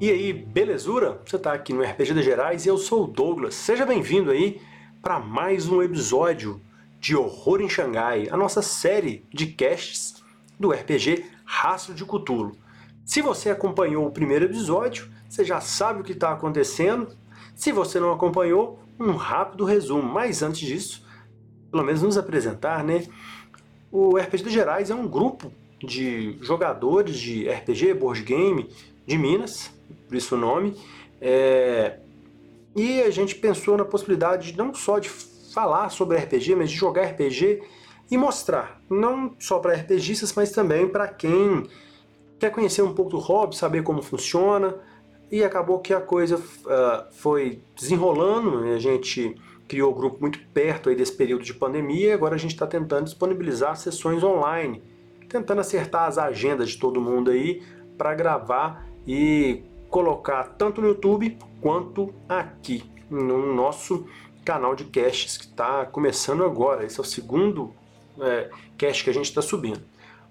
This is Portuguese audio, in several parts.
E aí, belezura? Você está aqui no RPG de Gerais e eu sou o Douglas. Seja bem-vindo aí para mais um episódio de Horror em Xangai, a nossa série de casts do RPG Rastro de Cthulhu. Se você acompanhou o primeiro episódio, você já sabe o que está acontecendo. Se você não acompanhou, um rápido resumo. Mas antes disso, pelo menos nos apresentar, né? O RPG de Gerais é um grupo de jogadores de RPG, board game de Minas, por isso o nome. É... E a gente pensou na possibilidade não só de falar sobre RPG, mas de jogar RPG e mostrar, não só para RPGistas, mas também para quem quer conhecer um pouco do hobby, saber como funciona. E acabou que a coisa uh, foi desenrolando, a gente criou o grupo muito perto aí desse período de pandemia e agora a gente está tentando disponibilizar sessões online, tentando acertar as agendas de todo mundo aí para gravar e colocar tanto no YouTube quanto aqui no nosso canal de casts que está começando agora. Esse é o segundo é, cast que a gente está subindo.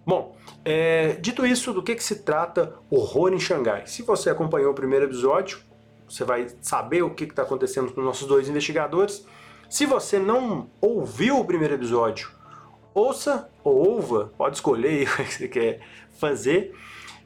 Bom, é, dito isso, do que, que se trata Horror em Xangai? Se você acompanhou o primeiro episódio, você vai saber o que está acontecendo com nossos dois investigadores. Se você não ouviu o primeiro episódio, ouça ou ouva, pode escolher o que você quer fazer,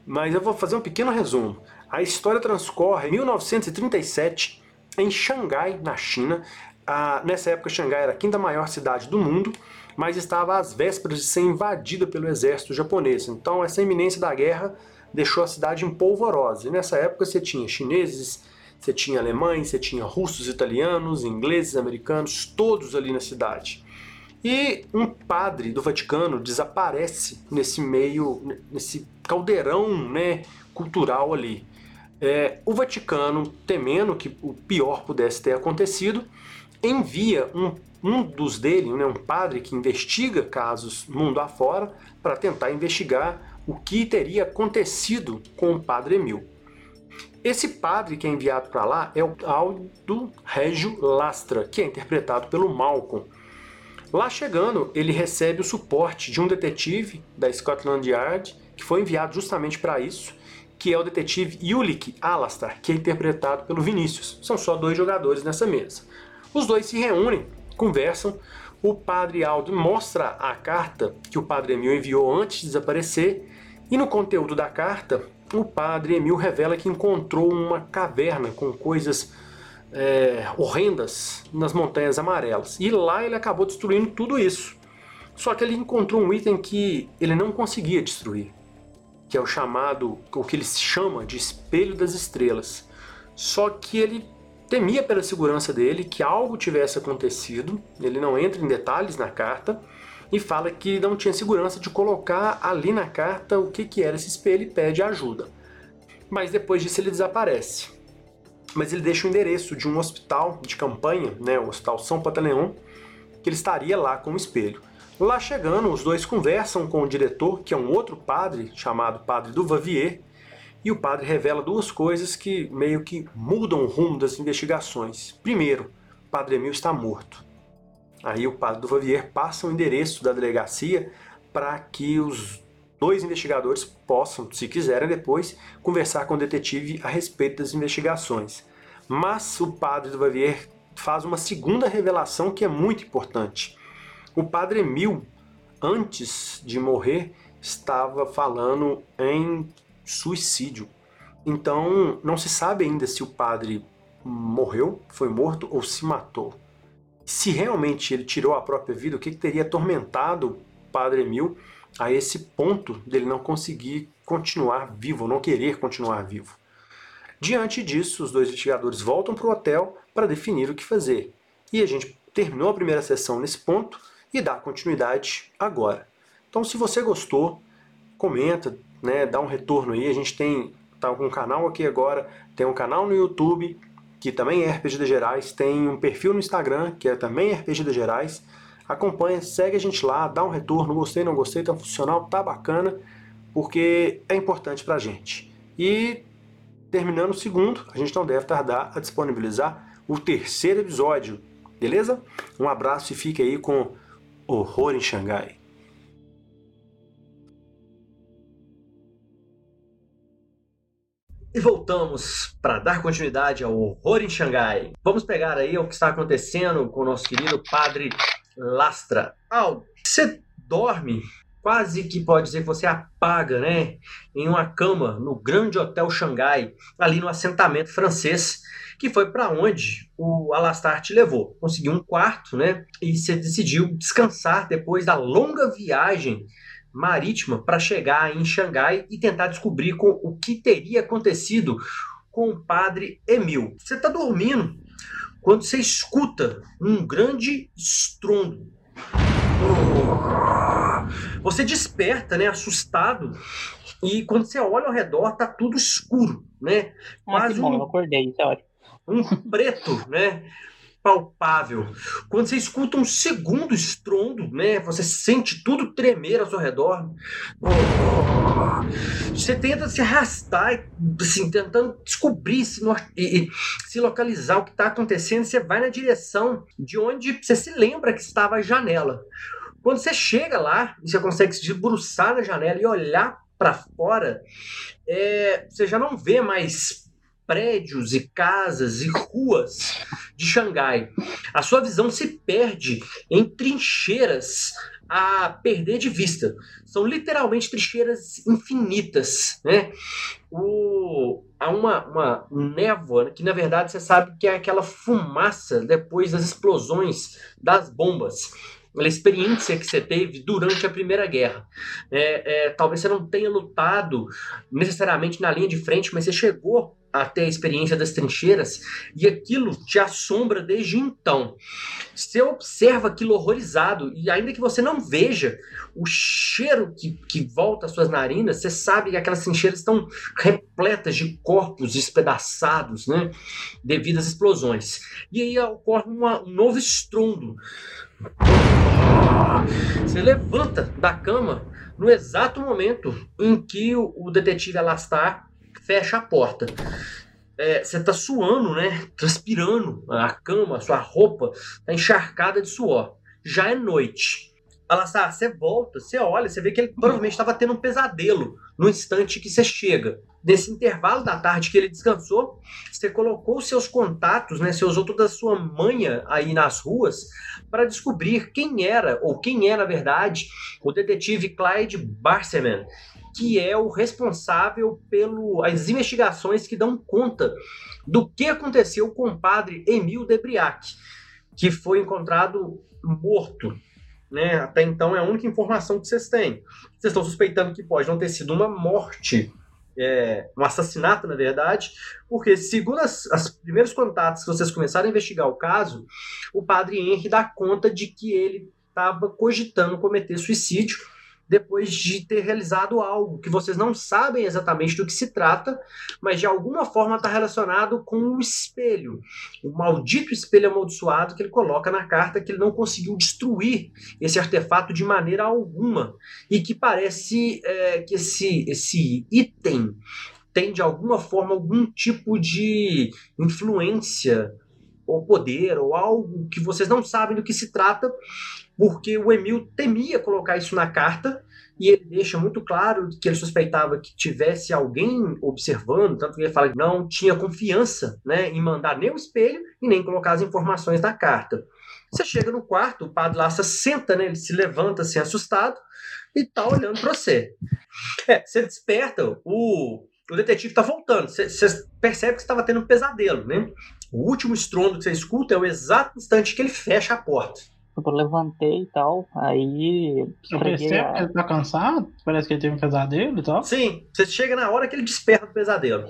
mas eu vou fazer um pequeno resumo. A história transcorre em 1937 em Xangai, na China. Ah, nessa época, Xangai era a quinta maior cidade do mundo, mas estava às vésperas de ser invadida pelo exército japonês. Então, essa iminência da guerra deixou a cidade em polvorosa. E nessa época, você tinha chineses, você tinha alemães, você tinha russos, italianos, ingleses, americanos, todos ali na cidade. E um padre do Vaticano desaparece nesse meio, nesse caldeirão né, cultural ali. É, o Vaticano, temendo que o pior pudesse ter acontecido, envia um, um dos dele, né, um padre que investiga casos mundo afora, para tentar investigar o que teria acontecido com o padre Emil. Esse padre que é enviado para lá é o Aldo Régio Lastra, que é interpretado pelo Malcolm. Lá chegando, ele recebe o suporte de um detetive da Scotland Yard, que foi enviado justamente para isso, que é o detetive Yulik Alastar, que é interpretado pelo Vinícius. São só dois jogadores nessa mesa. Os dois se reúnem, conversam. O padre Aldo mostra a carta que o padre Emil enviou antes de desaparecer, e no conteúdo da carta, o padre Emil revela que encontrou uma caverna com coisas é, horrendas nas Montanhas Amarelas. E lá ele acabou destruindo tudo isso. Só que ele encontrou um item que ele não conseguia destruir que é o chamado, o que ele chama de espelho das estrelas. Só que ele temia pela segurança dele que algo tivesse acontecido, ele não entra em detalhes na carta e fala que não tinha segurança de colocar ali na carta o que, que era esse espelho e pede ajuda. Mas depois disso ele desaparece. Mas ele deixa o endereço de um hospital de campanha, né, o Hospital São Pantaleão, que ele estaria lá com o espelho. Lá chegando, os dois conversam com o diretor, que é um outro padre, chamado Padre do Vavier, e o padre revela duas coisas que meio que mudam o rumo das investigações. Primeiro, Padre Emil está morto. Aí o Padre do Vavier passa o endereço da delegacia para que os dois investigadores possam, se quiserem depois, conversar com o detetive a respeito das investigações. Mas o Padre do Vavier faz uma segunda revelação que é muito importante. O padre Emil, antes de morrer, estava falando em suicídio. Então, não se sabe ainda se o padre morreu, foi morto ou se matou. Se realmente ele tirou a própria vida, o que, que teria atormentado o padre Emil a esse ponto dele não conseguir continuar vivo, não querer continuar vivo? Diante disso, os dois investigadores voltam para o hotel para definir o que fazer. E a gente terminou a primeira sessão nesse ponto e dar continuidade agora. Então, se você gostou, comenta, né, dá um retorno aí. A gente tem tá com um canal aqui agora, tem um canal no YouTube que também é RPG de Gerais, tem um perfil no Instagram que é também RPG de Gerais. Acompanha, segue a gente lá, dá um retorno, gostei, não gostei, tá funcional, tá bacana, porque é importante pra gente. E terminando o segundo, a gente não deve tardar a disponibilizar o terceiro episódio, beleza? Um abraço e fique aí com Horror em Xangai. E voltamos para dar continuidade ao horror em Xangai. Vamos pegar aí o que está acontecendo com o nosso querido padre Lastra. Al, você dorme quase que pode dizer que você apaga, né, em uma cama no grande hotel Xangai, ali no assentamento francês, que foi para onde o Alastar te levou. Conseguiu um quarto, né, e você decidiu descansar depois da longa viagem marítima para chegar em Xangai e tentar descobrir com, o que teria acontecido com o padre Emil. Você está dormindo quando você escuta um grande estrondo. Você desperta, né, assustado, e quando você olha ao redor tá tudo escuro, né? Ah, Quase bom, um, eu acordei, isso é ótimo. Um preto, né? palpável. Quando você escuta um segundo estrondo, né, você sente tudo tremer ao seu redor. Você tenta se arrastar, assim, tentando descobrir se, e, se localizar o que está acontecendo. Você vai na direção de onde você se lembra que estava a janela. Quando você chega lá e você consegue se debruçar na janela e olhar para fora, é, você já não vê mais prédios e casas e ruas de Xangai. A sua visão se perde em trincheiras a perder de vista. São literalmente trincheiras infinitas, né? O, há uma, uma névoa que, na verdade, você sabe que é aquela fumaça depois das explosões das bombas a experiência que você teve durante a Primeira Guerra. É, é, talvez você não tenha lutado necessariamente na linha de frente, mas você chegou até a experiência das trincheiras e aquilo te assombra desde então. Você observa aquilo horrorizado e ainda que você não veja o cheiro que, que volta às suas narinas, você sabe que aquelas trincheiras estão repletas de corpos despedaçados, né, devido às explosões. E aí ocorre uma, um novo estrondo. Você levanta da cama no exato momento em que o, o detetive Alastar fecha a porta. É, você está suando, né? Transpirando. A cama, a sua roupa está encharcada de suor. Já é noite. Alastar, você volta, você olha, você vê que ele provavelmente estava tendo um pesadelo no instante que você chega. Nesse intervalo da tarde que ele descansou, você colocou seus contatos, né, você usou toda a sua manha aí nas ruas para descobrir quem era, ou quem é, na verdade, o detetive Clyde Barseman, que é o responsável pelas investigações que dão conta do que aconteceu com o padre Emil Debriac, que foi encontrado morto né? Até então é a única informação que vocês têm. Vocês estão suspeitando que pode não ter sido uma morte, é, um assassinato, na verdade, porque, segundo as primeiros contatos que vocês começaram a investigar o caso, o padre Henry dá conta de que ele estava cogitando cometer suicídio depois de ter realizado algo que vocês não sabem exatamente do que se trata, mas de alguma forma está relacionado com o espelho, o maldito espelho amaldiçoado que ele coloca na carta que ele não conseguiu destruir esse artefato de maneira alguma e que parece é, que esse, esse item tem de alguma forma algum tipo de influência ou poder ou algo que vocês não sabem do que se trata porque o Emil temia colocar isso na carta e ele deixa muito claro que ele suspeitava que tivesse alguém observando, tanto que ele fala que não tinha confiança né, em mandar nem o espelho e nem colocar as informações na carta. Você chega no quarto, o padre Lassa senta, né, ele se levanta assim assustado e tá olhando para você. É, você desperta, o, o detetive tá voltando, você, você percebe que estava tendo um pesadelo, né? O último estrondo que você escuta é o exato instante que ele fecha a porta. Eu levantei e tal, aí. Eu percebo a... que ele tá cansado, parece que ele teve um pesadelo e tal. Sim, você chega na hora que ele desperta do pesadelo.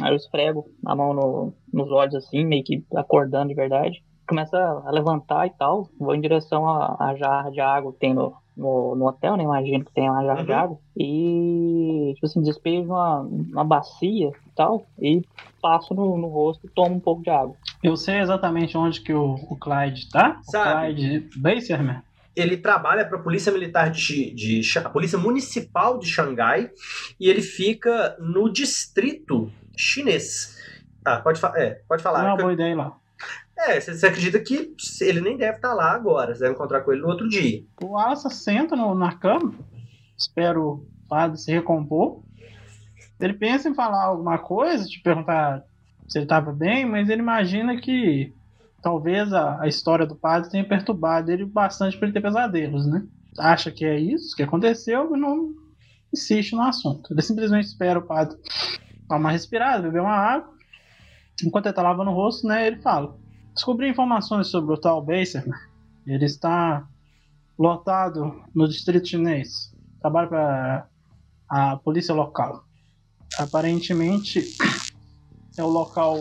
Aí eu esfrego a mão no, nos olhos assim, meio que acordando de verdade. Começa a levantar e tal, vou em direção à jarra de água que tem no, no, no hotel, né? Imagino que tem uma jarra uhum. de água. E, tipo assim, despejo uma, uma bacia e tal, e passo no, no rosto e tomo um pouco de água. Eu sei exatamente onde que o, o Clyde tá. Sabe? O Clyde Baserman. Ele trabalha para a Polícia Militar de, de, de, a Polícia Municipal de Xangai e ele fica no distrito chinês. Ah, pode, fa é, pode falar. Não é uma boa ideia lá. É, você acredita que ele nem deve estar tá lá agora, você vai encontrar com ele no outro dia. O Asa senta no, na cama, espero o padre se recompor. Ele pensa em falar alguma coisa, te perguntar se ele estava bem, mas ele imagina que talvez a, a, história do padre tenha perturbado ele bastante para ele ter pesadelos, né? Acha que é isso que aconteceu e não insiste no assunto. Ele simplesmente espera o padre dar uma respirada, beber uma água. Enquanto ele está lavando o rosto, né, ele fala: Descobri informações sobre o tal Baser. Ele está lotado no distrito chinês. Trabalha para a polícia local. Aparentemente é o local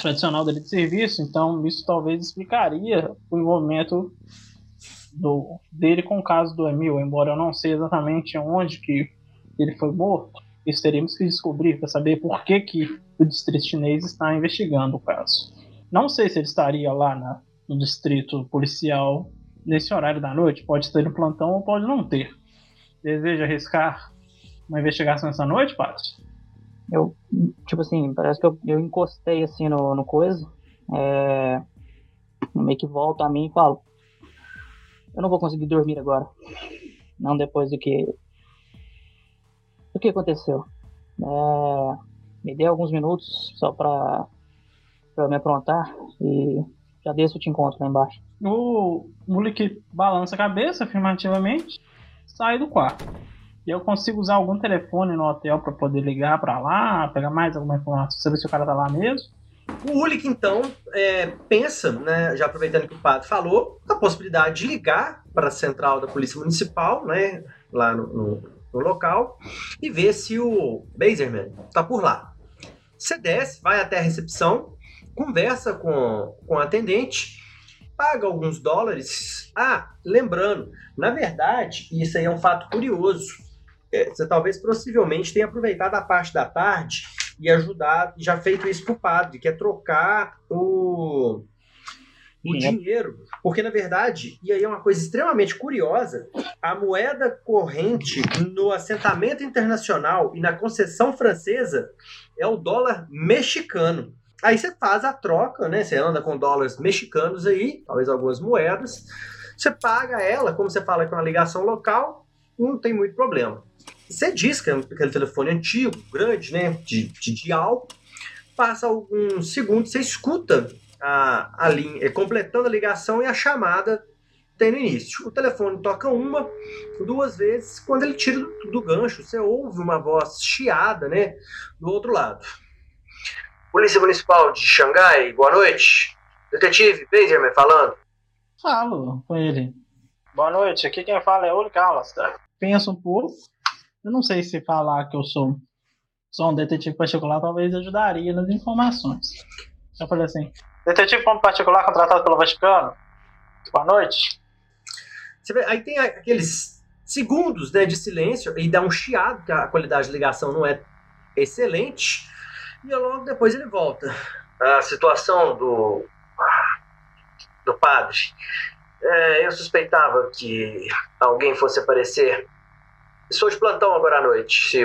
tradicional dele de serviço, então isso talvez explicaria o envolvimento do, dele com o caso do Emil, embora eu não sei exatamente onde que ele foi morto, isso teríamos que descobrir para saber por que, que o distrito chinês está investigando o caso. Não sei se ele estaria lá na, no distrito policial nesse horário da noite, pode ter no plantão ou pode não ter. Deseja arriscar uma investigação essa noite, Pato? Eu, tipo assim, parece que eu, eu encostei assim no, no coisa. É, meio que volto a mim e falo: Eu não vou conseguir dormir agora. Não depois do que. O que aconteceu. É, me dê alguns minutos só pra, pra me aprontar e já desço eu te encontro lá embaixo. O moleque balança a cabeça afirmativamente, sai do quarto. Eu consigo usar algum telefone no hotel para poder ligar para lá, pegar mais alguma informação, saber se o cara tá lá mesmo. O Ulick, então, é, pensa, né, já aproveitando que o padre falou, a possibilidade de ligar para a central da Polícia Municipal, né, lá no, no, no local, e ver se o Baserman está por lá. Você desce, vai até a recepção, conversa com, com o atendente, paga alguns dólares. Ah, lembrando, na verdade, isso aí é um fato curioso você talvez possivelmente tenha aproveitado a parte da tarde e ajudado, já feito isso para o padre, que é trocar o, o dinheiro. Porque, na verdade, e aí é uma coisa extremamente curiosa, a moeda corrente no assentamento internacional e na concessão francesa é o dólar mexicano. Aí você faz a troca, né? Você anda com dólares mexicanos aí, talvez algumas moedas. Você paga ela, como você fala que é uma ligação local, não tem muito problema. Você diz que é aquele telefone antigo, grande, né? De, de dial. Passa alguns segundos, você escuta a, a linha, é, completando a ligação e a chamada tem no início. O telefone toca uma, duas vezes. Quando ele tira do, do gancho, você ouve uma voz chiada, né? Do outro lado. Polícia Municipal de Xangai, boa noite. Detetive Benjamin falando. Falo com ele. Boa noite, aqui quem fala é o Carlos, tá? Pensa um pouco, eu não sei se falar que eu sou, sou um detetive particular talvez ajudaria nas informações. Eu falei assim: detetive particular contratado pelo Vaticano? Boa noite. Vê, aí tem aqueles segundos né, de silêncio e dá um chiado, que a qualidade de ligação não é excelente. E logo depois ele volta. A situação do, do padre. É, eu suspeitava que alguém fosse aparecer Estou de plantão agora à noite. Se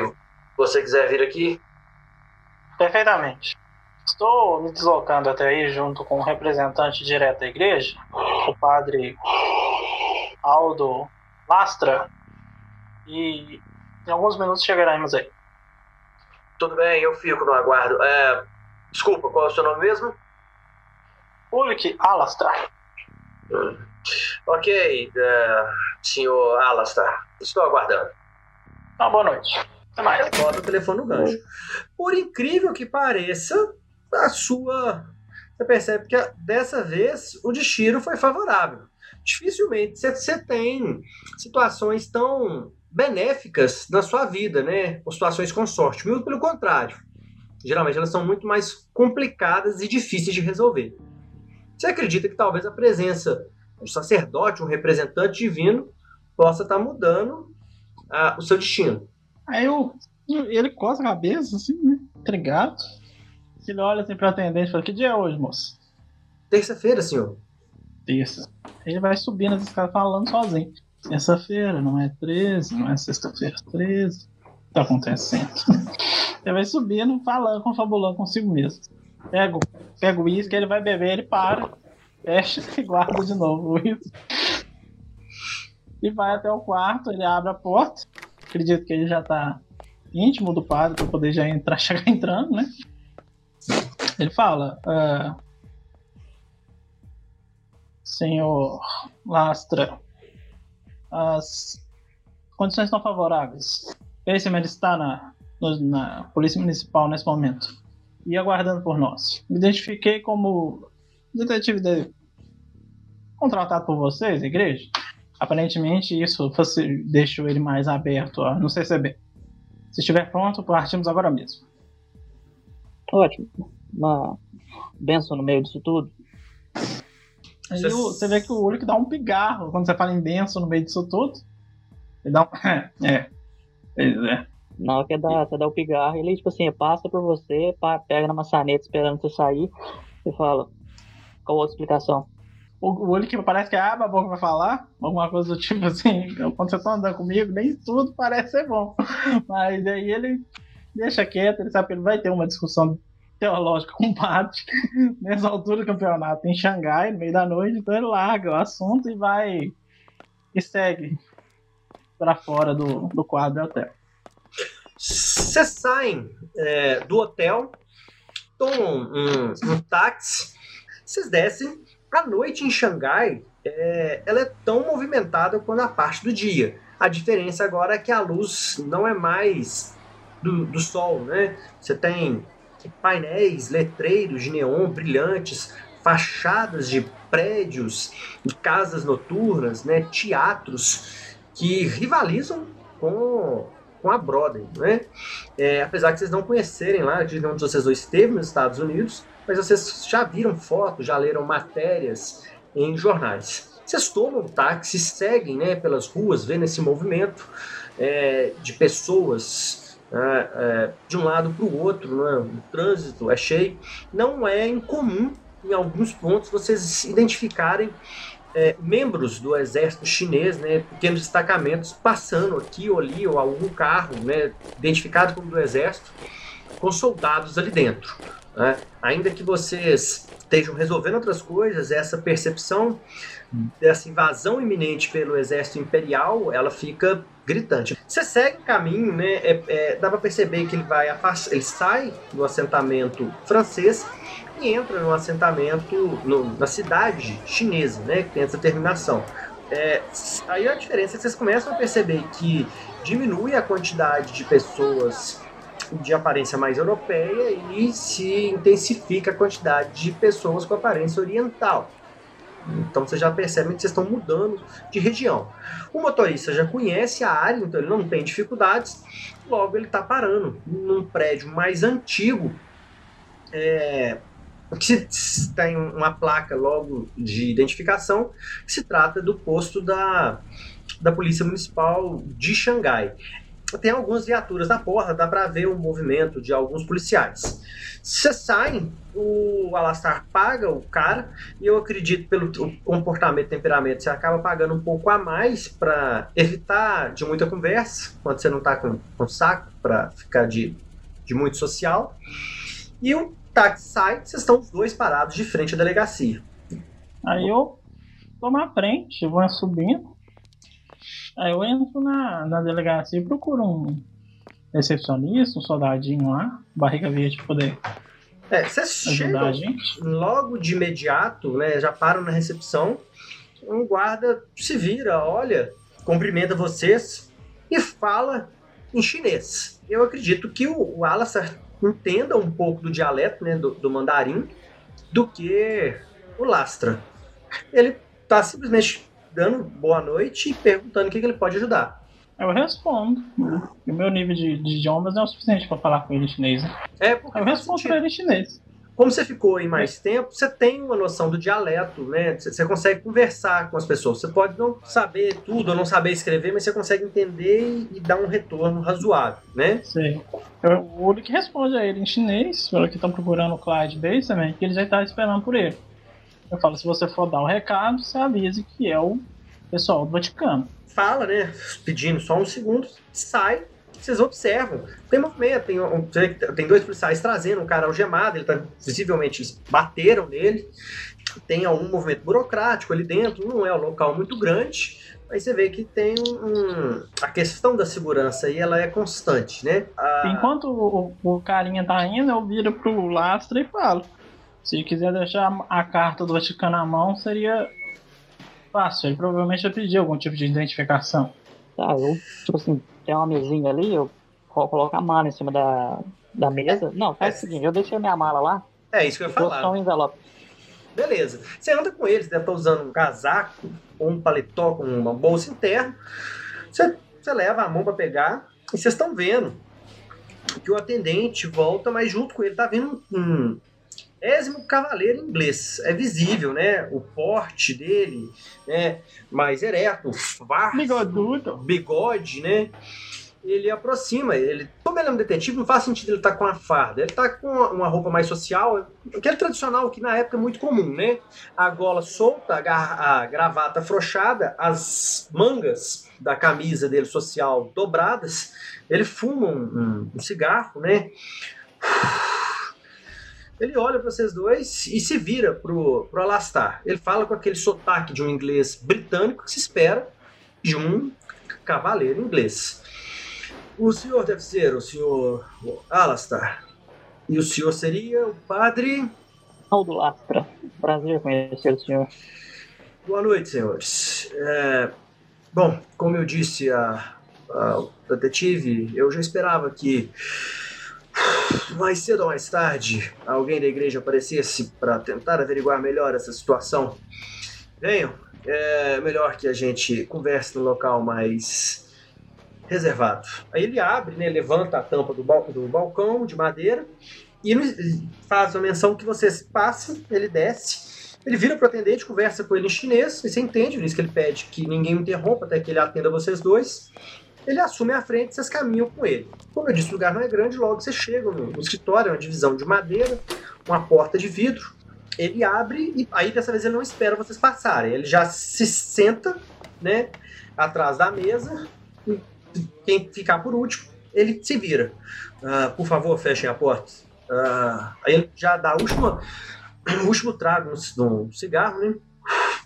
você quiser vir aqui. Perfeitamente. Estou me deslocando até aí junto com um representante direto da igreja, o padre Aldo Lastra, e em alguns minutos chegaremos aí. Tudo bem, eu fico no aguardo. É, desculpa, qual é o seu nome mesmo? Ulrich Alastra. Hum. Ok, uh, senhor Alastar, estou aguardando. Uma boa noite. Até mais. Bota o telefone no gancho. Por incrível que pareça, a sua. Você percebe que dessa vez o destino foi favorável. Dificilmente você tem situações tão benéficas na sua vida, né? Ou situações com sorte. Muito pelo contrário. Geralmente elas são muito mais complicadas e difíceis de resolver. Você acredita que talvez a presença de um sacerdote, um representante divino, possa estar mudando o seu destino. Aí eu, ele coça a cabeça, assim, né? Intrigado. Ele olha assim pro atendente e fala: Que dia é hoje, moço? Terça-feira, senhor. Terça. Ele vai subindo as escadas falando sozinho. Terça-feira, não é 13, não é sexta-feira 13. O que tá acontecendo? ele vai subindo, falando, confabulando consigo mesmo. Pega, pega o uísque, ele vai beber, ele para, fecha e guarda de novo o uísque e vai até o quarto, ele abre a porta. Acredito que ele já tá íntimo do padre para poder já entrar, chegar entrando, né? Ele fala, uh, senhor Lastra, as condições estão favoráveis. Esse ele está na, na Polícia Municipal nesse momento e aguardando por nós. Me identifiquei como detetive de... contratado por vocês, igreja. Aparentemente isso fosse, deixou ele mais aberto a nos receber. Se estiver pronto, partimos agora mesmo. Ótimo. Uma benção no meio disso tudo. Aí você... você vê que o olho que dá um pigarro quando você fala em benção no meio disso tudo. Ele dá um. é. É. Na hora que dá, você dá o pigarro, ele, tipo assim, passa por você, pega na maçaneta esperando você sair e fala: Qual outra explicação? O, olho que parece que abre a boca pra falar, alguma coisa do tipo assim, quando você tá andando comigo, nem tudo parece ser bom. Mas aí ele deixa quieto, ele sabe que ele vai ter uma discussão teológica com o padre nessa altura do campeonato em Xangai, no meio da noite, então ele larga o assunto e vai e segue para fora do, do quadro do hotel. Vocês saem é, do hotel, tomam um, um táxi, vocês descem. A noite em Xangai, é, ela é tão movimentada quanto a parte do dia. A diferença agora é que a luz não é mais do, do sol, né? Você tem painéis, letreiros de neon brilhantes, fachadas de prédios, de casas noturnas, né? teatros que rivalizam com com a Broadway, né? É, apesar que vocês não conhecerem lá, de onde vocês dois esteve nos Estados Unidos, mas vocês já viram fotos, já leram matérias em jornais. Vocês tomam táxi, seguem né, pelas ruas, vendo esse movimento é, de pessoas é, é de um lado para o outro, né? o trânsito é cheio. Não é incomum, em alguns pontos, vocês identificarem é, membros do exército chinês, né, pequenos destacamentos passando aqui ou ali, ou algum carro né, identificado como do exército, com soldados ali dentro. Né? Ainda que vocês estejam resolvendo outras coisas, essa percepção dessa invasão iminente pelo exército imperial, ela fica gritante. Você segue o caminho, né? É, é, dá para perceber que ele vai ele sai do assentamento francês e entra no assentamento no, na cidade chinesa, né? Que tem essa terminação. É, aí a diferença é que vocês começam a perceber que diminui a quantidade de pessoas de aparência mais europeia e se intensifica a quantidade de pessoas com aparência oriental. Então você já percebe que vocês estão mudando de região. O motorista já conhece a área, então ele não tem dificuldades, logo ele está parando num prédio mais antigo, é, que tem uma placa logo de identificação, que se trata do posto da, da Polícia Municipal de Xangai tem algumas viaturas na porta, dá para ver o movimento de alguns policiais. Você sai, o Alastar paga o cara, e eu acredito pelo comportamento e temperamento, você acaba pagando um pouco a mais para evitar de muita conversa, quando você não tá com, com saco para ficar de, de muito social. E o táxi sai, vocês estão os dois parados de frente à delegacia. Aí eu tô na frente, vou subindo. Aí eu entro na, na delegacia e procuro um recepcionista, um soldadinho lá, barriga verde pra poder é, vocês chegam logo de imediato, né? Já param na recepção. Um guarda se vira, olha, cumprimenta vocês e fala em chinês. Eu acredito que o, o Alastair entenda um pouco do dialeto, né, do, do mandarim, do que o Lastra. Ele tá simplesmente dando boa noite e perguntando o que, que ele pode ajudar. Eu respondo. Né? O meu nível de, de idiomas não é o suficiente para falar com ele em chinês. Né? É, porque eu respondo para ele em chinês. Como você ficou aí mais é. tempo, você tem uma noção do dialeto, né? Você consegue conversar com as pessoas. Você pode não saber tudo ou não saber escrever, mas você consegue entender e, dar um retorno razoável, né? Sim. Eu, o único que responde a ele em chinês, pelo que estão procurando o Clyde Base também, que ele já está esperando por ele. Eu falo, se você for dar o um recado, você avise que é o pessoal do Vaticano. Fala, né? Pedindo só um segundo, sai, vocês observam. Tem movimento, tem, tem dois policiais trazendo um cara algemado, ele tá, visivelmente bateram nele. Tem algum movimento burocrático ali dentro, não é um local muito grande, Aí você vê que tem um. A questão da segurança aí ela é constante, né? A... Enquanto o, o carinha tá indo, eu viro pro Lastra e falo. Se quiser deixar a carta do Vaticano na mão, seria fácil. Ele provavelmente vai pedir algum tipo de identificação. Tá, eu, tipo assim, tem uma mesinha ali, eu coloco a mala em cima da, da mesa. Não, faz É. o seguinte, eu deixei minha mala lá, É isso que eu ia eu falar. só um envelope. Beleza. Você anda com eles, deve estar usando um casaco ou um paletó com uma bolsa interna. Você, você leva a mão para pegar e vocês estão vendo que o atendente volta, mas junto com ele tá vindo um ésimo cavaleiro inglês. É visível, né? O porte dele, né? Mais ereto, farto, Bigodudo. bigode, né? Ele aproxima, ele. Como ele é um detetive, não faz sentido ele estar com a farda. Ele tá com uma roupa mais social, aquele tradicional que na época é muito comum, né? A gola solta, a, a gravata afrouxada, as mangas da camisa dele social dobradas. Ele fuma um, um- um cigarro, né? Ele olha para vocês dois e se vira pro, pro Alastar. Ele fala com aquele sotaque de um inglês britânico que se espera de um cavaleiro inglês. O senhor deve ser o senhor Alastar. E o senhor seria o padre. Aldo Lastra, prazer conhecer o senhor. Boa noite, senhores. É, bom, como eu disse a, ao detetive, eu já esperava que mais cedo ou mais tarde alguém da igreja aparecesse para tentar averiguar melhor essa situação. Venham, é melhor que a gente converse no local mais reservado. Aí ele abre, né, levanta a tampa do, bal- do balcão de madeira e faz a menção que vocês passem, ele desce. Ele vira pro atendente, conversa com ele em chinês, e você entende, diz que ele pede que ninguém o interrompa até que ele atenda vocês dois. Ele assume a frente e vocês caminham com ele. Como eu disse, o lugar não é grande, logo você chega no, escritório, é uma divisão de madeira, uma porta de vidro. Ele abre e aí dessa vez ele não espera vocês passarem. Ele já se senta, né, atrás da mesa. E quem ficar por último, ele se vira. Ah, por favor, fechem a porta. Ah, aí ele já dá a última, o último trago no, no cigarro, né?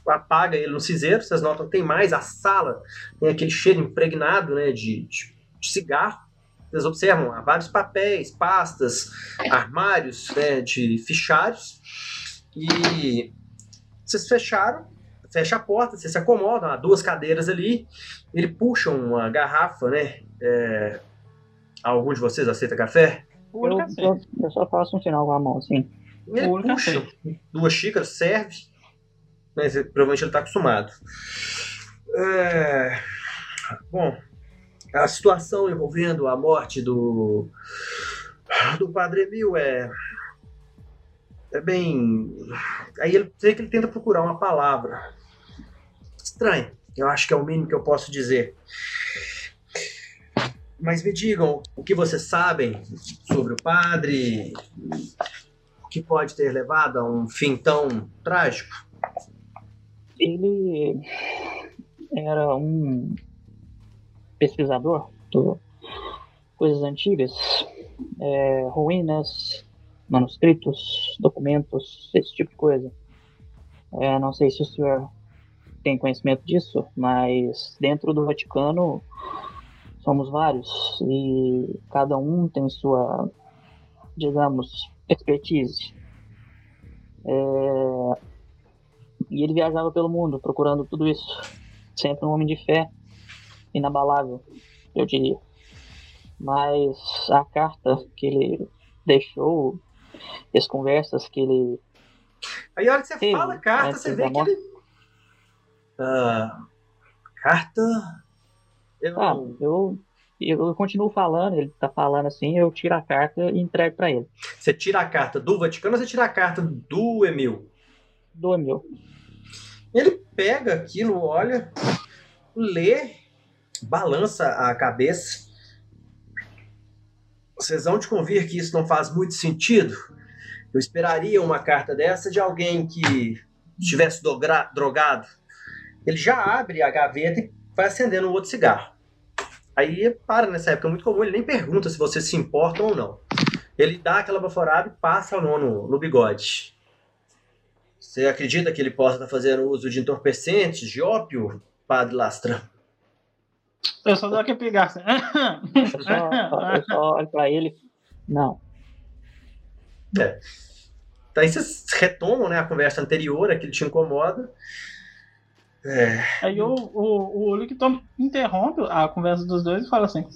Apaga ele no cinzeiro. Vocês notam que tem mais. A sala tem aquele cheiro impregnado né, de, de, de cigarro. Vocês observam há vários papéis, pastas, armários né, de fichários. E vocês fecharam, fecha a porta, vocês se acomodam, há duas cadeiras ali. Ele puxa uma garrafa, né? É... Algum de vocês aceita café? Eu, eu, eu só faço um sinal com a mão, assim. Ele puxa duas xícaras, serve. Você- provavelmente ele está acostumado. É, Bom, a situação envolvendo a morte do, do Padre Emil é. É bem. Aí ele vê que ele tenta procurar uma palavra. Estranho. Eu acho que é o mínimo que eu posso dizer. Mas me digam o que vocês sabem sobre o padre, que pode ter levado a um fim tão trágico? Ele era um pesquisador de coisas antigas, é, ruínas, manuscritos, documentos, esse tipo de coisa. É, não sei se o senhor tem conhecimento disso, mas dentro do Vaticano somos vários e cada um tem sua, digamos, expertise. É, e ele viajava pelo mundo procurando tudo isso. Sempre um homem de fé, inabalável, eu diria. Mas a carta que ele deixou, as conversas que ele. Aí a hora que você Sim, fala carta, você vê que ele. Ah, carta. Eu Ah, eu, eu continuo falando, ele tá falando assim, eu tiro a carta e entrego pra ele. Você tira a carta do Vaticano ou você tira a carta do Emil? Do meu. Ele pega aquilo, olha, lê, balança a cabeça. Vocês vão te convir que isso não faz muito sentido? Eu esperaria uma carta dessa de alguém que estivesse drogado. Ele já abre a gaveta e vai acendendo um outro cigarro. Aí para nessa época, é muito comum, ele nem pergunta se você se importa ou não. Ele dá aquela baforada e passa a mão no, no bigode. Você acredita que ele possa estar fazendo uso de entorpecentes, de ópio? Padre Lastra? Eu só dou aquele pegar assim. Eu só, eu só olho pra ele. Não. É. Daí vocês retomam né, a conversa anterior, a que te incomoda. É, Aí o, o, o Licton interrompe a conversa dos dois e fala assim: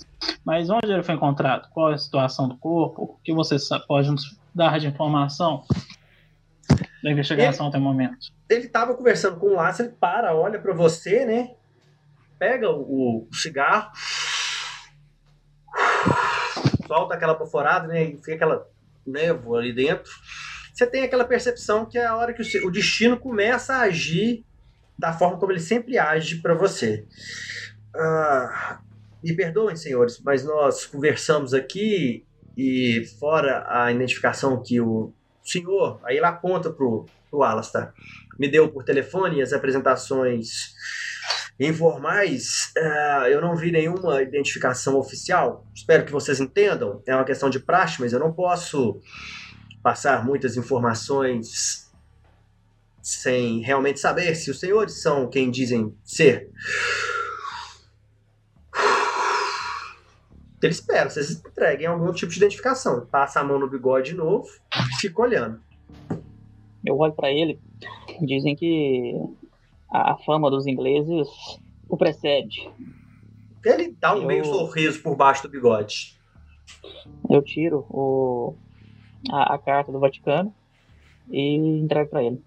Mas onde ele foi encontrado? Qual é a situação do corpo? O que você pode nos dar de informação da investigação até o momento? ele tava conversando com o Lázaro, ele para, olha pra você, né? Pega o, o cigarro, solta aquela baforada, né? E fica aquela névoa ali dentro. Você tem aquela percepção que é a hora que o, o destino começa a agir da forma como ele sempre age pra você. Ah, me perdoem, senhores, mas nós conversamos aqui e fora a identificação que o senhor, aí ele aponta pro, pro Alastar, me deu por telefone as apresentações informais, ah, eu não vi nenhuma identificação oficial. Espero que vocês entendam. É uma questão de praxe, mas eu não posso passar muitas informações sem realmente saber se os senhores são quem dizem ser. Ele espera, vocês entreguem algum tipo de identificação. Passa a mão no bigode de novo e fica olhando. Eu olho pra ele. Dizem que a fama dos ingleses o precede. Ele dá um Eu- meio sorriso por baixo do bigode. Eu tiro o, a, a carta do Vaticano e entrego pra ele.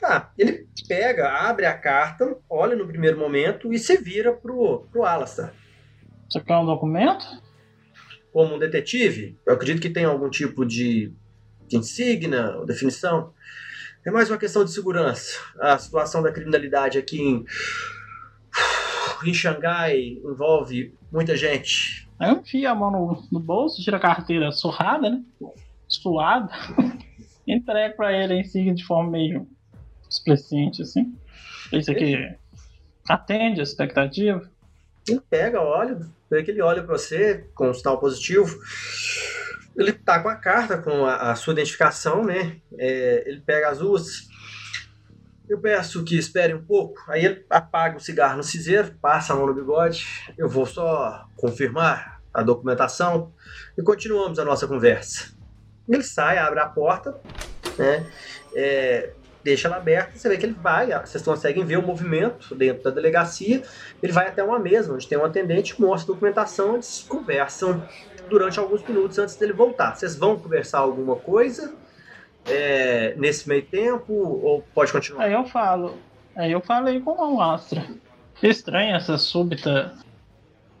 Tá, ele pega, abre a carta, olha no primeiro momento e se vira pro, pro Alastar. Você quer um documento? Como um detetive, eu acredito que tem algum tipo de, de insígnia ou definição. É mais uma questão de segurança. A situação da criminalidade aqui em, em Xangai envolve muita gente. Aí eu enfio a mão no, no bolso, tiro a carteira surrada, né? Suada. Entrego pra ele em seguida de forma meio explicente, assim. Isso aqui atende a expectativa. Ele pega, olha, vê que ele olha pra você com um sinal positivo. Ele tá com a carta com a, a sua identificação, né? É, ele pega as duas. Eu peço que espere um pouco. Aí ele apaga o cigarro no cinzeiro, passa a mão no bigode. Eu vou só confirmar a documentação e continuamos a nossa conversa. Ele sai, abre a porta, né? É, deixa ela aberta. Você vê que ele vai. Vocês conseguem ver o movimento dentro da delegacia. Ele vai até uma mesa onde tem um atendente, mostra a documentação, eles conversam durante alguns minutos antes dele voltar. Vocês vão conversar alguma coisa é, nesse meio tempo ou pode continuar? Aí eu falo. Aí eu falei com a Astra. Estranha essa súbita.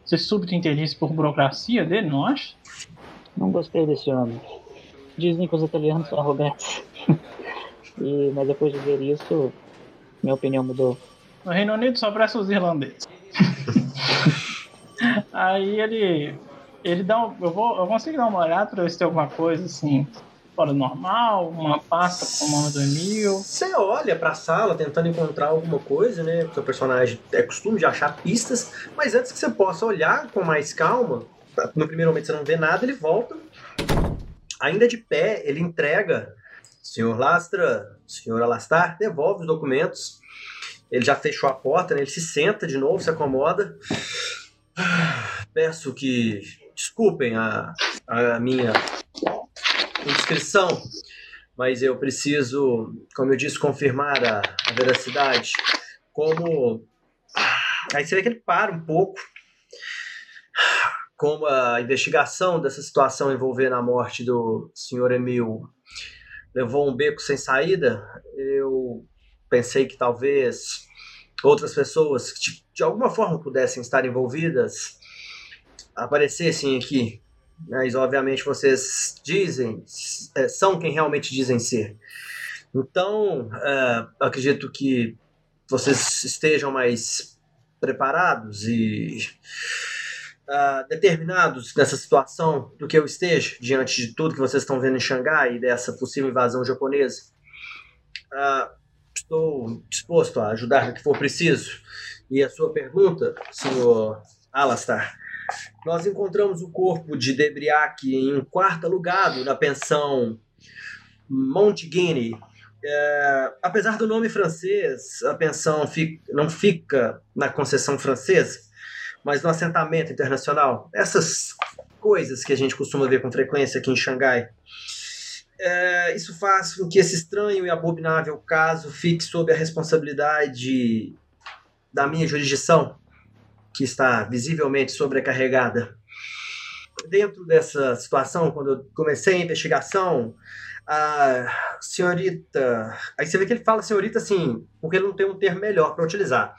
Esse súbito interesse por burocracia dele, não acha? Não gostei desse homem. Dizem que os italianos são arrogantes. e, mas depois de ver isso, minha opinião mudou. No Reino Unido só presta os irlandeses. Aí ele. Ele dá um, eu, vou, eu consigo dar uma olhada pra ver se tem alguma coisa assim, fora do normal, uma pasta com o nome do Emil. Você olha pra sala tentando encontrar alguma coisa, né? Seu personagem é costume de achar pistas, mas antes que você possa olhar com mais calma, no primeiro momento você não vê nada, ele volta. Ainda de pé, ele entrega. Senhor Lastra, senhor Alastar, devolve os documentos. Ele já fechou a porta, né? Ele se senta de novo, se acomoda. Peço que desculpem a, a minha inscrição, mas eu preciso, como eu disse, confirmar a, a veracidade. Como. Aí você vê que ele para um pouco. Como a investigação dessa situação envolvendo a morte do senhor Emil levou um beco sem saída, eu pensei que talvez outras pessoas que de, de alguma forma pudessem estar envolvidas aparecessem aqui. Mas obviamente vocês dizem, é, são quem realmente dizem ser. Então, é, acredito que vocês estejam mais preparados e uh, determinados nessa situação do que eu esteja, diante de tudo que vocês estão vendo em Xangai e dessa possível invasão japonesa. Uh, estou disposto a ajudar no que for preciso. E a sua pergunta, senhor Alastar, nós encontramos o corpo de Debriac em um quarto alugado na pensão Monte Guinea, É, apesar do nome francês, a pensão fica, não fica na concessão francesa, mas no assentamento internacional. Essas coisas que a gente costuma ver com frequência aqui em Xangai. É, isso faz com que esse estranho e abominável caso fique sob a responsabilidade da minha jurisdição, que está visivelmente sobrecarregada. Dentro dessa situação, quando eu comecei a investigação, a senhorita. Aí você vê que ele fala senhorita assim, porque ele não tem um termo melhor para utilizar.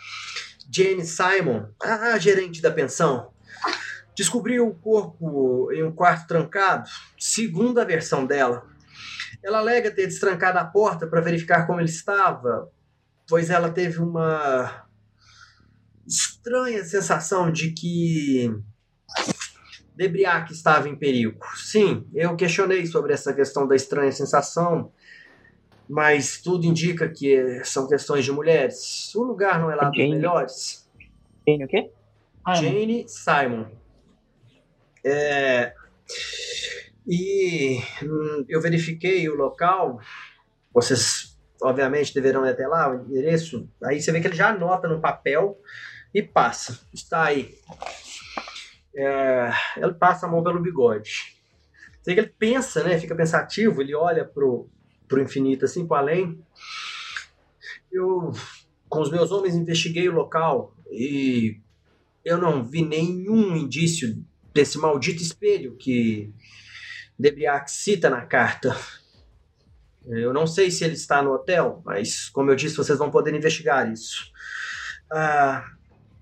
Jane Simon, a gerente da pensão, descobriu o corpo em um quarto trancado, segundo a versão dela. Ela alega ter destrancado a porta para verificar como ele estava, pois ela teve uma estranha sensação de que Debriac estava em perigo. Sim, eu questionei sobre essa questão da estranha sensação, mas tudo indica que são questões de mulheres. O lugar não é lá dos Jane. melhores. Jane o quê? Ah, Jane Simon. É, e hum, eu verifiquei o local. Vocês, obviamente, deverão ir até lá, o endereço. Aí você vê que ele já anota no papel e passa. Está aí. É, ele passa a mão pelo bigode. Você vê que ele pensa, né? Fica pensativo, ele olha pro, pro infinito, assim, pro além. Eu, com os meus homens, investiguei o local e eu não vi nenhum indício desse maldito espelho que Debriac cita na carta. Eu não sei se ele está no hotel, mas, como eu disse, vocês vão poder investigar isso. Ah,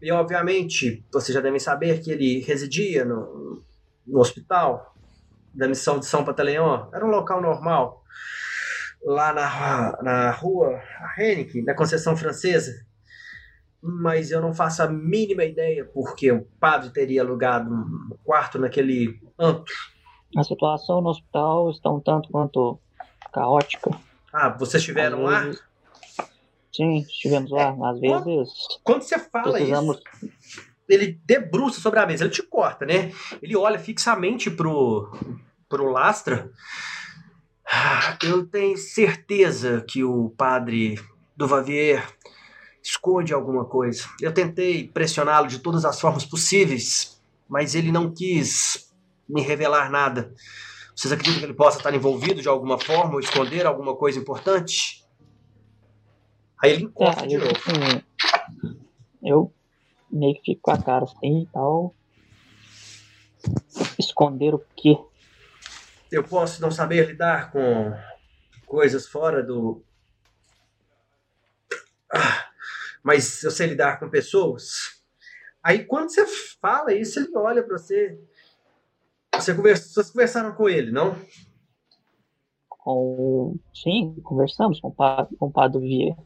e, obviamente, vocês já devem saber que ele residia no, no hospital da missão de São Pantaleão. Era um local normal. Lá na, na rua Henrique, na Conceição Francesa. Mas eu não faço a mínima ideia porque o padre teria alugado um quarto naquele antro. A situação no hospital está um tanto quanto caótica. Ah, vocês estiveram lá? vezes- Sim, estivemos lá. Às vezes Quando você fala precisamos. isso, ele debruça sobre a mesa, ele te corta, né? Ele olha fixamente pro, pro Lastra. Ah, Eu tenho certeza que o padre do Vavier esconde alguma coisa. Eu tentei pressioná-lo de todas as formas possíveis, mas ele não quis me revelar nada. Vocês acreditam que ele possa estar envolvido de alguma forma ou esconder alguma coisa importante? Aí ele encosta É, de eu, novo. assim, eu meio que fico com a cara assim e tal. Esconder o quê? Eu posso não saber lidar com coisas fora do. Ah, mas eu sei lidar com pessoas. Aí quando você fala isso, ele olha pra você. Você conversa, vocês conversaram com ele, não? Com... Sim, conversamos com o padre, com o padre Vier.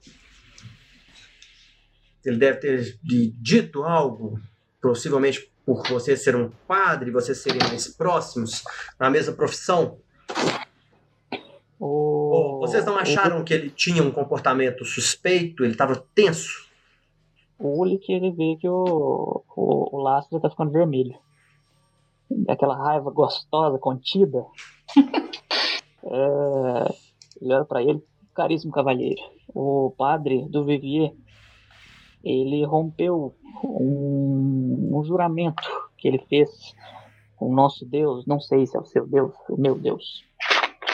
Ele deve ter dito algo, possivelmente por você ser um padre, vocês serem mais próximos na mesma profissão. Ou O... vocês não acharam que ele tinha um comportamento suspeito? Ele estava tenso? O Ulick, ele vê que o, o, o Lastra tá ficando vermelho. Aquela raiva gostosa, contida. É, ele olha pra ele, caríssimo cavalheiro. O padre do Vivier, ele rompeu um, um juramento que ele fez com o nosso Deus. Não sei se é o seu Deus, o meu Deus.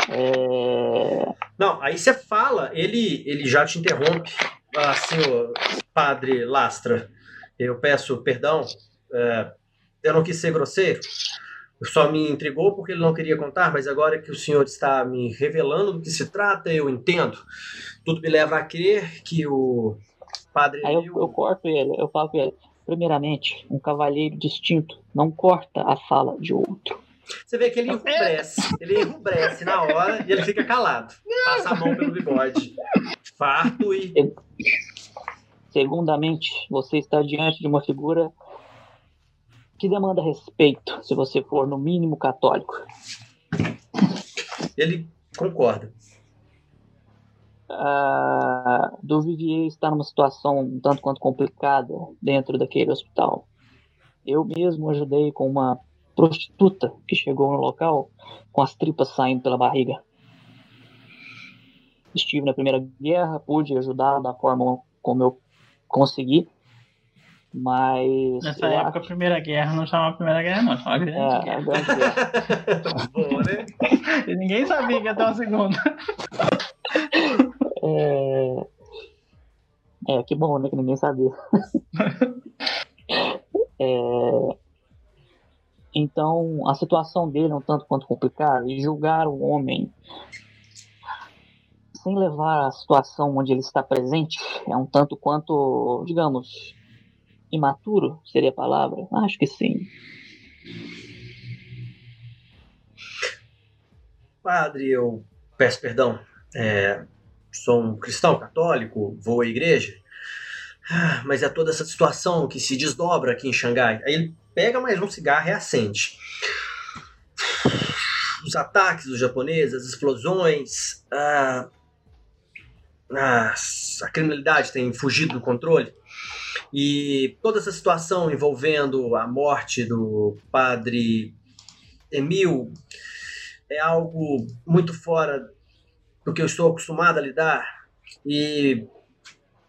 É, Não, aí você fala, ele, ele já te interrompe. Ah, senhor padre Lastra, eu peço perdão. é, eu não quis ser grosseiro. Só me intrigou porque ele não queria contar, mas agora que o senhor está me revelando do que se trata, eu entendo. Tudo me leva a crer que o padre Aí eu, eu corto ele, eu falo com ele. Primeiramente, um cavalheiro distinto não corta a fala de outro. Você vê que ele enrubrece. Ele enrubrece na hora e ele fica calado. Passa a mão pelo bigode. Farto e. Segundamente, você está diante de uma figura que demanda respeito, se você for no mínimo católico. Ele concorda. Ah, do Vivier está numa situação um tanto quanto complicada dentro daquele hospital. Eu mesmo ajudei com uma prostituta que chegou no local com as tripas saindo pela barriga. estive na Primeira Guerra, pude ajudar da forma como eu consegui. Mas. Nessa época, acho... a Primeira Guerra não chamava Primeira Guerra, não, chamava Grande é, Guerra. Grande Guerra. Boa, né? E ninguém sabia que ia ter uma segunda. É... é, que bom, né? Que ninguém sabia. é... Então, a situação dele é um tanto quanto complicada e julgar o homem sem levar a situação onde ele está presente é um tanto quanto, digamos, imaturo seria a palavra? Acho que sim. Padre, eu peço perdão. É, sou um cristão católico, vou à igreja, ah, mas é toda essa situação que se desdobra aqui em Xangai. Aí ele pega mais um cigarro e acende. Os ataques dos japoneses, as explosões, a, a, a criminalidade tem fugido do controle. E toda essa situação envolvendo a morte do padre Emil é algo muito fora do que eu estou acostumado a lidar. E,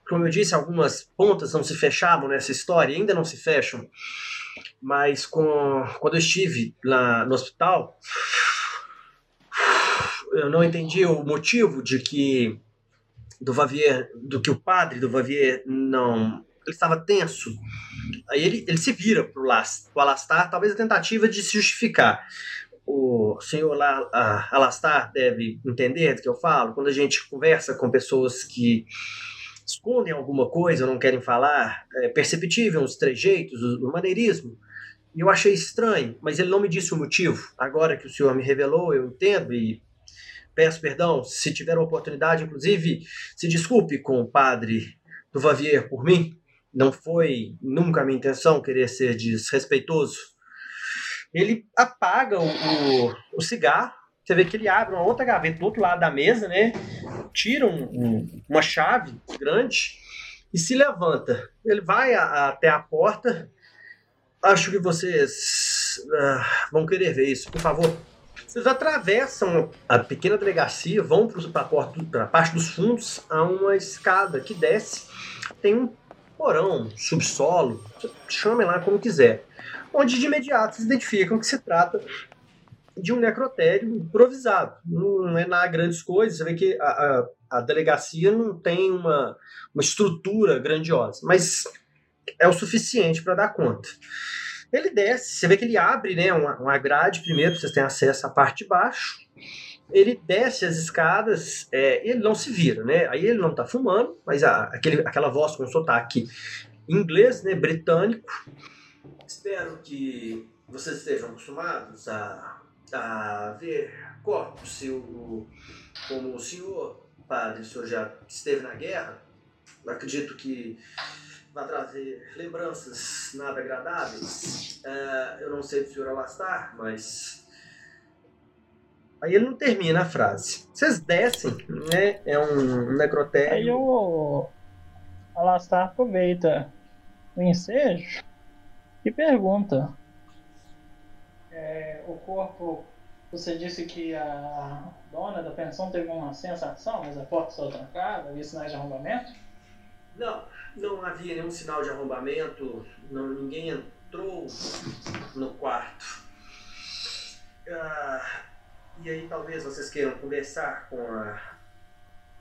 como eu disse, algumas pontas não se fechavam nessa história, ainda não se fecham. Mas com, quando eu estive lá no hospital, eu não entendi o motivo de que do Vavier, do que o padre do Vavier não ele estava tenso. Aí ele, ele se vira para o Alastar, talvez a tentativa de se justificar. O senhor lá, Alastar deve entender do que eu falo. Quando a gente conversa com pessoas que escondem alguma coisa, não querem falar, é perceptível os trejeitos, o maneirismo. E eu achei estranho, mas ele não me disse o motivo. Agora que o senhor me revelou, eu entendo e peço perdão. Se tiver a oportunidade, inclusive, se desculpe com o padre do Vavier por mim não foi nunca a minha intenção querer ser desrespeitoso. Ele apaga o, o, o cigarro, você vê que ele abre uma outra gaveta do outro lado da mesa, né? Tira um, um, uma chave grande e se levanta. Ele vai a, até a porta. Acho que vocês uh, vão querer ver isso, por favor. Vocês atravessam a pequena delegacia, vão para a parte dos fundos, a uma escada que desce. Tem um porão, subsolo, chame lá como quiser, onde de imediato se identificam que se trata de um necrotério improvisado. Não é nada grandes coisas, você vê que a, a, a delegacia não tem uma, uma estrutura grandiosa, mas é o suficiente para dar conta. Ele desce, você vê que ele abre né, uma, uma grade primeiro, vocês têm acesso à parte de baixo, ele desce as escadas, é, ele não se vira, né? Aí ele não está fumando, mas a, aquele, aquela voz com sotaque inglês, né, britânico. Espero que vocês estejam acostumados a, a ver corpos, se o, como o senhor, padre, o senhor já esteve na guerra. Acredito que vai trazer lembranças nada agradáveis. Uh, eu não sei se o senhor alastar, mas Aí ele não termina a frase. Vocês descem, né? É um necrotério. Aí o Alastar aproveita o ensejo e pergunta. É, o corpo, você disse que a dona da pensão teve uma sensação, mas a porta estava trancada, havia sinais de arrombamento? Não, não havia nenhum sinal de arrombamento, não, ninguém entrou no quarto. Ah, e aí talvez vocês queiram conversar com a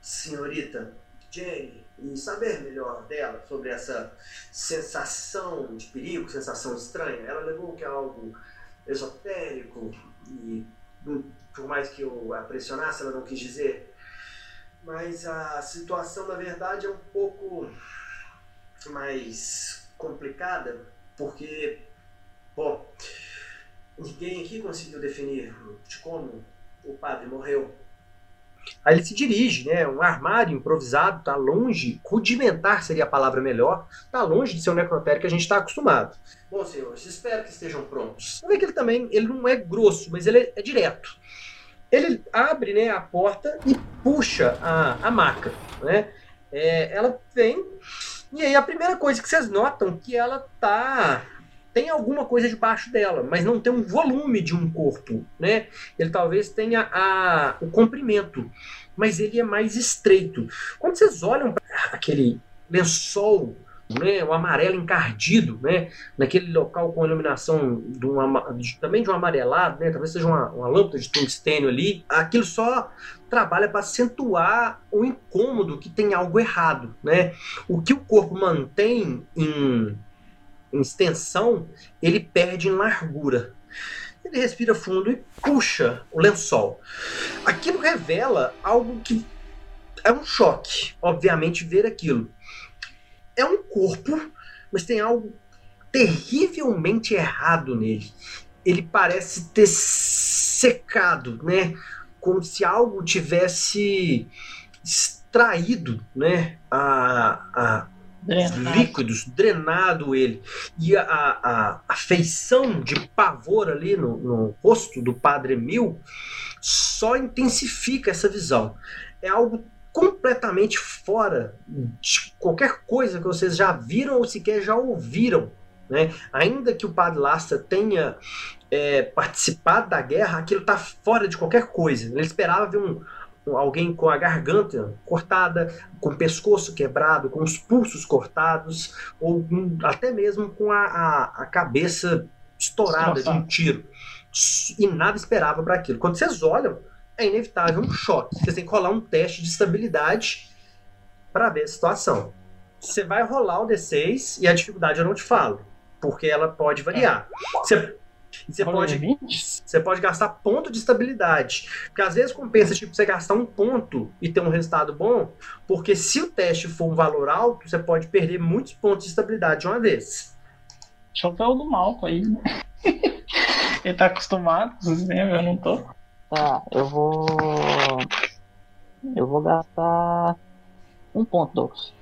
senhorita Jane e saber melhor dela sobre essa sensação de perigo, sensação estranha. Ela levou que é algo esotérico e por mais que eu a pressionasse, ela não quis dizer. Mas a situação, na verdade, é um pouco mais complicada, porque, bom, ninguém aqui conseguiu definir de como o padre morreu. Aí ele se dirige, né? Um armário improvisado, está longe, rudimentar seria a palavra melhor, está longe de ser o necrotério que a gente está acostumado. Bom, senhores, espero que estejam prontos. Vamos ver que ele também, ele não é grosso, mas ele é, é direto. Ele abre né, a porta e puxa a, a maca, né? É, ela vem, e aí a primeira coisa que vocês notam é que ela tá tem alguma coisa debaixo dela, mas não tem um volume de um corpo, né? Ele talvez tenha a, o comprimento, mas ele é mais estreito. Quando vocês olham para aquele lençol né, o amarelo encardido, né, naquele local com iluminação de um, de, também de um amarelado, né, talvez seja uma, uma lâmpada de tungstênio ali, aquilo só trabalha para acentuar o incômodo que tem algo errado, né? O que o corpo mantém em, em extensão, ele perde em largura. Ele respira fundo e puxa o lençol. Aquilo revela algo que é um choque, obviamente, ver aquilo é um corpo, mas tem algo terrivelmente errado nele. Ele parece ter secado, né? Como se algo tivesse extraído, né? A, a drenado. líquidos, drenado ele. E a, a, a feição de pavor ali no, no rosto do Padre Mil só intensifica essa visão. É algo completamente fora de qualquer coisa que vocês já viram ou sequer já ouviram. Né? Ainda que o padre Lastra tenha é, participado da guerra, aquilo está fora de qualquer coisa. Ele esperava ver um, alguém com a garganta cortada, com o pescoço quebrado, com os pulsos cortados, ou até mesmo com a, a, a cabeça estourada de um tiro. E nada esperava para aquilo. Quando vocês olham, é inevitável um choque. Você tem que rolar um teste de estabilidade para ver a situação. Você vai rolar o D6 e a dificuldade eu não te falo, porque ela pode variar. Você, você pode, você pode gastar ponto de estabilidade. Porque às vezes compensa tipo, você gastar um ponto e ter um resultado bom, porque se o teste for um valor alto, você pode perder muitos pontos de estabilidade de uma vez. Deixa eu ver o do Malco aí, né? Ele tá acostumado, eu não tô. Tá, eu vou. Eu vou gastar um ponto, Douglas.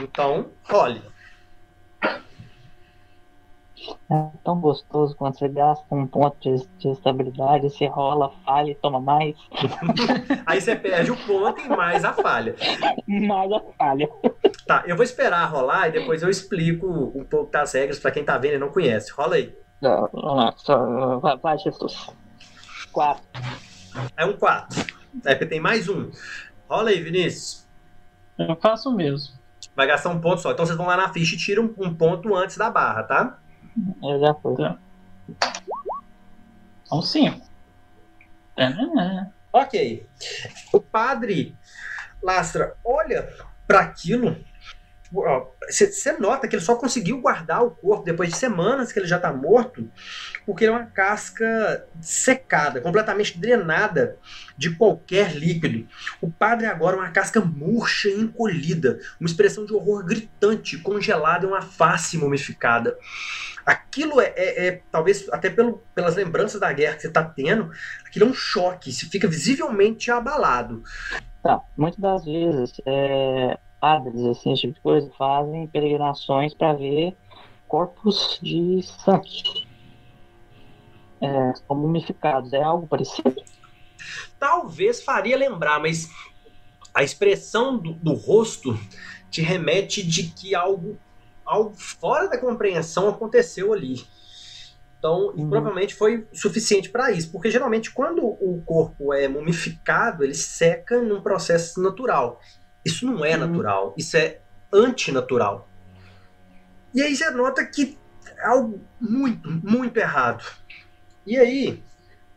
Então, role. É tão gostoso quando você gasta um ponto de, de estabilidade, você rola, falha e toma mais. Aí você perde o ponto e mais a falha. Mais a falha. Tá, eu vou esperar rolar e depois eu explico um pouco das regras para quem tá vendo e não conhece. Rola aí. Não, só, vai, vai, Jesus. 4. É um 4. É porque tem mais um. Rola aí, Vinícius. Eu faço o mesmo. Vai gastar um ponto só. Então vocês vão lá na ficha e tiram um ponto antes da barra, tá? Eu já fui. Tá. São 5. Ok. O padre Lastra olha para aquilo você nota que ele só conseguiu guardar o corpo depois de semanas que ele já está morto, porque ele é uma casca secada, completamente drenada de qualquer líquido. O padre agora é uma casca murcha e encolhida, uma expressão de horror gritante, congelada em uma face mumificada. Aquilo é, é, é talvez até pelo, pelas lembranças da guerra que você está tendo, aquilo é um choque, se fica visivelmente abalado. Tá, muitas das vezes é, padres, assim, esse tipo de coisa, fazem peregrinações para ver corpos de santos é, mumificados. É algo parecido? Talvez faria lembrar, mas a expressão do, do rosto te remete de que algo, algo fora da compreensão aconteceu ali. Então, uhum. provavelmente foi suficiente para isso, porque geralmente quando o corpo é mumificado, ele seca num processo natural. Isso não é uhum. natural, isso é antinatural. E aí você nota que é algo muito, muito errado. E aí,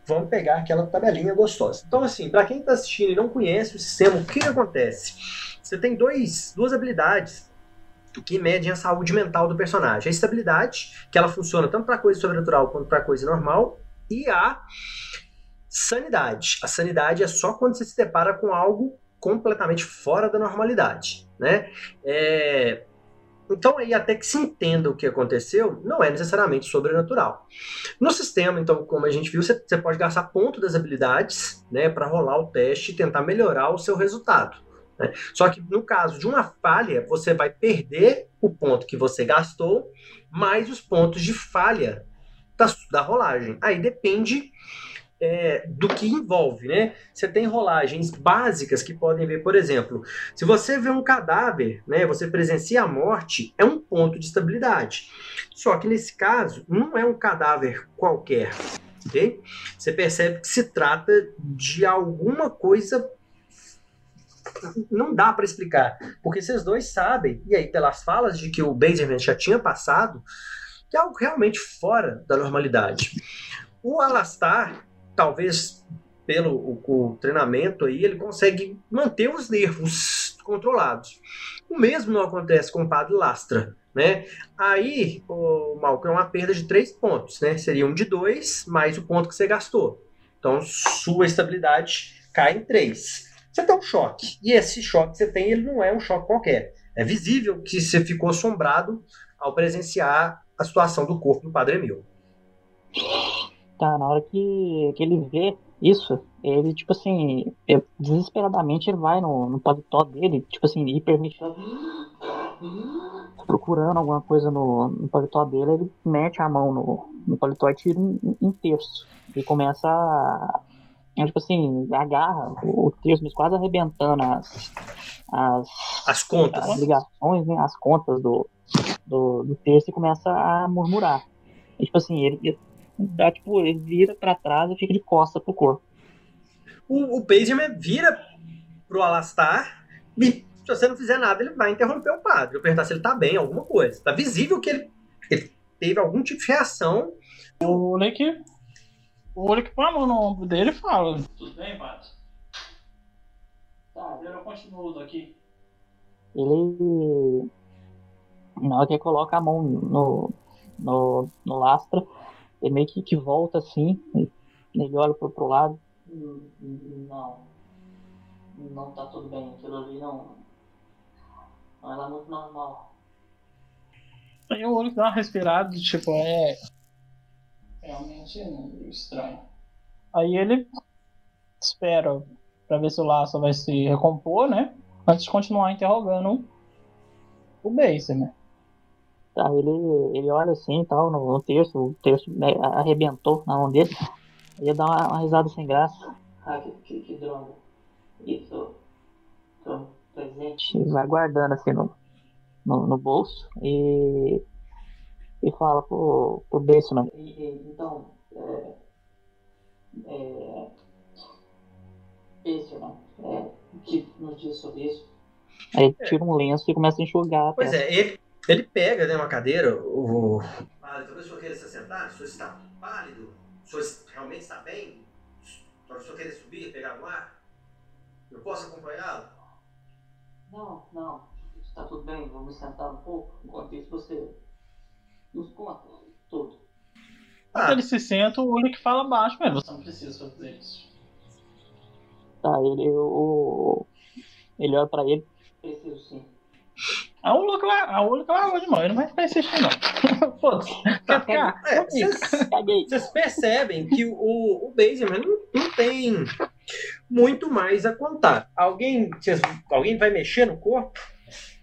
vamos pegar aquela tabelinha gostosa. Então, assim, para quem está assistindo e não conhece o sistema, o que, que acontece? Você tem dois, duas habilidades que medem a saúde mental do personagem. A estabilidade, que ela funciona tanto para coisa sobrenatural quanto para coisa normal, e a sanidade. A sanidade é só quando você se depara com algo completamente fora da normalidade, né? É, então, aí, até que se entenda o que aconteceu, não é necessariamente sobrenatural. No sistema, então, como a gente viu, você, pode gastar ponto das habilidades né, para rolar o teste e tentar melhorar o seu resultado. Né? Só que no caso de uma falha, você vai perder o ponto que você gastou, mais os pontos de falha da, da rolagem. Aí depende é, do que envolve, né? Você tem rolagens básicas que podem ver, por exemplo, se você vê um cadáver, né, você presencia a morte, é um ponto de estabilidade. Só que nesse caso, não é um cadáver qualquer, ok? Você percebe que se trata de alguma coisa não dá para explicar, porque vocês dois sabem, e aí pelas falas de que o Benjamin já tinha passado, que é algo realmente fora da normalidade. O Alastar, talvez pelo o, treinamento aí, ele consegue manter os nervos controlados. O mesmo não acontece com o Padre Lastra. Né? Aí, o Malcolm, é uma perda de três pontos, né? Seria um de dois, mais o ponto que você gastou. Então, sua estabilidade cai em três. Você tem um choque. E esse choque que você tem, ele não é um choque qualquer. É visível que você ficou assombrado ao presenciar a situação do corpo do Padre Emil. Tá, na hora que, que ele vê isso, ele, tipo assim, desesperadamente ele vai no, no paletó dele, tipo assim, hiper procurando alguma coisa no, no paletó dele, ele mete a mão no, no paletó e tira um, um terço. E começa a, é, tipo assim, agarra o, o terço, mas quase arrebentando as, as, as contas, as ligações, né, as contas do, do, do terço e começa a murmurar. E, tipo assim, ele, ele, dá, tipo, ele vira para trás e fica de costa pro corpo. O, o Benjamin vira pro Alastar e se você não fizer nada, ele vai interromper o padre. Eu perguntar se ele tá bem, alguma coisa. Tá visível que ele, ele teve algum tipo de reação. O Lake, o Lake põe a mão no ombro dele e fala: Tudo bem, padre? Tá, eu continuo aqui. Ele. Na hora que ele coloca a mão no, no, no lastra, ele meio que, que volta assim, ele olha pro, pro lado. Não. Não tá tudo bem, aquilo ali não ela é muito normal. Aí o olho dá uma respirada, tipo, é. Realmente é estranho. Aí ele espera pra ver se o laço vai se recompor, né? Antes de continuar interrogando o Baser, né? Tá, ele, ele olha assim e tal, no, no terço, o terço né, arrebentou na mão dele. Ele dá uma, uma risada sem graça. Ah, que, que, que droga. Isso. Tô presente, vai guardando assim no, no, no bolso e, e fala pro, pro Besseman. Então, é, é, Besseman, é, que nos diz sobre isso? Aí ele tira um lenço e começa a enxugar. Pois é, ele, ele pega né, uma cadeira, o. Padre, talvez o senhor queira se assentar? O senhor está pálido? O senhor realmente está bem? O senhor querer subir, pegar no ar? Eu posso acompanhá-lo? Não, não. Está tudo bem, vamos sentar um pouco. Enquanto isso, você nos conta tudo. Quando ah. ele se senta, o Ulrich fala baixo, mas você não precisa fazer isso. Tá, ele, o, ele olha pra ele. Preciso sim. A lá, a Ulrich largou de mão, ele não vai ficar insistindo não. Foda-se. Ficar? É, vocês percebem que o, o Benjamin não, não tem muito mais a contar. Alguém, alguém vai mexer no corpo?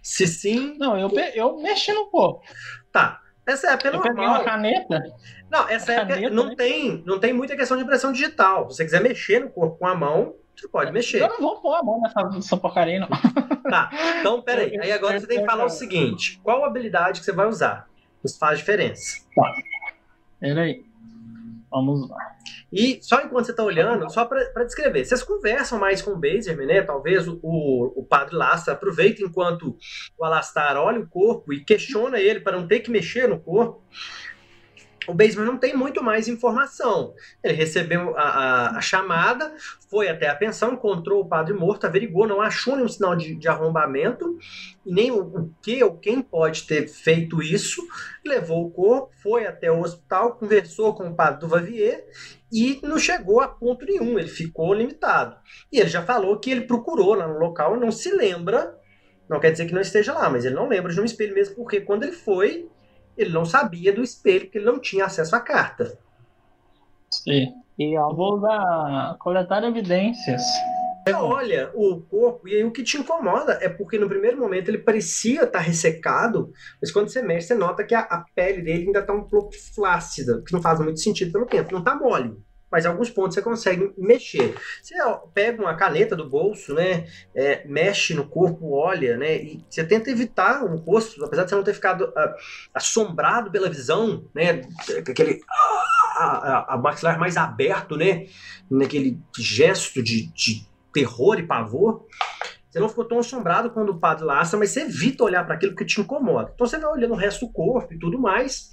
Se sim. Não, eu, eu mexi no corpo. Tá. Essa é apenas normal. uma caneta. Não, essa é caneta, não né? tem, não tem muita questão de impressão digital. Se você quiser mexer no corpo com a mão, você pode mexer. Eu não vou pôr a mão nessa, nessa porcaria, não. Tá. Então, peraí. Aí agora você tem que falar o seguinte: qual habilidade que você vai usar? Isso faz diferença. Tá. Peraí. Vamos lá. E só enquanto você está olhando, só para descrever, vocês conversam mais com o Benjamin, né? Talvez o, o padre Lastra aproveite enquanto o Alastar olha o corpo e questiona ele para não ter que mexer no corpo o Baseman não tem muito mais informação. Ele recebeu a, a, a, chamada, foi até a pensão, encontrou o padre morto, averigou, não achou nenhum sinal de, de arrombamento, nem o, o, que ou quem pode ter feito isso, levou o corpo, foi até o hospital, conversou com o padre do Vavier e não chegou a ponto nenhum, ele ficou limitado. E ele já falou que ele procurou lá no local não se lembra, não quer dizer que não esteja lá, mas ele não lembra de um espelho mesmo, porque quando ele foi, ele não sabia do espelho, porque ele não tinha acesso à carta. Sim. E eu vou usar coletar evidências. Você olha o corpo e aí o que te incomoda é porque no primeiro momento ele parecia estar ressecado, mas quando você mexe você nota que a, a pele dele ainda está um pouco flácida, que não faz muito sentido pelo tempo. Não está mole, mas alguns pontos você consegue mexer. Você pega uma caneta do bolso, né, é, mexe no corpo, olha, né, e você tenta evitar um rosto, apesar de você não ter ficado uh, assombrado pela visão, né, aquele a, a, a maxilar mais aberto, né, naquele gesto de, de terror e pavor. Você não ficou tão assombrado quando o padre laça, mas você evita olhar para aquilo que te incomoda. Então você vai olhando o resto do corpo e tudo mais.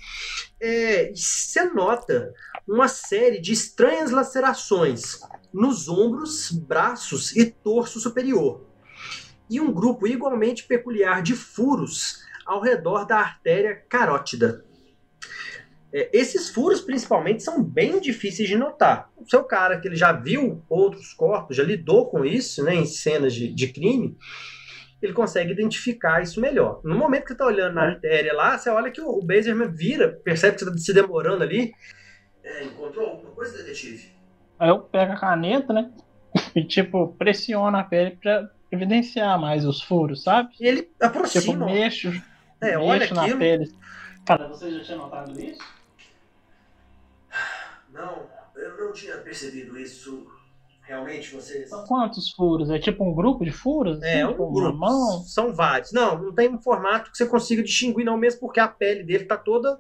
É, e você nota uma série de estranhas lacerações nos ombros, braços e torso superior. E um grupo igualmente peculiar de furos ao redor da artéria carótida. É, esses furos, principalmente, são bem difíceis de notar. O seu cara, que ele já viu outros corpos, já lidou com isso né, em cenas de, de crime, ele consegue identificar isso melhor. No momento que você está olhando na artéria lá, você olha que o, o Bazerman vira, percebe que você está se demorando ali. É, encontrou alguma coisa, detetive? Aí eu pego a caneta, né? E, tipo, pressiona a pele para evidenciar mais os furos, sabe? E ele aproxima. Tipo, mexo, é, mexo olha na aquilo. pele. Cara, você já tinha notado isso? Não, eu não tinha percebido isso. Realmente, vocês. São quantos furos? É tipo um grupo de furos? É, assim, um uma grupo. mão? São vários. Não, não tem um formato que você consiga distinguir, não, mesmo porque a pele dele tá toda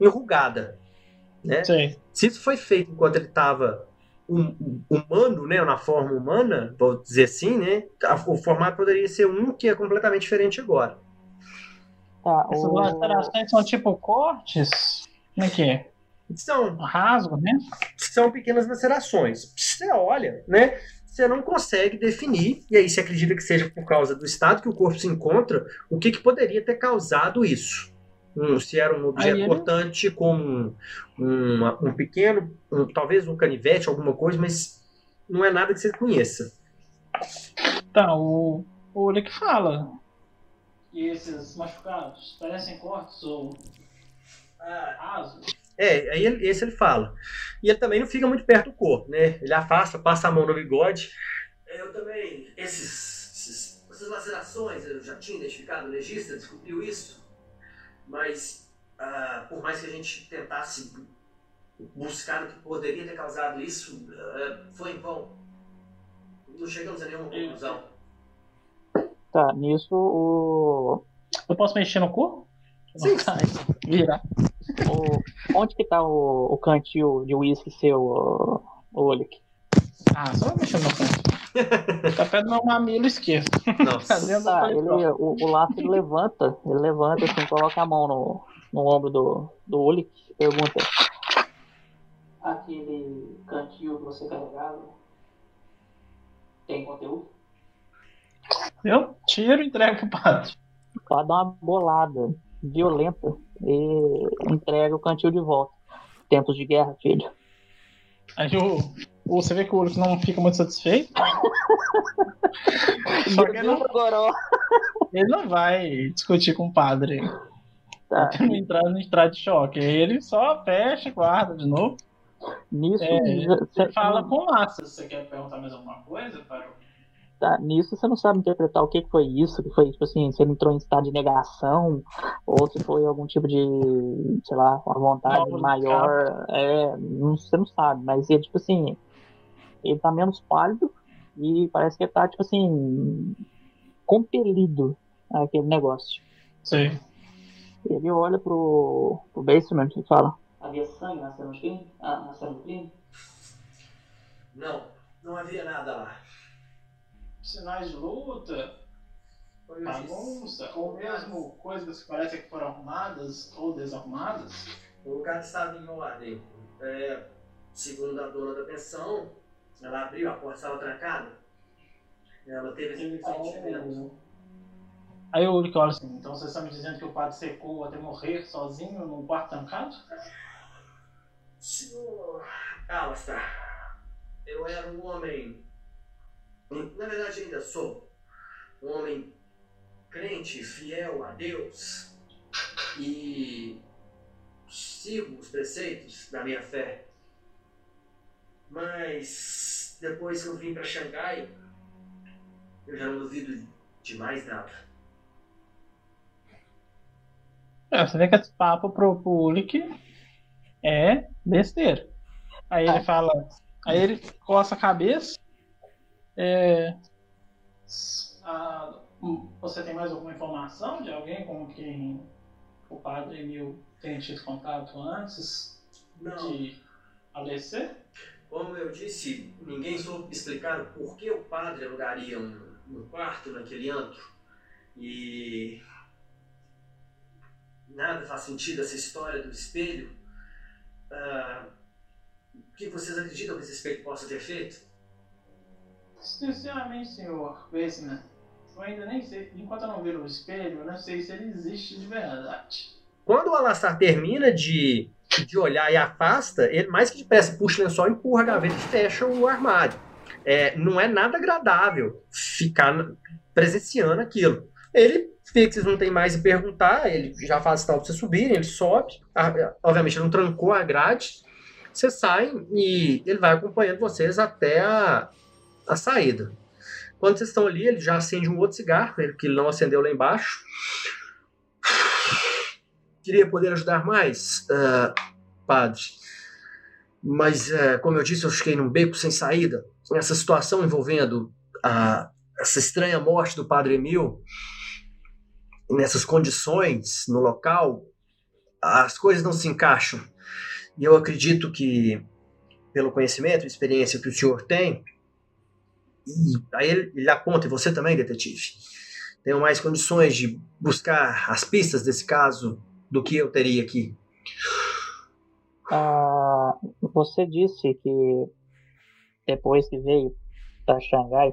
enrugada. Né? Sei. Se isso foi feito enquanto ele estava humano, né, na forma humana, vou dizer assim, né, a- o formato poderia ser um que é completamente diferente agora. Tá, Essas o... lacerações são tipo cortes? Como é que é? São, Rasgo, né? são pequenas lacerações. Você olha, né, você não consegue definir, e aí você acredita que seja por causa do estado que o corpo se encontra, o que, que poderia ter causado isso. Um, se era um objeto Aí ele- cortante, como um, uma- um pequeno, um- talvez um canivete, alguma coisa, mas não é nada que você conheça. Tá, o, o Olick fala. E esses machucados parecem cortes ou rasos? É, aí ele- esse ele fala. E ele também não fica muito perto do corpo, né? Ele afasta, passa a mão no bigode. Eu também, esses, esses- essas lacerações, eu já tinha identificado, o legista descobriu isso. Mas, ah, por mais que a gente tentasse buscar o que poderia ter causado isso, ah, foi em vão. Não chegamos a nenhuma conclusão. Tá, nisso o... Eu posso mexer no corpo? Sim. Virar. o- Onde que tá o, o cantil de uísque seu, o, o Olic? Ah, só mexer no canto. Tá perto do meu mamilo esquerdo. Nossa. Tá, paletó. ele, o, o ele levanta, ele levanta assim, coloca a mão no, no ombro do, do Olic e pergunta. Aquele cantil que você carregava tem conteúdo? Eu tiro e entrego pro padre. Ela dá uma bolada violenta e entrega o cantil de volta. Tempos de guerra, filho. Aí o, o- você vê que o Ulrich não fica muito satisfeito. Só que ele não, ele não vai discutir com o padre. Tá, Não entrar no entrar de choque. Ele só fecha, guarda de novo. nisso, É, Você cê- fala com laço. Você quer perguntar mais alguma coisa para tá, nisso você não sabe interpretar o que que foi isso, que foi, tipo assim, se ele entrou em estado de negação, ou se foi algum tipo de, sei lá, uma vontade de maior. É, não, você não sabe, mas ele, tipo assim, ele tá menos pálido e parece que ele tá, tipo assim, compelido àquele negócio. Sei. Ele olha pro, pro basement e fala: Havia sangue na cena do crime? Ah, na cena do crime? Não, não havia nada lá. Sinais de luta, bagunça, ou mesmo coisas que parecem que foram arrumadas ou desarrumadas. O lugar estava em ordem. É, segundo a dona da pensão, ela abriu, a porta estava trancada. Ela teve esse sentimento. Aí o Ulrich olha assim, então vocês estão me dizendo que o padre secou até morrer sozinho num quarto trancado? Senhor Alastar, eu era um homem. Na verdade, ainda sou. Um homem crente, fiel a Deus. E sigo os preceitos da minha fé. Mas depois que eu vim para Xangai, eu já não duvido de mais nada. É, você vê que esse papo pro, Ulrich é besteira. Aí ele fala. Aí ele coça a cabeça. É, ah, você tem mais alguma informação de alguém com quem o padre Emil tem tido contato antes Não. de falecer? Como eu disse, ninguém soube explicar o porquê o padre alugaria um, um quarto naquele antro. E. Nada faz sentido essa história do espelho. Ah, o que vocês acreditam que esse espelho possa ter feito? Sinceramente, senhor Weissman, eu ainda nem sei. Enquanto eu não ver o espelho, eu não sei se ele existe de verdade. Quando o Alassar termina de, de olhar e afasta, ele mais que depressa puxa o lençol, empurra a gaveta e fecha o armário. É, não é nada agradável ficar presenciando aquilo. Ele vê que vocês não têm mais a perguntar, ele já faz sinal para vocês subirem, ele sobe. Obviamente, ele não trancou a grade. Vocês saem e ele vai acompanhando vocês até a, a saída. Quando vocês estão ali, ele já acende um outro cigarro, ele que não acendeu lá embaixo. Queria poder ajudar mais, ah, padre. Mas, eh, como eu disse, eu fiquei num beco sem saída. Essa situação envolvendo a, essa estranha morte do padre Emil, nessas condições, no local, as coisas não se encaixam. E eu acredito que, pelo conhecimento e experiência que o senhor tem, e aí ele, ele aponta, e você também, detetive, tenho mais condições de buscar as pistas desse caso do que eu teria aqui. Ah, você disse que depois que veio para Xangai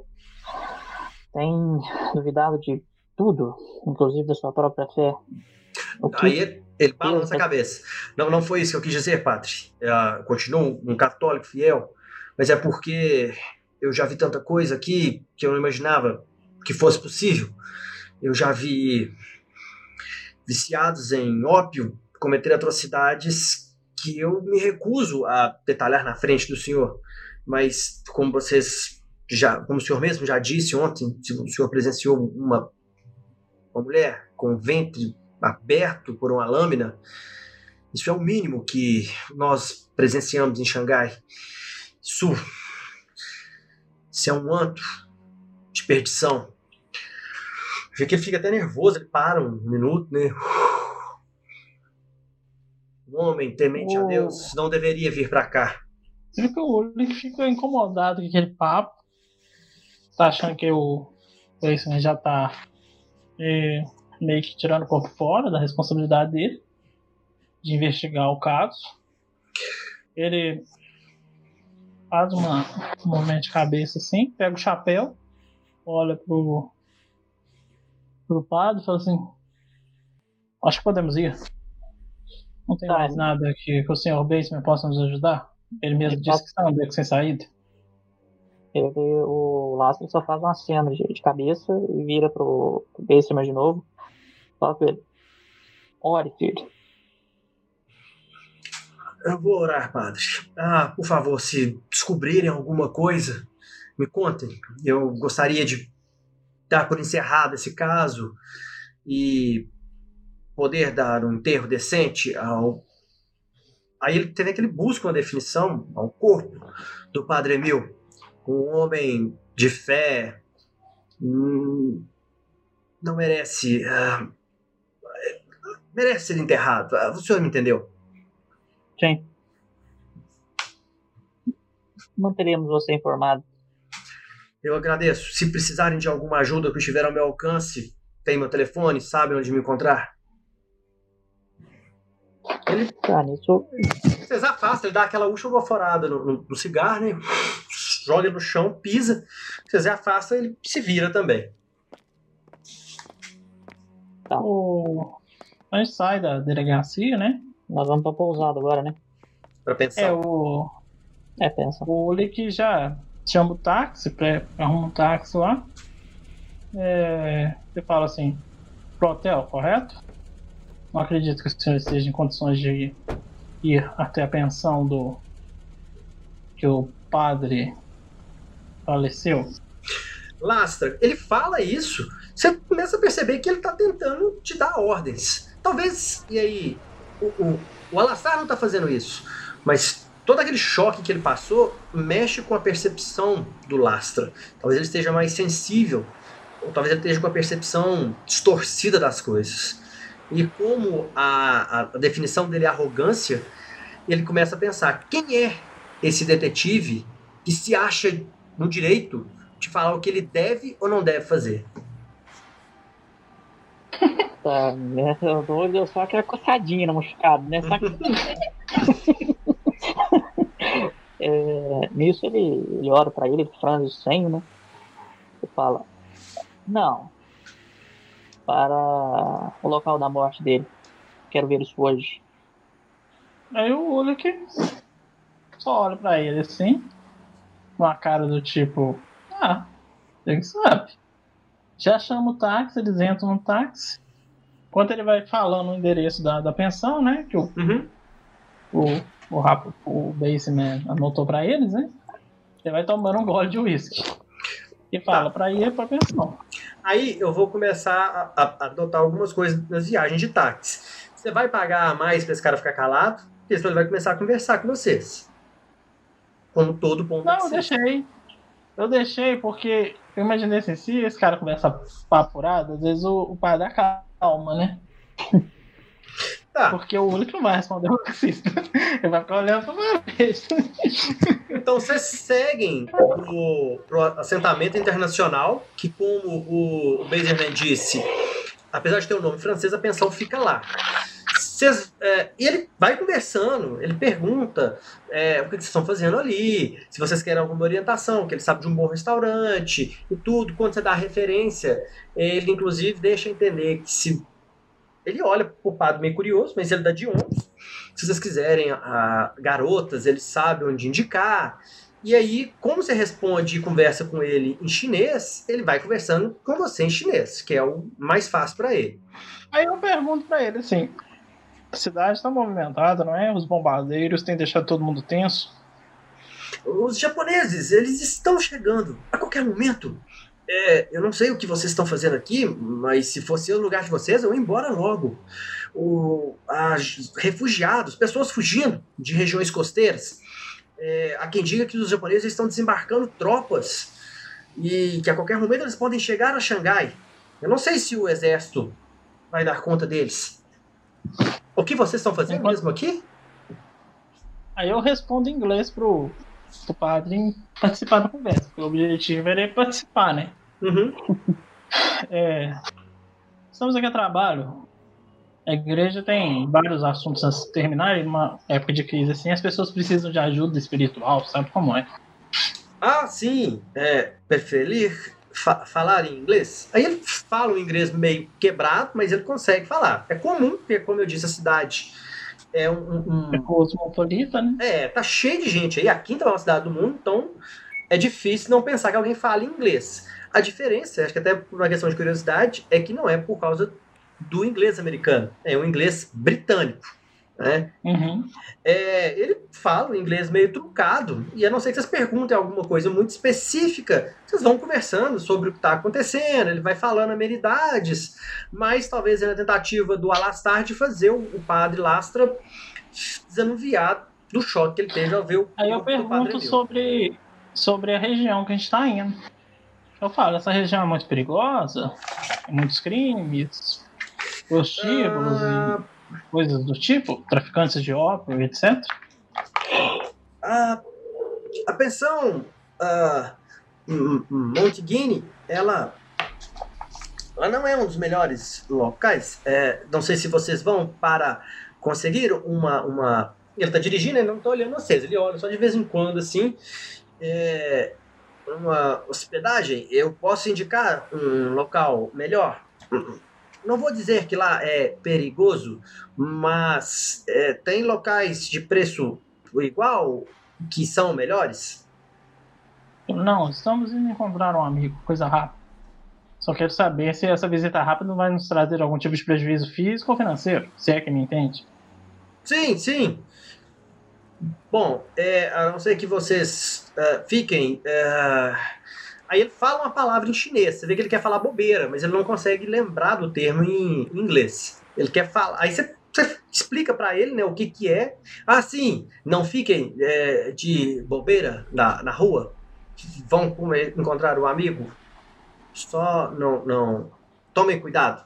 tem duvidado de tudo, inclusive da sua própria fé. O que Aí ele, ele balança a cabeça. Não, não foi isso que eu quis dizer, padre. Eu continuo um católico fiel, mas é porque eu já vi tanta coisa aqui que eu não imaginava que fosse possível. Eu já vi viciados em ópio cometer atrocidades que eu me recuso a detalhar na frente do senhor. Mas como vocês já, como o senhor mesmo já disse ontem, o senhor presenciou uma, uma mulher com o ventre aberto por uma lâmina, isso é o mínimo que nós presenciamos em Xangai. Isso, isso é um antro de perdição. Ele fica até nervoso, ele para um minuto, né? Um homem temente a Oh. Deus não deveria vir para cá. Você viu que o Ulrich ficou incomodado com aquele papo. Tá achando que o Weissman já tá é, meio que tirando o corpo fora da responsabilidade dele de investigar o caso. Ele faz uma, um movimento de cabeça assim, pega o chapéu, olha pro, pro padre e fala assim: Acho que podemos ir. Não tem Tá. mais nada que, que o senhor Baseman possa nos ajudar? Ele mesmo Ele disse passa- que está beco sem saída. Ele, o Lázaro só faz uma cena de, de cabeça e vira pro, pro Baseman de novo. Fala com ele. Ore, filho. Eu vou orar, padre. Ah, por favor, se descobrirem alguma coisa, me contem. Eu gostaria de dar por encerrado esse caso e poder dar um enterro decente ao. Aí ele teve que ele busca uma definição ao corpo do padre Emil, um homem de fé. hum, Não merece. ah, merece ser enterrado. Ah, O senhor me entendeu? Sim. Manteremos você informado. Eu agradeço. Se precisarem de alguma ajuda que estiver ao meu alcance, tem meu telefone, sabem onde me encontrar. Ele, Tá, nisso, vocês afastam, ele dá aquela última baforada no, no- no cigarro, né? Joga no chão, pisa. Vocês afastam, ele se vira também. O... A gente sai da delegacia, né? nós vamos pra pousada agora, né? Pra pensar. É, o, É, pensa. o Ulrich já chama o táxi, pré- arruma um táxi lá. É, você fala assim, pro hotel, correto? Não acredito que o senhor esteja em condições de ir até a pensão do que o padre faleceu. Lastra, ele fala isso, você começa a perceber que ele tá tentando te dar ordens. Talvez, e aí, o, o, o Alassar não tá fazendo isso, mas todo aquele choque que ele passou mexe com a percepção do Lastra. Talvez ele esteja mais sensível, ou talvez ele esteja com a percepção distorcida das coisas. E como a, a definição dele é arrogância, ele começa a pensar: quem é esse detetive que se acha no direito de falar o que ele deve ou não deve fazer? Tá, né? Eu dou só aquela coçadinha no machucado, né? Só que... é, nisso ele, ele olha pra ele, ele franze o senho, né? E fala: Não. Para o local da morte dele. Quero ver isso hoje. Aí eu olho aqui. Só olho pra ele assim. Com a cara do tipo. Ah, ele sabe. Já chama o táxi, eles entram no táxi. Enquanto ele vai falando o endereço da, da pensão, né? Que o, Uhum. o, o, rap- o Baseman anotou pra eles, né? Ele vai tomando um gole de uísque. E fala pra ir pra pensão. Aí eu vou começar a, a- a adotar algumas coisas nas viagens de táxi. Você vai pagar a mais para esse cara ficar calado, e senão ele vai começar a conversar com vocês. Como todo bom Não, eu deixei. Eu deixei porque eu imaginei assim, se esse cara começa furado, às vezes o, o pai dá calma, né? Tá, Porque o único não vai responder o taxista. Ele vai ficar olhando pra vez. então vocês seguem pro, pro assentamento internacional, que como o, Baserman disse, apesar de ter o nome francês, a pensão fica lá. Vocês, é, e ele vai conversando, ele pergunta é, o que que vocês estão fazendo ali, se vocês querem alguma orientação, que ele sabe de um bom restaurante e tudo. Quando você dá a referência, ele inclusive deixa entender que se. Ele olha pro padre meio curioso, mas ele dá de ombros. Se vocês quiserem a, garotas, ele sabe onde indicar. E aí, como você responde e conversa com ele em chinês, ele vai conversando com você em chinês, que é o mais fácil para ele. Aí eu pergunto pra ele assim: a cidade tá movimentada, não é? Os bombardeiros têm deixado todo mundo tenso. Os japoneses, eles estão chegando a qualquer momento. É, eu não sei o que vocês estão fazendo aqui, mas se fosse o lugar de vocês, eu ia embora logo. O, as- refugiados, pessoas fugindo de regiões costeiras. É, há quem diga que os japoneses estão desembarcando tropas e que a qualquer momento eles podem chegar a Xangai. Eu não sei se o exército vai dar conta deles. O que vocês estão fazendo mesmo aqui? Aí eu respondo em inglês pro, pro padre participar da conversa. O objetivo era ele participar, né? Uhum. É, estamos aqui a trabalho. A igreja tem vários assuntos a se terminarem numa época de crise assim. As pessoas precisam de ajuda espiritual, sabe como é? Ah, sim. É, preferir fa- falar em inglês? Aí ele fala o inglês meio quebrado, mas ele consegue falar. É comum, porque, como eu disse, a cidade é um. um- É cosmopolita, né? é, tá cheio de gente aí. A quinta maior cidade do mundo, então é difícil não pensar que alguém fala inglês. A diferença, acho que até por uma questão de curiosidade, é que não é por causa do inglês americano, é o inglês britânico. Né? Uhum. É, ele fala o inglês meio truncado, e a não ser que vocês perguntem alguma coisa muito específica, vocês vão conversando sobre o que está acontecendo, ele vai falando amenidades, mas talvez é na tentativa do Alastar de fazer o, o padre Lastra desanuviar do choque que ele teve ao ver o Aí eu pergunto sobre, sobre a região que a gente tá indo. Eu falo, essa região é muito perigosa, tem muitos crimes, prostíbulos Ah, e coisas do tipo, traficantes de ópio, etc. a, a pensão ah, em- em Monte Guinea, ela, ela não é um dos melhores locais. É, não sei se vocês vão para conseguir uma. uma ele está dirigindo, ele não está olhando vocês, ele olha só de vez em quando assim. É, uma hospedagem, eu posso indicar um local melhor. Não vou dizer que lá é perigoso, mas é, tem locais de preço igual que são melhores? Não, estamos indo encontrar um amigo, coisa rápida. Só quero saber se essa visita rápida vai nos trazer algum tipo de prejuízo físico ou financeiro, se é que me entende. Sim, sim. Bom, é, a não ser que vocês é, fiquem. é, Aí ele fala uma palavra em chinês. Você vê que ele quer falar bobeira, mas ele não consegue lembrar do termo em, inglês. Ele quer falar. Aí você você explica para ele né, o que, que é. Ah, sim, não fiquem é, de bobeira na, na rua. Vão encontrar um amigo. Só não, não. Tomem cuidado.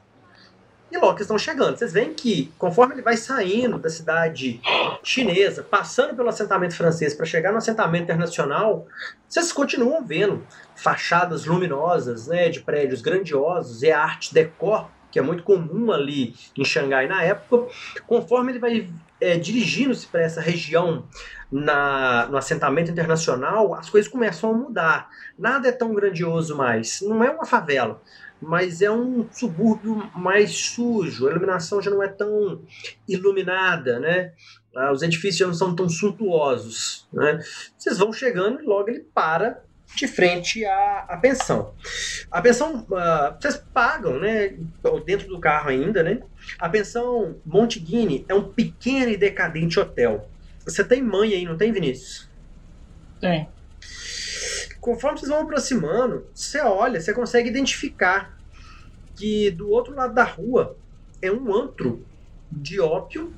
E que estão chegando, vocês veem que conforme ele vai saindo da cidade chinesa, passando pelo assentamento francês para chegar no assentamento internacional, vocês continuam vendo fachadas luminosas, né, de prédios grandiosos, e arte decor que é muito comum ali em Xangai na época. Conforme ele vai é, dirigindo-se para essa região na, no assentamento internacional, as coisas começam a mudar. Nada é tão grandioso mais. Não é uma favela, mas é um subúrbio mais sujo. A iluminação já não é tão iluminada, né? Ah, os edifícios já não são tão suntuosos. Né? Vocês vão chegando e logo ele para de frente à, à pensão. A pensão, uh, vocês pagam, né? Dentro do carro ainda, né? A pensão Monteguini é um pequeno e decadente hotel. Você tem mãe aí, não tem, Vinícius? Tem. Conforme vocês vão aproximando, você olha, você consegue identificar que do outro lado da rua é um antro de ópio,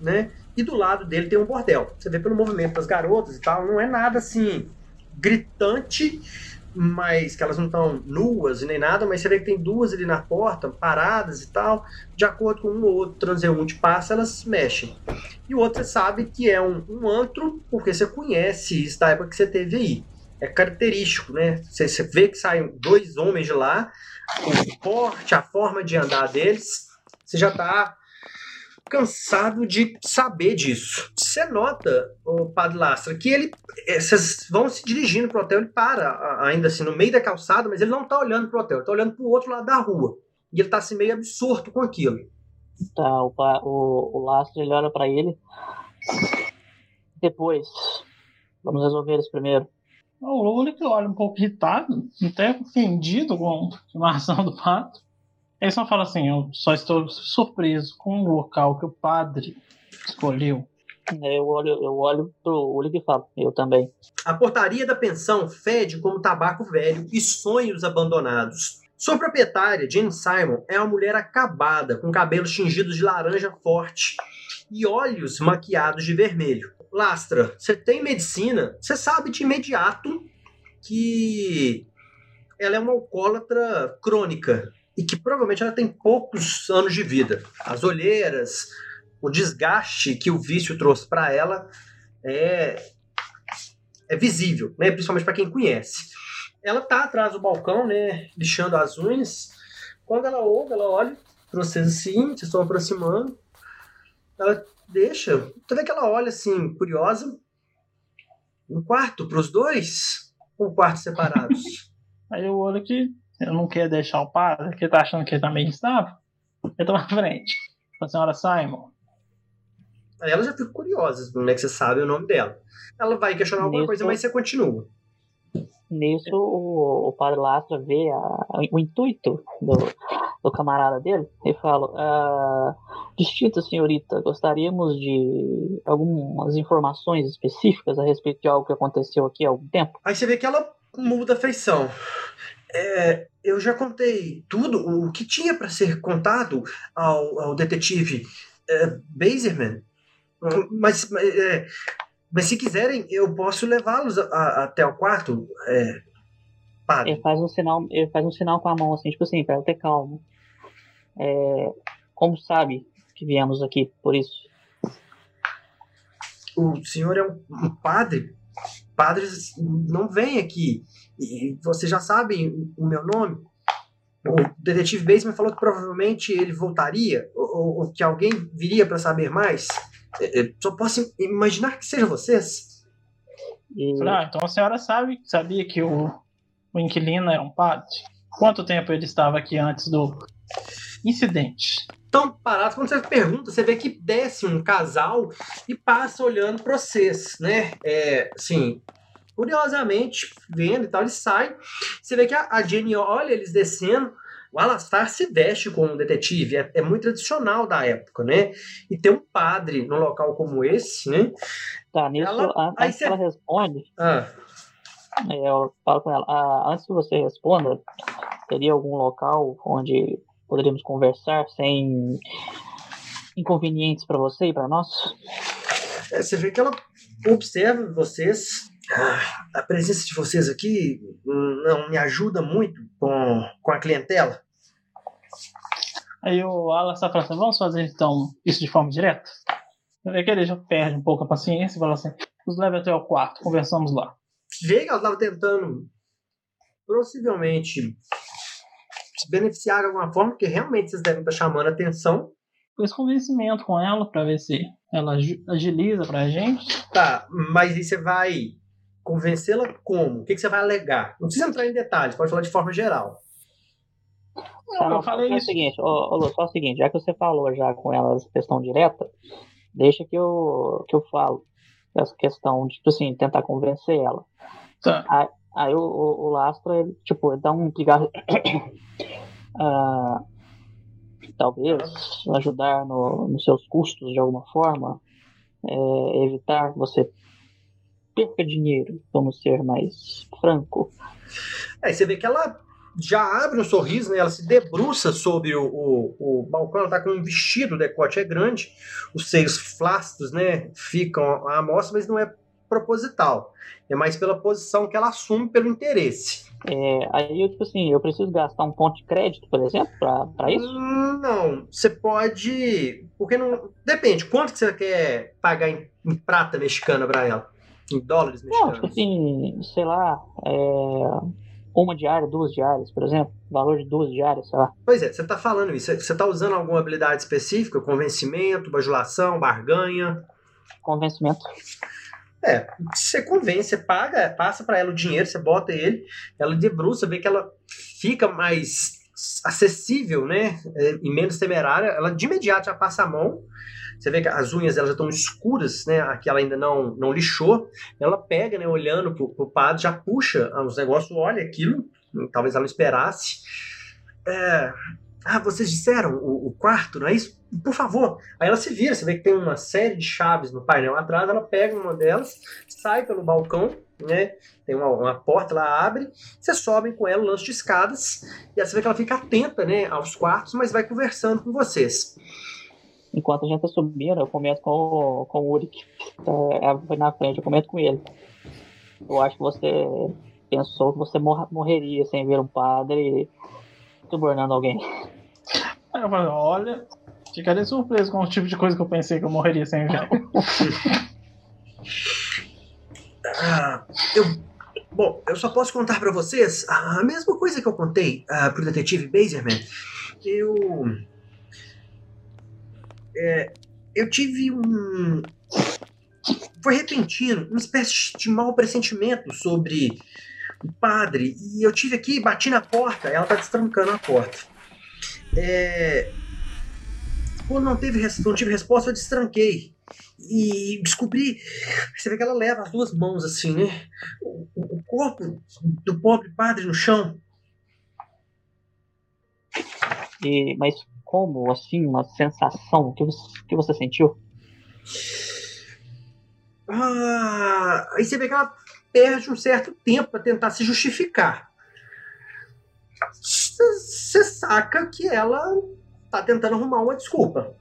né? E do lado dele tem um bordel. Você vê pelo movimento das garotas e tal, não é nada assim gritante, mas que elas não estão nuas nem nada, mas você vê que tem duas ali na porta, paradas e tal. De acordo com um ou outro transeunte passa, elas mexem. E o outro você sabe que é um, um antro, porque você conhece isso da época que você teve aí. É característico, né? Você, vê que saem dois homens de lá, o porte, a forma de andar deles, você já está cansado de saber disso. Você nota, o Padre Lastra, que ele. Eh, vocês vão se dirigindo pro hotel, ele para ainda assim no meio da calçada, mas ele não tá olhando pro hotel, ele tá olhando pro outro lado da rua. E ele tá assim meio absorto com aquilo. Tá, o, o, o Lastra ele olha para ele. Depois. Vamos resolver isso primeiro. O Lula que olha um pouco irritado, até ofendido com a afirmação do pato. Ele só fala assim: Eu só estou surpreso com o local que o padre escolheu. É, eu olho, eu olho pro Uli e falo, eu também. A portaria da pensão fede como tabaco velho e sonhos abandonados. Sua proprietária, Jane Simon, é uma mulher acabada, com cabelos tingidos de laranja forte e olhos maquiados de vermelho. Lastra, você tem medicina, você sabe de imediato que ela é uma alcoólatra crônica e que provavelmente ela tem poucos anos de vida. As olheiras, o desgaste que o vício trouxe para ela é, é visível, né? principalmente para quem conhece. Ela tá atrás do balcão, né, lixando as unhas. Quando ela ouve, ela olha para vocês assim, vocês estão aproximando. Ela deixa, você vê que ela olha assim, curiosa. Um quarto para os dois? Ou um quarto separados? Aí eu olho que eu não quero deixar o padre, que tá achando que ele tá meio instável. Eu tô na frente. A senhora Simon. Aí ela já fica curiosa, como é que você sabe o nome dela. Ela vai questionar alguma coisa, mas você continua. Nisso, o, o padre Lastra vê a, o intuito do, do camarada dele e fala: ah, Distinta senhorita, gostaríamos de algumas informações específicas a respeito de algo que aconteceu aqui há algum tempo. Aí você vê que ela muda a feição. É, eu já contei tudo o que tinha para ser contado ao, ao detetive é, Baserman. Mas, é, mas se quiserem, eu posso levá-los até o quarto, é, padre. Ele faz um sinal, ele faz um sinal com a mão assim, tipo assim, para ter calma. É, como sabe que viemos aqui por isso? O senhor é um, um padre? Padres não vêm aqui. E vocês já sabem o meu nome? O detetive Baseman falou que provavelmente ele voltaria, ou, ou que alguém viria para saber mais. É, é, só posso imaginar que seja vocês. E... Ah, então a senhora sabe, sabia que o, o inquilino era um padre? Quanto tempo ele estava aqui antes do incidente? Tão parados, quando você pergunta, você vê que desce um casal e passa olhando para vocês, né? É, assim, curiosamente, vendo e tal, ele sai. Você vê que a, a Jenny olha eles descendo. O Alastar se veste como um detetive, é, é, muito tradicional da época, né? E ter um padre num local como esse, né? Tá, nisso, ela, antes que ela responde, ah. É, eu falo com ela, ah, antes que você responda, teria algum local onde poderíamos conversar sem inconvenientes para você e para nós? É, você vê que ela observa vocês. Ah, a presença de vocês aqui hum, não me ajuda muito com, com a clientela. Aí o tá falando assim, vamos fazer então isso de forma direta? Vê que ele já perde um pouco a paciência e fala assim, nos leve até o quarto, conversamos lá. Vê que ela estava tentando possivelmente se beneficiar de alguma forma, porque realmente vocês devem estar chamando a atenção. Fiz convencimento com ela pra ver se ela agi- agiliza pra gente. Tá, mas aí você vai convencê-la como? O que, que você vai alegar? Não precisa entrar em detalhes, pode falar de forma geral. Não, eu falei é o isso. seguinte, ô, ô, Lu, só o seguinte, já que você falou já com ela essa questão direta, deixa que eu, que eu falo essa questão de, tipo assim, tentar convencer ela. Tá. Aí o, o, o Lastra, ele, tipo, ele dá um pigarro. Ah, talvez ajudar no, nos seus custos de alguma forma, é, evitar que você perca dinheiro, vamos ser mais franco. Aí você vê que ela já abre um sorriso, né? Ela se debruça sobre o, o, o balcão, ela tá com um vestido, o decote é grande, os seios flácidos, né? Ficam à mostra, mas não é proposital. É mais pela posição que ela assume pelo interesse. É, aí, eu, tipo assim, eu preciso gastar um ponto de crédito, por exemplo, pra isso? Não, você pode. Porque não. Depende, quanto que você quer pagar em, em prata mexicana pra ela? Em dólares Não, mexicanos? tipo assim, sei lá, é, uma diária, duas diárias, por exemplo, valor de duas diárias, sei lá. Pois é, você tá falando isso. Você tá usando alguma habilidade específica? Convencimento, bajulação, barganha? Convencimento. É, você convence, você paga, passa pra ela o dinheiro, você bota ele, ela debruça, vê que ela fica mais acessível, né? é, E menos temerária. Ela de imediato já passa a mão. Você vê que as unhas dela já estão escuras, né? Aqui ela ainda não, não lixou. Ela pega, né? Olhando pro, pro padre, já puxa os negócios, olha aquilo. Talvez ela não esperasse. É, ah, vocês disseram o, o quarto, não é isso? Por favor. Aí ela se vira, você vê que tem uma série de chaves no painel atrás, ela pega uma delas, sai pelo balcão, né? Tem uma, uma porta, ela abre, você sobe com ela, lance de escadas, e aí você vê que ela fica atenta, né, aos quartos, mas vai conversando com vocês. Enquanto a gente tá subindo, eu comento com, o- com o Uric. É, foi na frente, eu comento com ele. Eu acho que você pensou que você morra- morreria sem ver um padre subornando alguém. Aí eu falei, olha, ficaria surpreso com o tipo de coisa que eu pensei que eu morreria sem ver. Ah, eu, bom, eu só posso contar pra vocês a mesma coisa que eu contei ah, pro detetive Baserman. Eu. É, eu tive um. Foi repentino, uma espécie de mau pressentimento sobre o padre. E eu tive aqui, bati na porta, ela tá destrancando a porta. É, quando não, teve, não tive resposta, eu destranquei. E descobri. Você vê que ela leva as duas mãos assim, né? O, o- o corpo do pobre padre no chão. E, mas como, assim, uma sensação que você, que você sentiu? Ah, aí você vê que ela perde um certo tempo para tentar se justificar. Você saca que ela tá tentando arrumar uma desculpa.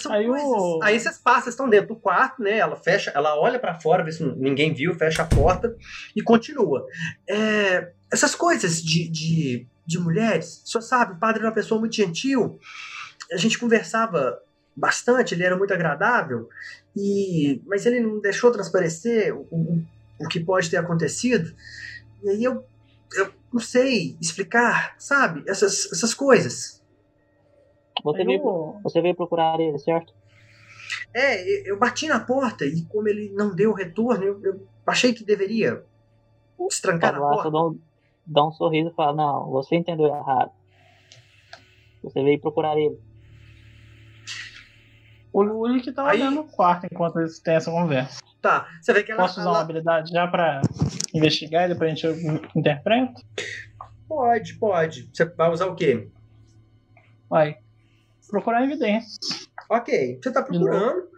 São Aí o- Aí vocês passam, vocês estão dentro do quarto, né? Ela fecha, ela olha para fora, vê se ninguém viu, fecha a porta e continua. É, essas coisas de, de, de mulheres, o senhor sabe, o padre era uma pessoa muito gentil. A gente conversava bastante, ele era muito agradável. E, mas ele não deixou transparecer o, o, o que pode ter acontecido. E aí eu, eu não sei explicar, sabe? Essas, essas coisas. Você veio, eu- você veio procurar ele, certo? É, eu bati na porta e como ele não deu retorno, eu, eu achei que deveria estrancar na Fala lá, porta. Dá um sorriso e fala, não, você entendeu errado. Você veio procurar ele. O Luli que tá Aí- olhando o quarto enquanto eles têm essa conversa. Tá, você vê que ela, Posso usar uma ela- habilidade já pra investigar e depois a gente interpreta? Pode, pode. Você vai usar o quê? Vai. Procurar evidências. Ok, você tá procurando.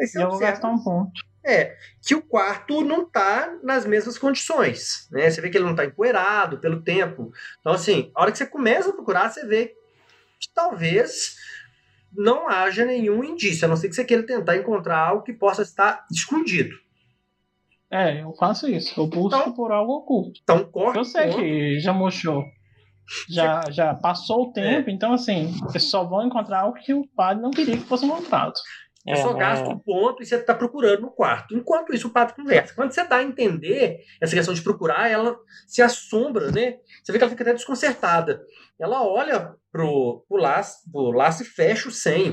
Aí você E eu vou observa- gastar um ponto. É, que o quarto não tá nas mesmas condições, né? Você vê que ele não tá empoeirado pelo tempo. Então, assim, a hora que você começa a procurar, você vê que talvez não haja nenhum indício, a não ser que você queira tentar encontrar algo que possa estar escondido. É, eu faço isso. Eu busco Então- por algo oculto. Então, corta Eu sei que já murchou. Já, já passou o tempo, então assim, vocês só vão encontrar algo que o padre não queria que fosse encontrado. Eu só né, gasto um ponto e você está procurando no quarto. Enquanto isso, o padre conversa. Quando você dá a entender essa questão de procurar, ela se assombra, né? Você vê que ela fica até desconcertada. Ela olha pro, pro, laço, pro laço e fecha o senho.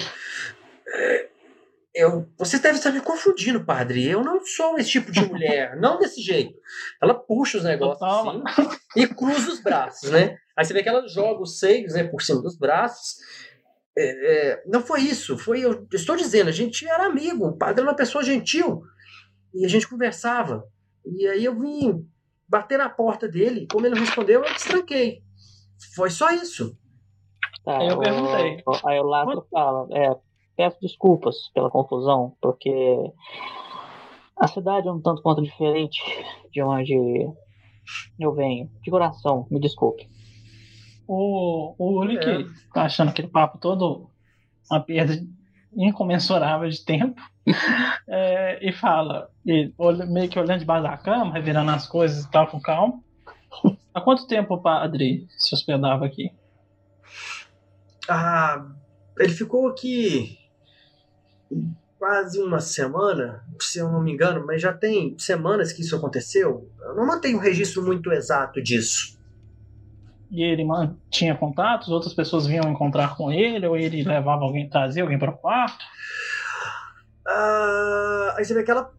É, Eu, você deve estar me confundindo, padre. Eu não sou esse tipo de mulher. não desse jeito. Ela puxa os negócios Toma. assim e cruza os braços, né? Aí você vê que ela joga os seios né, por cima dos braços. É, é, não foi isso, foi eu estou dizendo, a gente era amigo, o padre era uma pessoa gentil e a gente conversava. E aí eu vim bater na porta dele, como ele não respondeu, eu destranquei. Foi só isso. Tá, Aí eu o- perguntei. o- Aí o Lázaro fala, é, peço desculpas pela confusão, porque a cidade é um tanto quanto diferente de onde eu venho. De coração, me desculpe. O, o Uli É. que tá achando aquele papo todo uma perda incomensurável de tempo é, e fala, e meio que olhando debaixo da cama, revirando as coisas e tal com calma. Há quanto tempo o padre se hospedava aqui? Ah, ele ficou aqui quase uma semana, se eu não me engano, mas já tem semanas que isso aconteceu. Eu não mantenho um registro muito exato disso. E ele tinha contatos? Outras pessoas vinham encontrar com ele? Ou ele levava alguém, trazia alguém para o quarto? Ah, aí você vê que ela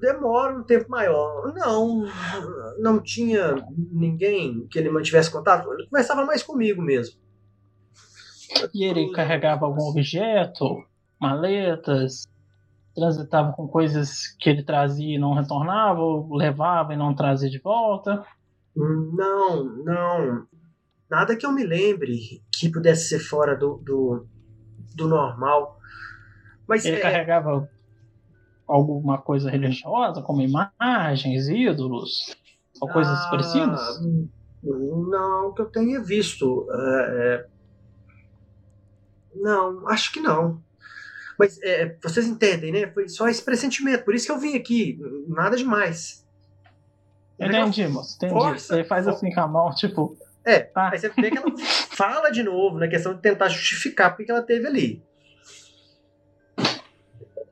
demora um tempo maior. Não, não tinha ninguém que ele mantivesse contato. Ele conversava mais comigo mesmo. E ele carregava algum objeto, maletas, transitava com coisas que ele trazia e não retornava, ou levava e não trazia de volta. Não, não. Nada que eu me lembre que pudesse ser fora do, do, do normal. Mas Ele é, carregava alguma coisa religiosa, como imagens, ídolos, ou coisas ah, parecidas? Não, que eu tenha visto. é, é, não, acho que não. Mas é, vocês entendem, né? Foi só esse pressentimento. Por isso que eu vim aqui. Nada demais. Entendi, moço, entendi. Força. Ele faz assim com a mão, tipo, É, tá. aí você vê que ela fala de novo na questão de tentar justificar porque que ela teve ali.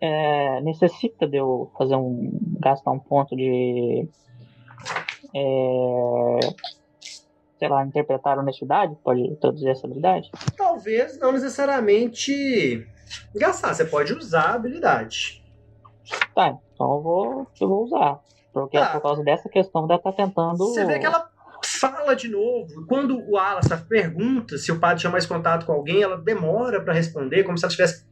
É, necessita de eu fazer um. gastar um ponto de. é, sei lá, interpretar honestidade? Pode traduzir essa habilidade? Talvez não necessariamente gastar. Você pode usar a habilidade. Tá, então eu vou, eu vou usar. Porque Tá. é por causa dessa questão dela tá tentando. Você vê que ela fala de novo. Quando o Alastar pergunta se o padre tinha mais contato com alguém, ela demora para responder, como se ela estivesse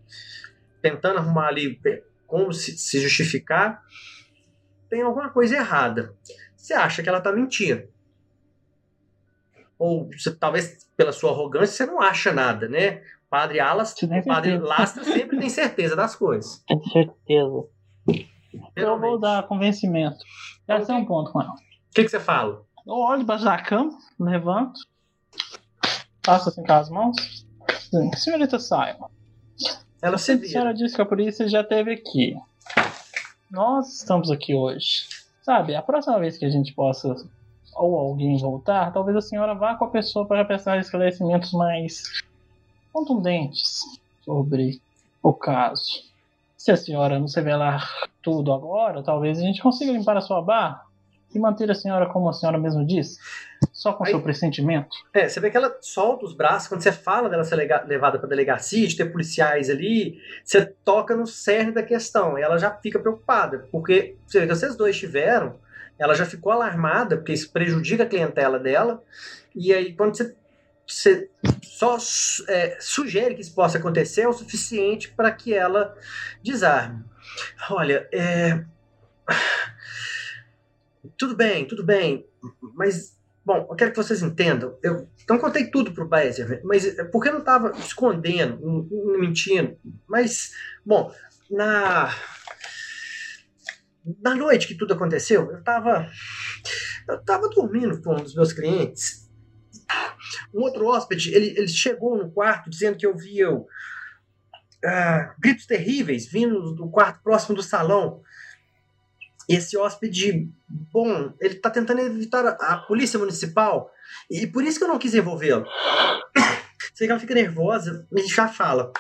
tentando arrumar ali é, como se, se justificar. Tem alguma coisa errada. Você acha que ela tá mentindo. Ou você, talvez pela sua arrogância você não acha nada, né? O padre Alas, tem padre. Lastra sempre tem certeza das coisas. Tenho certeza. Eu vou Geralmente. dar convencimento. Deve ser um ponto com ela. O que, que você fala? Eu olho debaixo da cama, levanto, passo assim com as mãos. Sim, Senhorita Simon, Ela se a senhora disse que a polícia já esteve aqui. Nós estamos aqui hoje. Sabe, a próxima vez que a gente possa, ou alguém voltar, talvez a senhora vá com a pessoa para prestar esclarecimentos mais contundentes sobre o caso. Se a senhora não se revelar tudo agora, talvez a gente consiga limpar a sua barra e manter a senhora como a senhora mesmo disse, só com Aí- seu pressentimento. É, você vê que ela solta os braços quando você fala dela ser levada para delegacia, de ter policiais ali, você toca no cerne da questão e ela já fica preocupada, porque você vê que vocês dois tiveram, ela já ficou alarmada, porque isso prejudica a clientela dela, e aí quando você, você só é, sugere que isso possa acontecer é o suficiente para que ela desarme. Olha, é. Tudo bem, tudo bem, mas Bom, eu quero que vocês entendam. Eu não contei tudo pro Baezer, mas é porque eu não estava escondendo, mentindo. Mas, bom, na na noite que tudo aconteceu, eu estava eu tava dormindo com um dos meus clientes. Um outro hóspede, ele, ele chegou no quarto dizendo que eu ah, gritos terríveis vindo do quarto próximo do salão. Esse hóspede, bom, ele está tentando evitar a, a polícia municipal e por isso que eu não quis envolvê-lo. Sei que ela fica nervosa e já fala.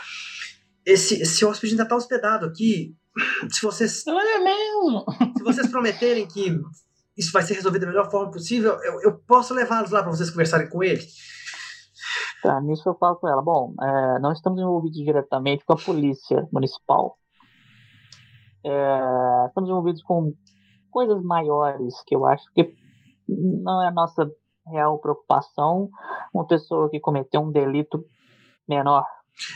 Esse, esse hóspede ainda está hospedado aqui. Se vocês, é mesmo? se vocês prometerem que isso vai ser resolvido da melhor forma possível, eu, eu posso levá-los lá para vocês conversarem com ele. Tá, nisso eu falo com ela. Bom, é, não estamos envolvidos diretamente com a polícia municipal. É, estamos envolvidos com coisas maiores que eu acho que não é a nossa real preocupação uma pessoa que cometeu um delito menor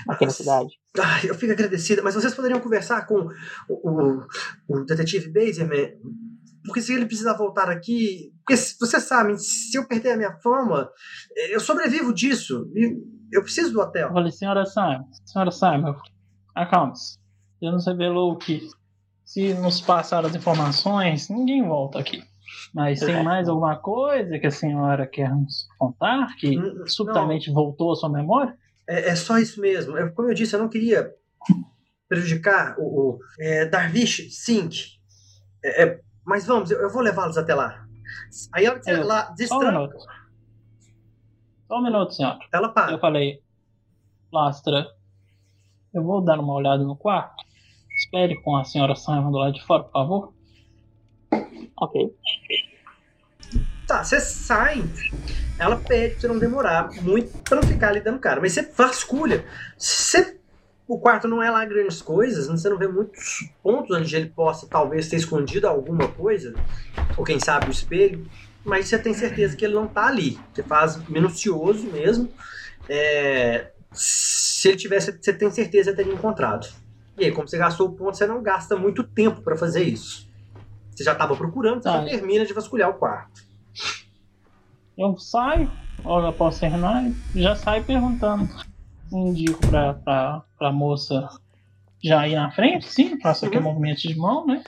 aqui na cidade. Ai, eu fico agradecida, mas vocês poderiam conversar com o, o, o detetive Baserman? Porque se ele precisar voltar aqui. Porque vocês sabem, se eu perder a minha fama, eu sobrevivo disso. E eu preciso do hotel. falei, senhora Simon, senhora Simon, acalme-se. Você nos revelou que se nos passar as informações, ninguém volta aqui. Mas tem mais alguma coisa que a senhora quer nos contar que Hum, subitamente voltou à sua memória? É, é só isso mesmo. Eu- como eu disse, eu não queria prejudicar o, o é, Darvish Sink. É, é, mas vamos, eu, eu vou levá-los até lá. Aí ela, É, Só um destranca, minuto. Só um minuto, senhora. ela para. Eu falei, Lastra, eu vou dar uma olhada no quarto. Espere com a senhora Simon do lado de fora, por favor. Ok. Tá, você sai. Ela pede pra você não demorar muito pra não ficar ali dando cara. Mas você vasculha. O quarto não é lá grandes coisas, você não vê muitos pontos onde ele possa talvez ter escondido alguma coisa. Ou quem sabe o espelho. Mas você tem certeza que ele não tá ali. Você faz minucioso mesmo. É, se ele tivesse, você tem certeza teria encontrado. E aí, como você gastou o ponto, você não gasta muito tempo pra fazer isso. Você já estava procurando, você já termina de vasculhar o quarto. Eu saio, olho após e já saio perguntando. Indico pra, pra, pra moça já ir na frente, sim, faço aqui Uhum. movimento de mão, né?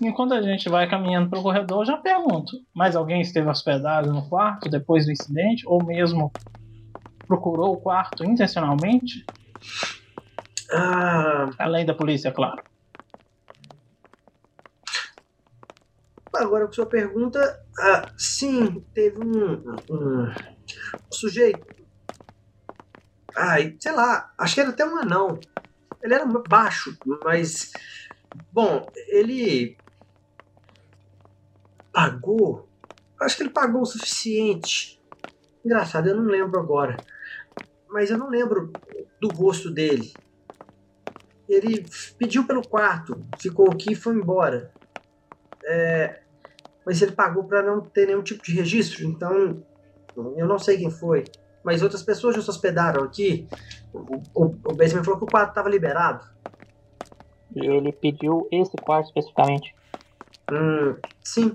Enquanto a gente vai caminhando pelo corredor, eu já pergunto: mais alguém esteve hospedado no quarto depois do incidente? Ou mesmo procurou o quarto intencionalmente? Ah, Além da polícia, claro. agora, a sua pergunta, ah, sim, teve um, um, um sujeito. Ai, sei lá, acho que era até um anão. Ele era baixo, mas. Bom, ele. Pagou. Acho que ele pagou o suficiente. Engraçado, eu não lembro agora. Mas eu não lembro do rosto dele. Ele pediu pelo quarto, ficou aqui e foi embora. É, mas ele pagou para não ter nenhum tipo de registro, então eu não sei quem foi. Mas outras pessoas já se hospedaram aqui. O, o, o Benjamin falou que o quarto estava liberado. E ele pediu esse quarto especificamente. Hum, sim,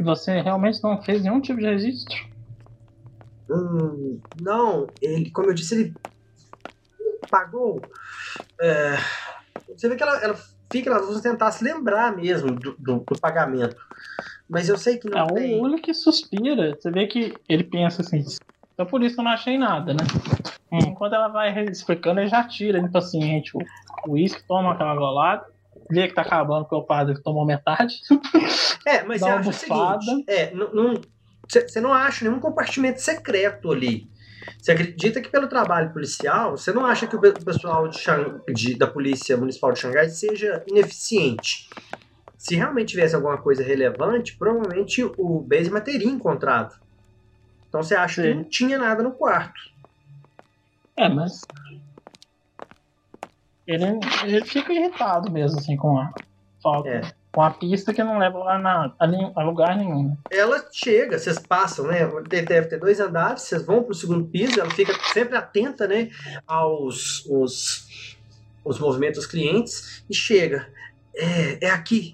Você realmente não fez nenhum tipo de registro? hum, não, ele, como eu disse, ele pagou. É, você vê que ela, ela fica lá, vamos tentar se lembrar mesmo do, do, do pagamento. Mas eu sei que É não o tem. olho que suspira. Você vê que ele pensa assim. Então por isso que eu não achei nada, né? Hum. Enquanto ela vai explicando, ele já tira do paciente o o uísque, toma aquela golada, vê que tá acabando porque o padre tomou metade. É, mas você uma acha bufada. o seguinte, é, não- você não acha nenhum compartimento secreto ali. Você acredita que pelo trabalho policial, você não acha que o pe- o pessoal de de- da Polícia Municipal de Xangai seja ineficiente. Se realmente tivesse alguma coisa relevante, provavelmente o Baseman teria encontrado. Então você acha que Sim. não tinha nada no quarto. É, mas. Ele, ele fica irritado mesmo, assim, com a falta. É. Com a pista que não leva lá na, a, lugar nenhum. né? ela chega, vocês passam, né? de- Deve ter dois andares, vocês vão pro segundo piso, ela fica sempre atenta, né? Aos os, os movimentos dos clientes e chega. É, é aqui.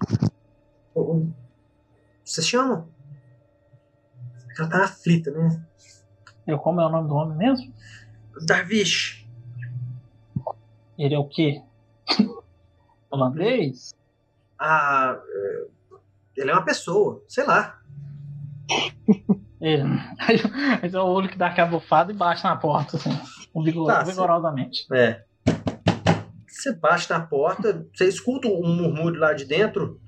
Vocês chamam? Ela tá aflita, né? Eu, como é o nome do homem mesmo? Darvish. Ele é o quê? Holandês? Ah, é, ele é uma pessoa, sei lá. Ele. Aí, aí é o olho que dá aquela bufada e bate na porta, assim, vigor- Tá, vigorosamente. É. Você bate na porta, você escuta um murmúrio lá de dentro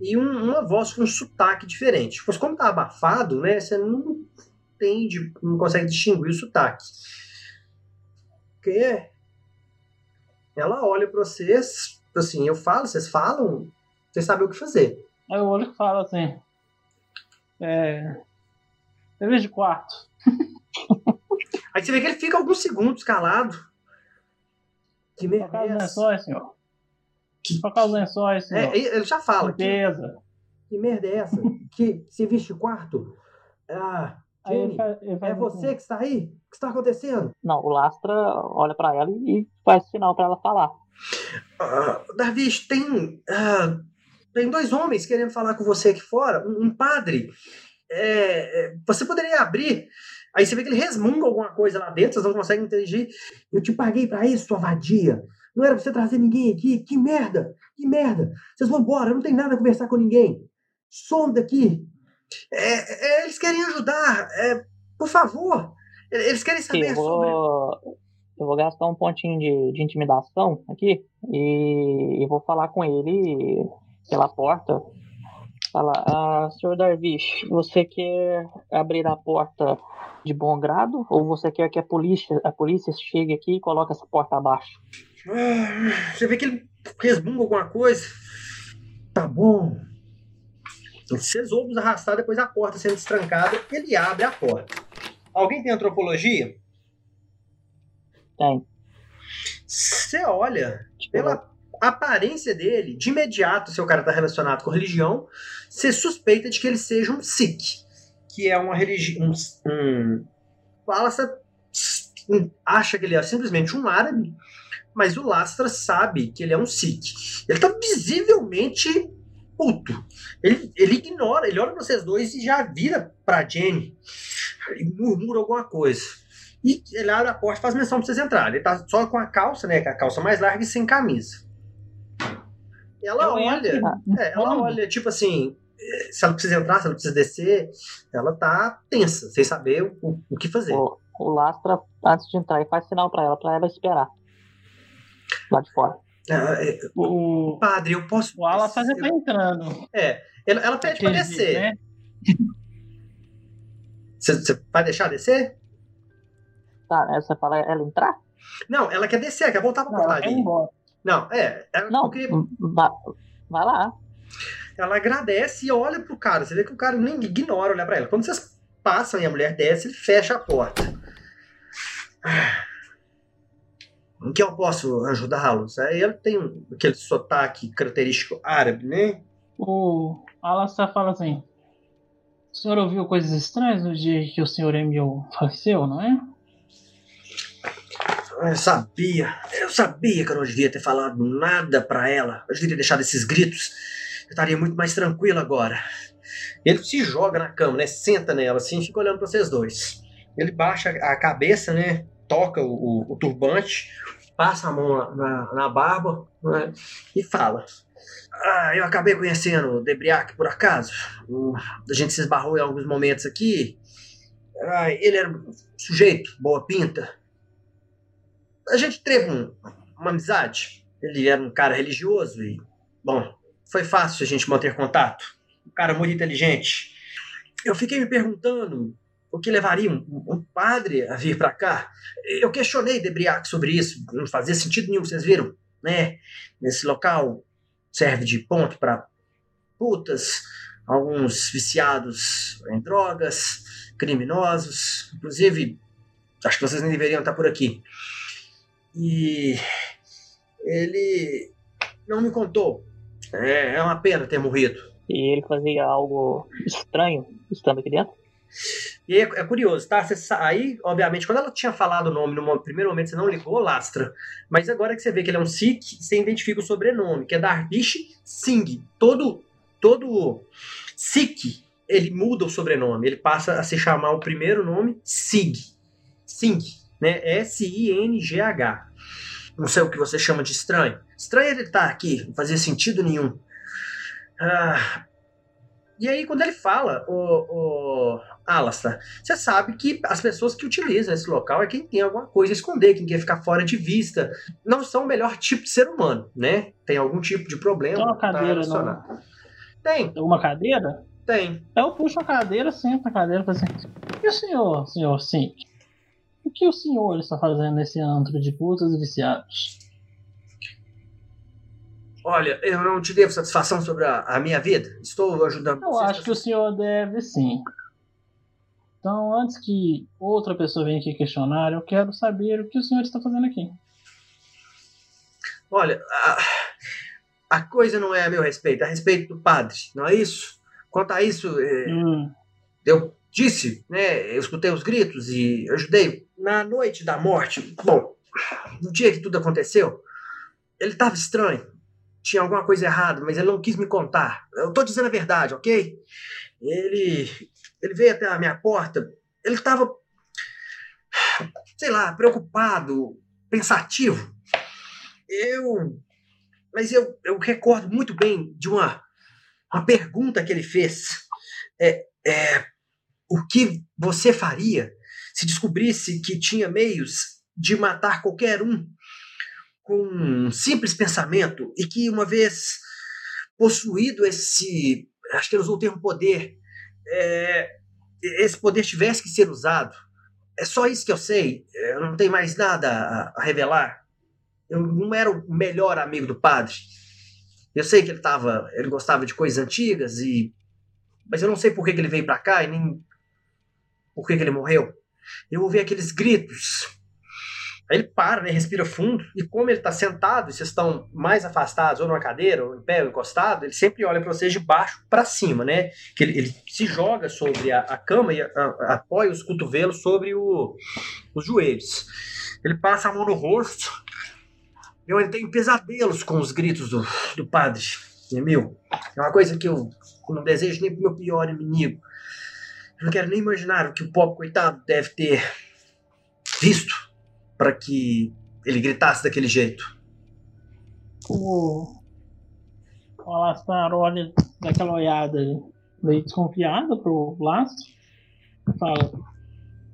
e um- uma voz com um sotaque diferente. Mas como tá abafado, né? Você não entende, não consegue distinguir o sotaque. Que ela olha para vocês, assim, eu falo, vocês falam, vocês sabem o que fazer. Aí o olho fala assim. É. Serviço de quarto. Aí você vê que ele fica alguns segundos calado. Que merda Trocar os é essa? lençóis, senhor. Que- Trocar os lençóis, senhor. É, ele já fala. Que, Limpeza. que merda é essa? que serviço de quarto? Ah, Aí ele Jenny, faz, ele faz é você que está aí? O que está acontecendo? Não, o Lastra olha pra ela e faz sinal pra ela falar. Ah, Darvish, tem. ah, tem dois homens querendo falar com você aqui fora. Um, um padre. É, é, você poderia abrir. Aí você vê que ele resmunga alguma coisa lá dentro, vocês não conseguem entender. Eu te paguei pra isso, sua vadia. Não era pra você trazer ninguém aqui. Que merda! Que merda! Vocês vão embora, não tenho nada a conversar com ninguém. Some daqui. É, é, eles querem ajudar. é, por favor. Eles querem saber eu sobre. vou, eu vou gastar um pontinho de, de intimidação aqui e, e vou falar com ele pela porta. Falar, ah, senhor Darvish, você quer abrir a porta de bom grado ou você quer que a polícia, a polícia chegue aqui e coloque essa porta abaixo? Ah, Você vê que ele resmunga alguma coisa. Tá bom. Vocês ouvem arrastar depois a porta sendo destrancada, ele abre a porta. Alguém tem antropologia? Tem. Você olha Tipo, pela aparência dele, de imediato, se o cara tá relacionado com religião, você suspeita de que ele seja um Sikh, que é uma religião. Um, um, acha que ele é simplesmente um árabe, mas o Lastra sabe que ele é um Sikh. Ele tá visivelmente puto. Ele, ele ignora, ele olha pra vocês dois e já vira pra Jenny e murmura alguma coisa. E ele abre a porta e faz menção pra vocês entrarem. Ele tá só com a calça, né? Com a calça mais larga e sem camisa. E ela Eu olha. É, ela olha, tipo assim, se ela precisa entrar, se ela precisa descer, ela tá tensa, sem saber o, o que fazer. o, o Lastra, antes de entrar, faz sinal pra ela, pra ela esperar. Lá de fora. Ah, é, O, padre, eu posso. o já tá eu- entrando. É, ela, ela pede pra Aquele, descer. né? Você você vai deixar descer? Tá, né? Você fala ela entrar? Não, ela quer descer, quer voltar pra Não, ela quer ir portaria. embora. Não, é. Ela, Não, porque vai, vai lá. ela agradece e olha pro cara. Você vê que o cara nem ignora olhar pra ela. Quando vocês passam e a mulher desce, ele fecha a porta. Em que eu posso ajudá-los? Aí ele tem aquele sotaque característico árabe, né? O Alastar fala assim: O senhor ouviu coisas estranhas no dia que o senhor Emil faleceu, não é? Eu sabia, eu sabia que eu não devia ter falado nada pra ela. Eu devia ter deixado esses gritos. Eu estaria muito mais tranquilo agora. Ele se joga na cama, né? Senta nela assim, fica olhando pra vocês dois. Ele baixa a cabeça, né? Toca o, o- o turbante, passa a mão na, na- barba né? e fala. Ah, eu acabei conhecendo o Debriac por acaso. O- a gente se esbarrou em alguns momentos aqui. Ah, ele era um sujeito, boa pinta a gente teve um- uma amizade. Ele era um cara religioso e, bom, foi fácil a gente manter contato. Um cara muito inteligente. Eu fiquei me perguntando o que levaria um, um padre a vir para cá. Eu questionei Debriac sobre isso. Não fazia sentido nenhum, vocês viram, né? Nesse local serve de ponto para putas, alguns viciados em drogas, criminosos. Inclusive, acho que vocês nem deveriam estar por aqui. E ele não me contou. É, é uma pena ter morrido. E ele fazia algo estranho estando aqui dentro. E é, é curioso, tá? Você aí, obviamente, quando ela tinha falado o nome no primeiro momento, você não ligou, Lastra. Mas agora que você vê que ele é um Sikh, você identifica o sobrenome, que é Darvish Singh. Todo, todo Sikh, ele muda o sobrenome. Ele passa a se chamar o primeiro nome Sig. Singh, né? S-I-N-G-H. Não sei o que você chama de estranho. Estranho ele estar aqui, não fazia sentido nenhum. Ah, e aí, quando ele fala, o, ô Alastar, você sabe que as pessoas que utilizam esse local é quem tem alguma coisa a esconder, quem quer ficar fora de vista. Não são o melhor tipo de ser humano, né? Tem algum tipo de problema. Tem uma tá cadeira, relacionado. não. Tem, Uma cadeira? tem. Eu puxo a cadeira, sento na cadeira e assim: E o senhor, senhor, sim? O que o senhor está fazendo nesse antro de putas e viciados? Olha, eu não te devo satisfação sobre a, a minha vida. Estou ajudando Eu acho que o senhor deve sim. Então, antes que outra pessoa venha aqui questionar, eu quero saber o que o senhor está fazendo aqui. Olha, a, a coisa não é a meu respeito, é a respeito do padre, não é isso? Quanto a isso, é, Hum, eu disse, né? Eu escutei os gritos e ajudei. Na noite da morte, bom, no dia que tudo aconteceu, ele estava estranho. Tinha alguma coisa errada, mas ele não quis me contar. Eu tô dizendo a verdade, ok? Ele, ele veio até a minha porta. Ele estava, sei lá, preocupado, pensativo. Eu, mas eu, eu recordo muito bem de uma, uma pergunta que ele fez. É, é, o que você faria se descobrisse que tinha meios de matar qualquer um com um simples pensamento e que uma vez possuído esse, acho que ele usou o termo poder, é, esse poder tivesse que ser usado. É só isso que eu sei. Eu não tenho mais nada a, revelar. Eu não era o melhor amigo do padre. Eu sei que ele tava, ele gostava de coisas antigas e mas eu não sei por que, ele veio pra cá e nem por que, que ele morreu. Eu ouvi aqueles gritos. Aí ele para, né, respira fundo, e como ele tá sentado, e vocês estão mais afastados, ou numa cadeira, ou em pé, ou encostado, ele sempre olha para vocês de baixo para cima, né? Que ele, ele se joga sobre a, a cama e a- a- apoia os cotovelos sobre o- os joelhos. Ele passa a mão no rosto. Eu ele tenho pesadelos com os gritos do, do padre, Emil. É uma coisa que eu não desejo nem pro meu pior inimigo. Eu não quero nem imaginar o que o pobre coitado deve ter visto para que ele gritasse daquele jeito. o, o Alastar olha daquela olhada meio desconfiada pro Lastro e fala: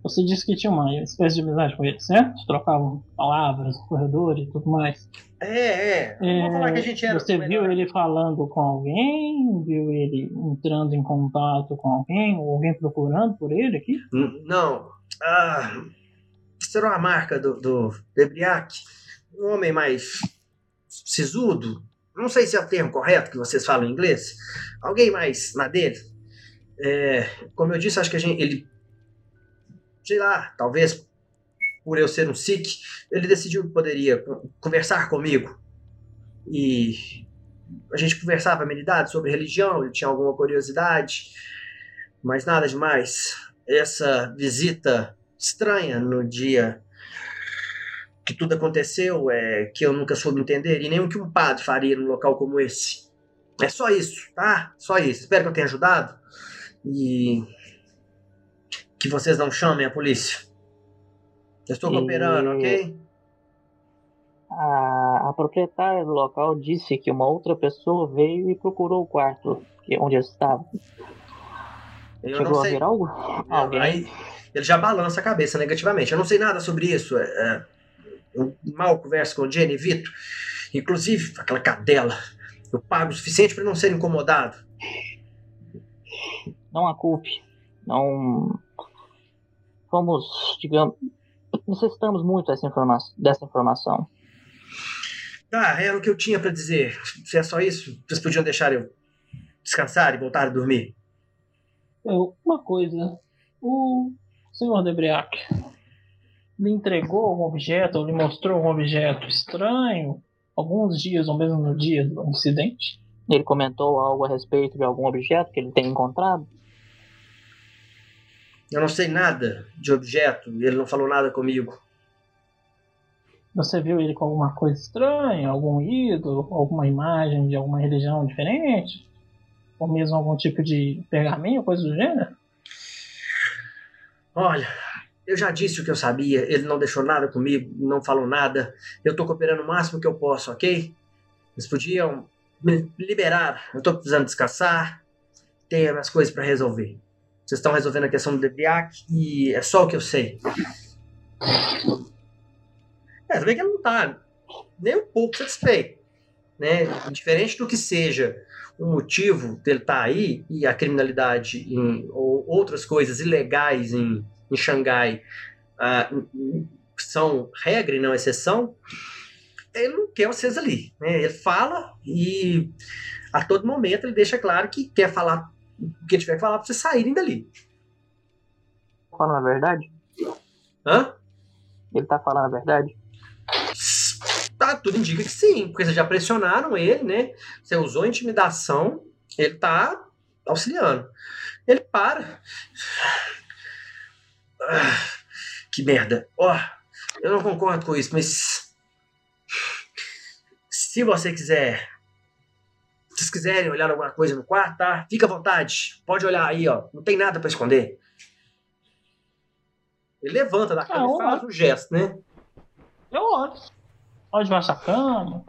Você disse que tinha uma espécie de amizade com ele, certo? Trocavam palavras no corredor e tudo mais. É, é. Não vou falar que a gente era. Você viu ele falando com alguém? Viu ele entrando em contato com alguém? Ou alguém procurando por ele aqui? N- Não. Ah, isso era uma marca do, do Debriac. Um homem mais sisudo. Não sei se é o termo correto que vocês falam em inglês. Alguém mais na dele. É, como eu disse, acho que a gente, ele. Sei lá, talvez por eu ser um Sikh, ele decidiu que poderia co- conversar comigo. E a gente conversava amenidades sobre religião, ele tinha alguma curiosidade, mas nada demais essa visita estranha no dia que tudo aconteceu é que eu nunca soube entender e nem o que um padre faria num local como esse. É só isso, tá? Só isso. Espero que eu tenha ajudado e que vocês não chamem a polícia. Eu estou E- cooperando, ok? A, a proprietária do local disse que uma outra pessoa veio e procurou o quarto onde ele estava. Eu Chegou não a sei. ver algo? Alguém? Aí ele já balança a cabeça negativamente. Eu não sei nada sobre isso. é, é, eu mal converso com o Jenny e Vito. Inclusive, aquela cadela. Eu pago o suficiente para não ser incomodado. Não a culpe. Não. Fomos, digamos. Necessitamos muito dessa, informa dessa informação. Tá, era o que eu tinha para dizer. Se é só isso, vocês podiam deixar eu descansar e voltar a dormir. Eu, uma coisa, o senhor Debriac lhe entregou algum objeto, ou lhe mostrou um objeto estranho, alguns dias ou mesmo no dia do incidente? Ele comentou algo a respeito de algum objeto que ele tem encontrado? Eu não sei nada de objeto e ele não falou nada comigo. Você viu ele com alguma coisa estranha, algum ídolo, alguma imagem de alguma religião diferente? Ou mesmo algum tipo de pergaminho, coisa do gênero? Olha, eu já disse o que eu sabia, ele não deixou nada comigo, não falou nada. Eu tô cooperando o máximo que eu posso, ok? Eles podiam me liberar. Eu tô precisando descansar, tenho minhas coisas para resolver. Vocês estão resolvendo a questão do Debriac e é só o que eu sei. É, você vê que ele não tá nem um pouco satisfeito. Né? Diferente do que seja o motivo dele estar tá aí e a criminalidade em, ou outras coisas ilegais em, em Xangai uh, são regra e não exceção, ele não quer vocês ali. Né? Ele fala e a todo momento ele deixa claro que quer falar o que ele tiver que falar para vocês saírem dali. Falando a verdade? Hã? Ele tá falando a verdade? Tá, tudo indica que sim, porque vocês já pressionaram ele, né? Você usou intimidação, ele tá auxiliando. Ele para. Ah, que merda. Ó, oh, eu não concordo com isso, mas. Se você quiser. Se vocês quiserem olhar alguma coisa no quarto, tá? Fica à vontade. Pode olhar aí, ó. Não tem nada para esconder. Ele levanta da cama ah, e faz um gesto, né? Eu olho. Olha debaixo da cama.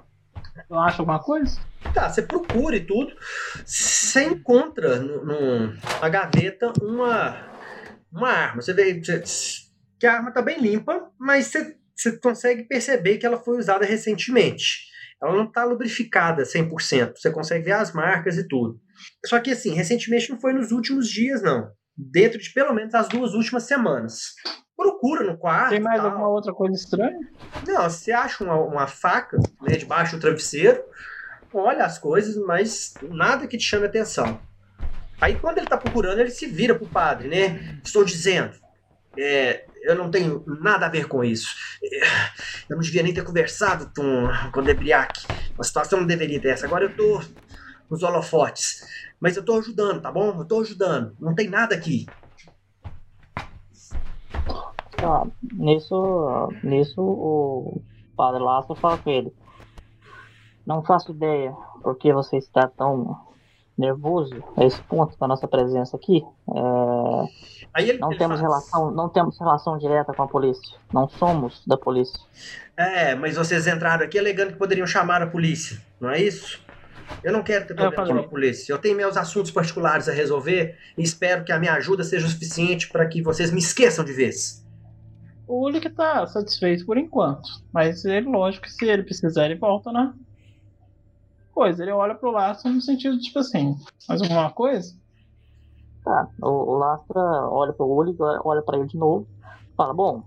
Eu acho alguma coisa? Tá, você procura e tudo. Você encontra no, no, na gaveta uma, uma arma. Você vê que a arma tá bem limpa, mas você, você consegue perceber que ela foi usada recentemente. Ela não tá lubrificada 100%. Você consegue ver as marcas e tudo. Só que assim, recentemente não foi nos últimos dias, não. Dentro de pelo menos as duas últimas semanas procura no quarto. Tem mais alguma outra coisa estranha? Não, você acha uma, uma faca né, debaixo do travesseiro, olha as coisas, mas nada que te chame atenção. Aí quando ele tá procurando, ele se vira pro padre, né? Estou dizendo, é, eu não tenho nada a ver com isso. Eu não devia nem ter conversado com, com o Debriac. A situação não deveria ter essa. Agora eu tô nos holofotes. Mas eu tô ajudando, tá bom? Eu tô ajudando. Não tem nada aqui. Ah, nisso, nisso o padre Laço fala com ele. Não faço ideia por que você está tão nervoso a esse ponto da nossa presença aqui. É... Ele, não ele temos faz... relação, não temos relação direta com a polícia. Não somos da polícia. É, mas vocês entraram aqui alegando que poderiam chamar a polícia, não é isso? Eu não quero ter problemas com a polícia. Eu tenho meus assuntos particulares a resolver e espero que a minha ajuda seja suficiente para que vocês me esqueçam de vez. O Ulrich tá satisfeito por enquanto. Mas ele, lógico, que se ele precisar, ele volta na coisa. Ele olha pro Lastra no sentido, tipo assim, mais alguma coisa? Tá, o, o Lastra olha pro Ulrich, olha para ele de novo, fala, bom,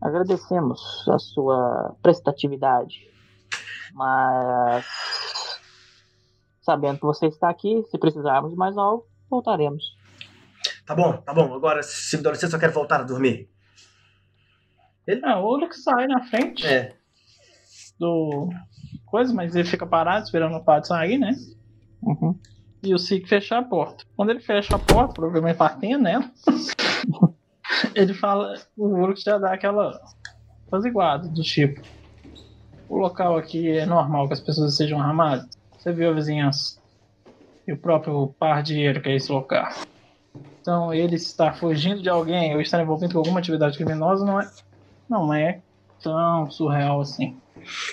agradecemos a sua prestatividade, mas sabendo que você está aqui, se precisarmos de mais algo, voltaremos. Tá bom, tá bom. Agora, se me dá licença, eu quero voltar a dormir. Ele... É, o Ulrich sai na frente é. do coisa, mas ele fica parado esperando o padre sair, né? Uhum. E o Sik fecha a porta. Quando ele fecha a porta, provavelmente batendo nela, ele fala, o Ulrich já dá aquela faziguada do tipo. O local aqui é normal que as pessoas sejam armadas. Você viu a vizinhança. E o próprio par de dinheiro que é esse local. Então ele está fugindo de alguém ou está envolvido com alguma atividade criminosa não é não é tão surreal assim.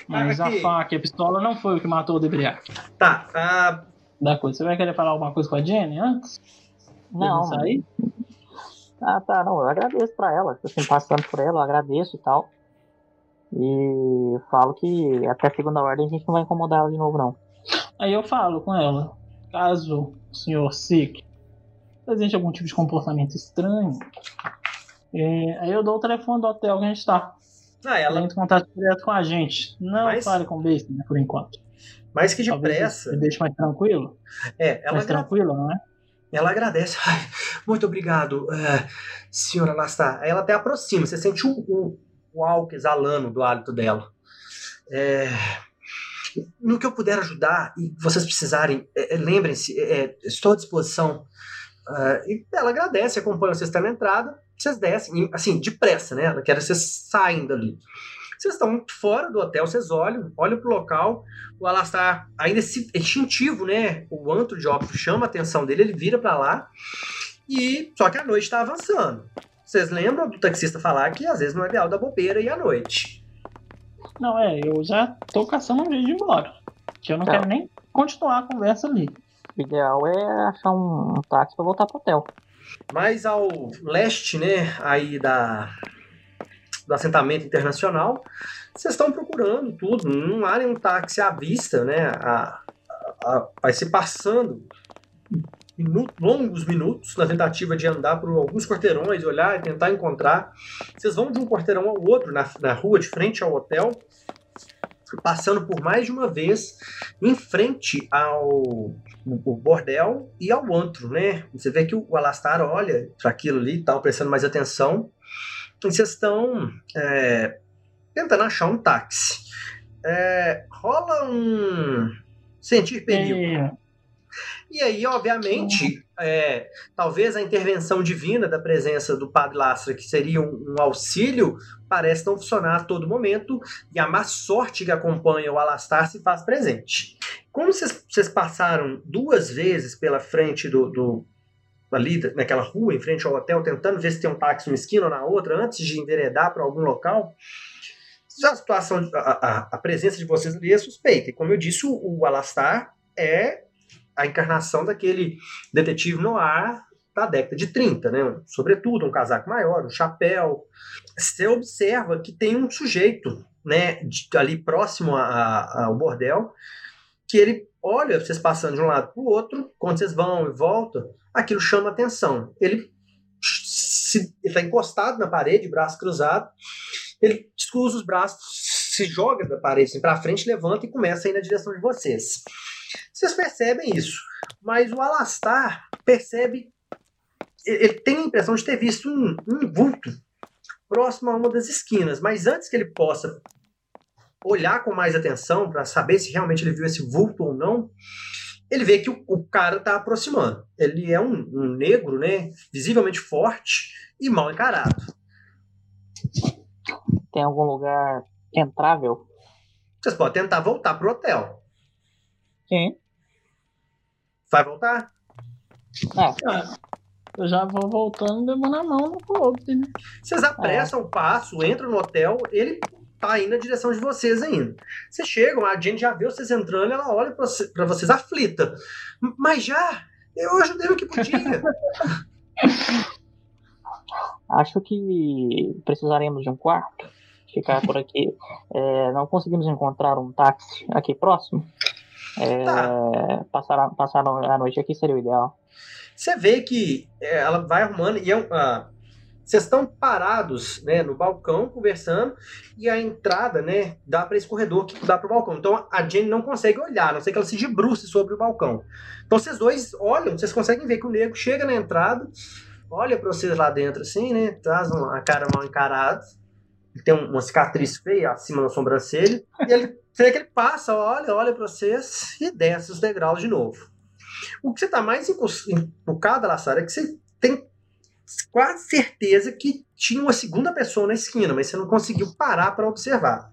Mas a faca e a pistola não foi o que matou o Debriac. Tá. Uh... Da coisa. Você vai querer falar alguma coisa com a Jenny antes? Não. Sair? Ah, tá. Não, eu agradeço pra ela. Assim, passando por ela, eu agradeço e tal. E falo que até a segunda ordem a gente não vai incomodar ela de novo, não. Aí eu falo com ela. Caso o senhor Sick apresente algum tipo de comportamento estranho, é, aí eu dou o telefone do hotel que a gente tá. Ah, ela. entra em contato direto com a gente. Não Mas... fale com o Base, né, por enquanto. Mais que depressa. Me deixa mais tranquilo? É, ela. Mais tranquilo, não é? Ela agradece. Ai, muito obrigado, uh, senhora Lastar. Ela até aproxima. Você sente o, o, o álcool exalando do hálito dela. É, no que eu puder ajudar e vocês precisarem, é, é lembrem-se, é, é, estou à disposição. Uh, e ela agradece, acompanha vocês até na entrada vocês descem, assim, depressa, né? Ela quer vocês saindo dali. Vocês estão fora do hotel, vocês olham, olham pro local, o Alastar ainda esse instintivo, né? O antro de óbito chama a atenção dele, ele vira para lá, e só que a noite está avançando. Vocês lembram do taxista falar que às vezes não é ideal da bobeira e à noite? Não, é, eu já tô caçando um jeito de ir embora. Que eu não tá. quero nem continuar a conversa ali. O ideal é achar um, um táxi pra voltar pro hotel. mais ao leste, né, aí da, do assentamento internacional, vocês estão procurando tudo, não há nenhum táxi à vista, né, a, a, a, vai se passando minuto, longos minutos na tentativa de andar por alguns quarteirões, olhar e tentar encontrar. Vocês vão de um quarteirão ao outro na, na rua de frente ao hotel, passando por mais de uma vez em frente ao bordel e ao antro, né? Você vê que o Alastar olha para aquilo ali, tal, prestando mais atenção. E vocês estão é, tentando achar um táxi. É, rola um sentir perigo. É. E aí, obviamente, é, talvez a intervenção divina da presença do Padre Lastra, que seria um, um, auxílio, parece não funcionar a todo momento, e a má sorte que acompanha o Alastar se faz presente. Como vocês passaram duas vezes pela frente do, do ali naquela rua, em frente ao hotel, tentando ver se tem um táxi numa esquina ou na outra, antes de enveredar para algum local, a situação, a, a, a, presença de vocês ali é suspeita. E como eu disse, o, o Alastar é a encarnação daquele detetive no ar da década de 30, né? Sobretudo um casaco maior, um chapéu. Você observa que tem um sujeito, né, de, ali próximo a, a, ao bordel, que ele olha vocês passando de um lado para o outro, quando vocês vão e voltam, aquilo chama atenção. Ele está encostado na parede, braço cruzado, ele cruza os braços, se joga da parede assim, para frente, levanta e começa a ir na direção de vocês. Vocês percebem isso. Mas o Alastar percebe. Ele tem a impressão de ter visto um, um vulto próximo a uma das esquinas. Mas antes que ele possa olhar com mais atenção para saber se realmente ele viu esse vulto ou não, ele vê que o, o cara está aproximando. Ele é um, um, negro, né? Visivelmente forte e mal encarado. Tem algum lugar entrável? Vocês podem tentar voltar pro hotel. Sim. Vai voltar? É. eu já vou voltando levando a mão no cobre, né? Vocês apressam é. o passo, entram no hotel, ele tá indo na direção de vocês ainda. Vocês chegam, a gente já vê vocês entrando, ela olha para vocês aflita. Mas já, eu ajudei o que podia. Acho que precisaremos de um quarto. Ficar por aqui. É, não conseguimos encontrar um táxi aqui próximo. É, tá. passar, passar a noite aqui seria o ideal. Você vê que é, ela vai arrumando e é, uh, vocês estão parados né, no balcão conversando e a entrada né, dá para esse corredor que dá para o balcão. Então a Jenny não consegue olhar, a não sei que ela se debruce sobre o balcão. Então vocês dois olham, vocês conseguem ver que o nego chega na entrada, olha para vocês lá dentro assim, né? Traz uma cara mal encarada, tem uma cicatriz feia acima da sobrancelha, e ele vê que ele passa, olha, olha para vocês e desce os degraus de novo. O que você está mais encucado, Lassara, é que você tem quase certeza que tinha uma segunda pessoa na esquina, mas você não conseguiu parar para observar.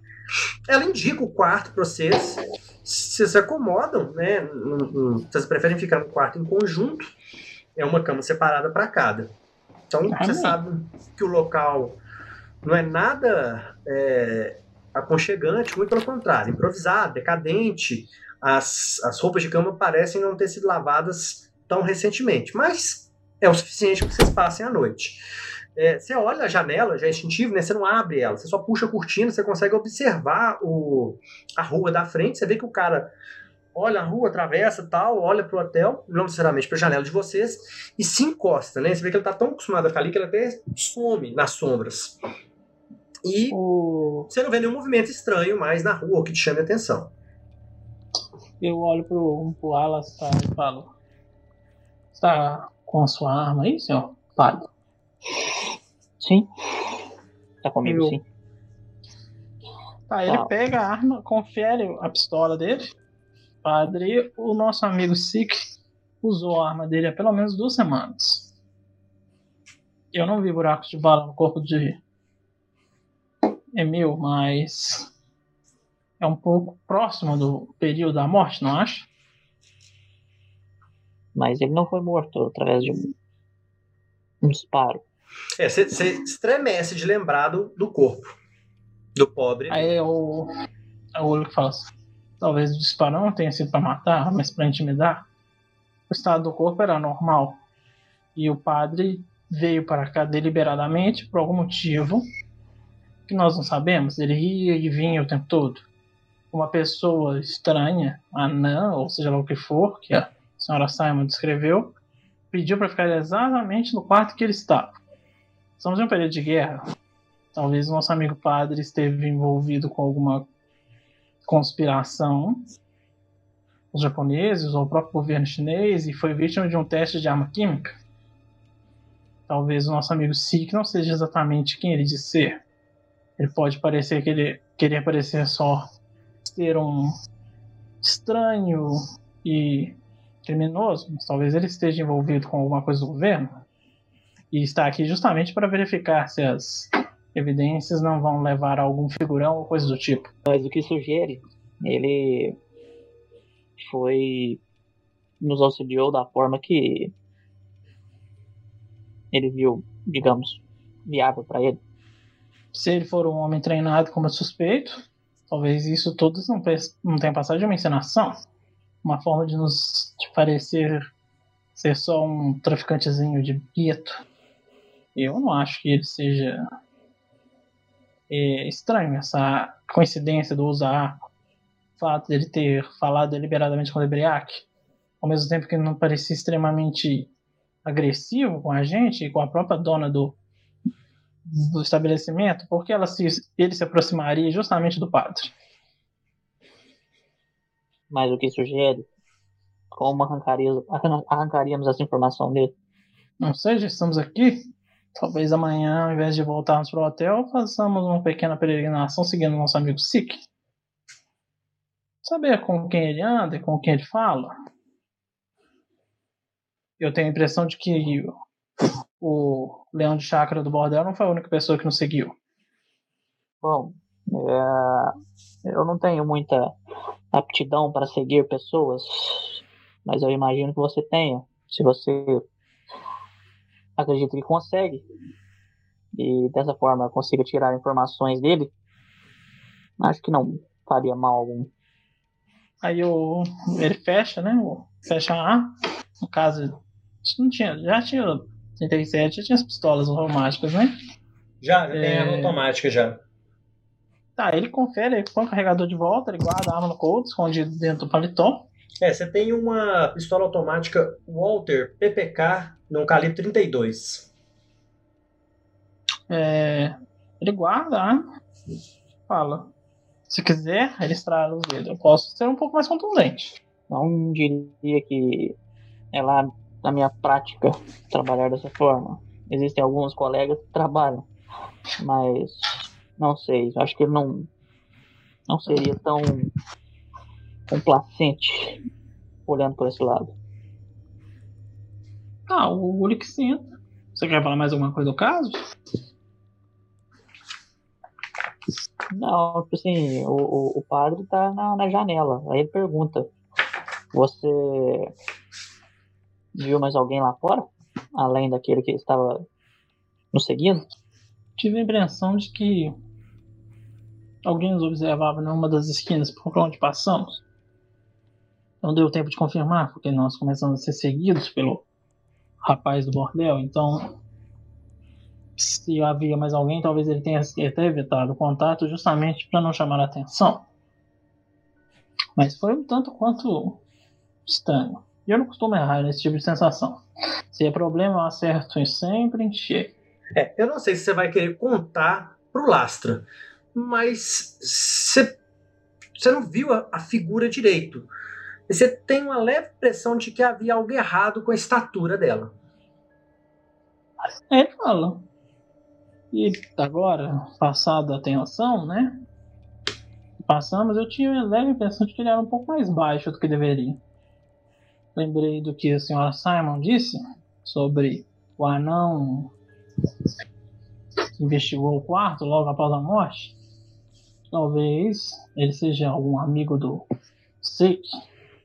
Ela indica o quarto para vocês, vocês se acomodam, né? Vocês preferem ficar no quarto em conjunto, é uma cama separada para cada. Então, você sabe que o local não é nada é, aconchegante, muito pelo contrário, improvisado, decadente. As, as roupas de cama parecem não ter sido lavadas tão recentemente, mas é o suficiente para que vocês passem a noite. É, você olha a janela, já é instintivo, né? Você não abre ela, você só puxa a cortina, você consegue observar o, a rua da frente, você vê que o cara olha a rua, atravessa tal, olha para o hotel, não necessariamente para a janela de vocês, e se encosta, né? Você vê que ele está tão acostumado a ficar ali que ele até some nas sombras. E o... você não vê nenhum movimento estranho mais na rua que te chame a atenção. Eu olho pro, pro Alastar e falo: Está com a sua arma aí, senhor? Padre? Sim. Tá comigo, Eu... sim. Tá, ele tá. pega a arma, confere a pistola dele. Padre, o nosso amigo Sik usou a arma dele há pelo menos duas semanas. Eu não vi buracos de bala no corpo de meu, mas é um pouco próximo do período da morte, não acha? Mas ele não foi morto através de um, um disparo. É, você estremece de lembrar do, do corpo do pobre. Aí o, o olho que fala assim, talvez o disparo não tenha sido para matar, mas para intimidar. O estado do corpo era normal. E o padre veio para cá deliberadamente por algum motivo que nós não sabemos. Ele ia e vinha o tempo todo. Uma pessoa estranha, anã, ou seja lá o que for, que a senhora Simon descreveu, pediu para ficar exatamente no quarto que ele estava. Estamos em um período de guerra. Talvez o nosso amigo padre esteve envolvido com alguma conspiração os japoneses ou o próprio governo chinês e foi vítima de um teste de arma química. Talvez o nosso amigo Sik não seja exatamente quem ele diz ser. Ele pode parecer que ele querer parecer só ser um estranho e criminoso, mas talvez ele esteja envolvido com alguma coisa do governo e está aqui justamente para verificar se as evidências não vão levar a algum figurão ou coisa do tipo. Mas o que sugere, ele foi nos auxiliou da forma que ele viu, digamos, viável para ele. Se ele for um homem treinado como suspeito, talvez isso todos não, não tenha passado de uma encenação. Uma forma de nos de parecer ser só um traficantezinho de gueto. Eu não acho que ele seja é, estranho essa coincidência do usar o fato dele ter falado deliberadamente com o Debriac, ao mesmo tempo que não parecia extremamente agressivo com a gente e com a própria dona do, do estabelecimento, porque ela se, ele se aproximaria justamente do padre. Mas o que sugere? Como arrancaríamos, arrancaríamos essa informação dele? Não sei, já estamos aqui. Talvez amanhã, ao invés de voltarmos para o hotel, façamos uma pequena peregrinação seguindo nosso amigo Sik. Saber com quem ele anda e com quem ele fala. Eu tenho a impressão de que o Leão de Chácara do Bordel não foi a única pessoa que nos seguiu. Bom, é... eu não tenho muita aptidão para seguir pessoas, mas eu imagino que você tenha. Se você acredita que consegue e dessa forma consiga tirar informações dele, acho que não faria mal algum. Aí o, ele fecha, né? Fecha A. No caso, não tinha, já tinha 37, já tinha as pistolas automáticas, né? Já, já tem é... arma automática já. Tá, ele confere, ele põe o carregador de volta, ele guarda a arma no coldre, escondido dentro do paletó. É, você tem uma pistola automática Walter PPK num calibre 32. É, ele guarda, né? fala. Se quiser, ele extrai os dedos. Eu posso ser um pouco mais contundente. Não diria que é lá na minha prática trabalhar dessa forma. Existem alguns colegas que trabalham, mas não sei. Acho que ele não, não seria tão complacente olhando por esse lado. Ah, o Ulrich senta. Você quer falar mais alguma coisa do caso? Não, tipo assim, o, o, o padre tá na, na janela. Aí ele pergunta: Você viu mais alguém lá fora? Além daquele que estava nos seguindo? Tive a impressão de que alguém nos observava numa das esquinas por onde passamos. Não deu tempo de confirmar, porque nós começamos a ser seguidos pelo rapaz do bordel. Então, se havia mais alguém, talvez ele tenha até evitado o contato justamente para não chamar a atenção. Mas foi um tanto quanto estranho. E eu não costumo errar nesse tipo de sensação. Se é problema, eu acerto sempre em cheio. É, eu não sei se você vai querer contar pro Lastra, mas você, não viu a, a figura direito. Você tem uma leve impressão de que havia algo errado com a estatura dela. É, fala. E agora, passado a tensão, né? Passamos, eu tinha a leve impressão de que ele era um pouco mais baixo do que deveria. Lembrei do que a senhora Simon disse sobre o anão que investigou o quarto logo após a morte. Talvez ele seja algum amigo do Sik,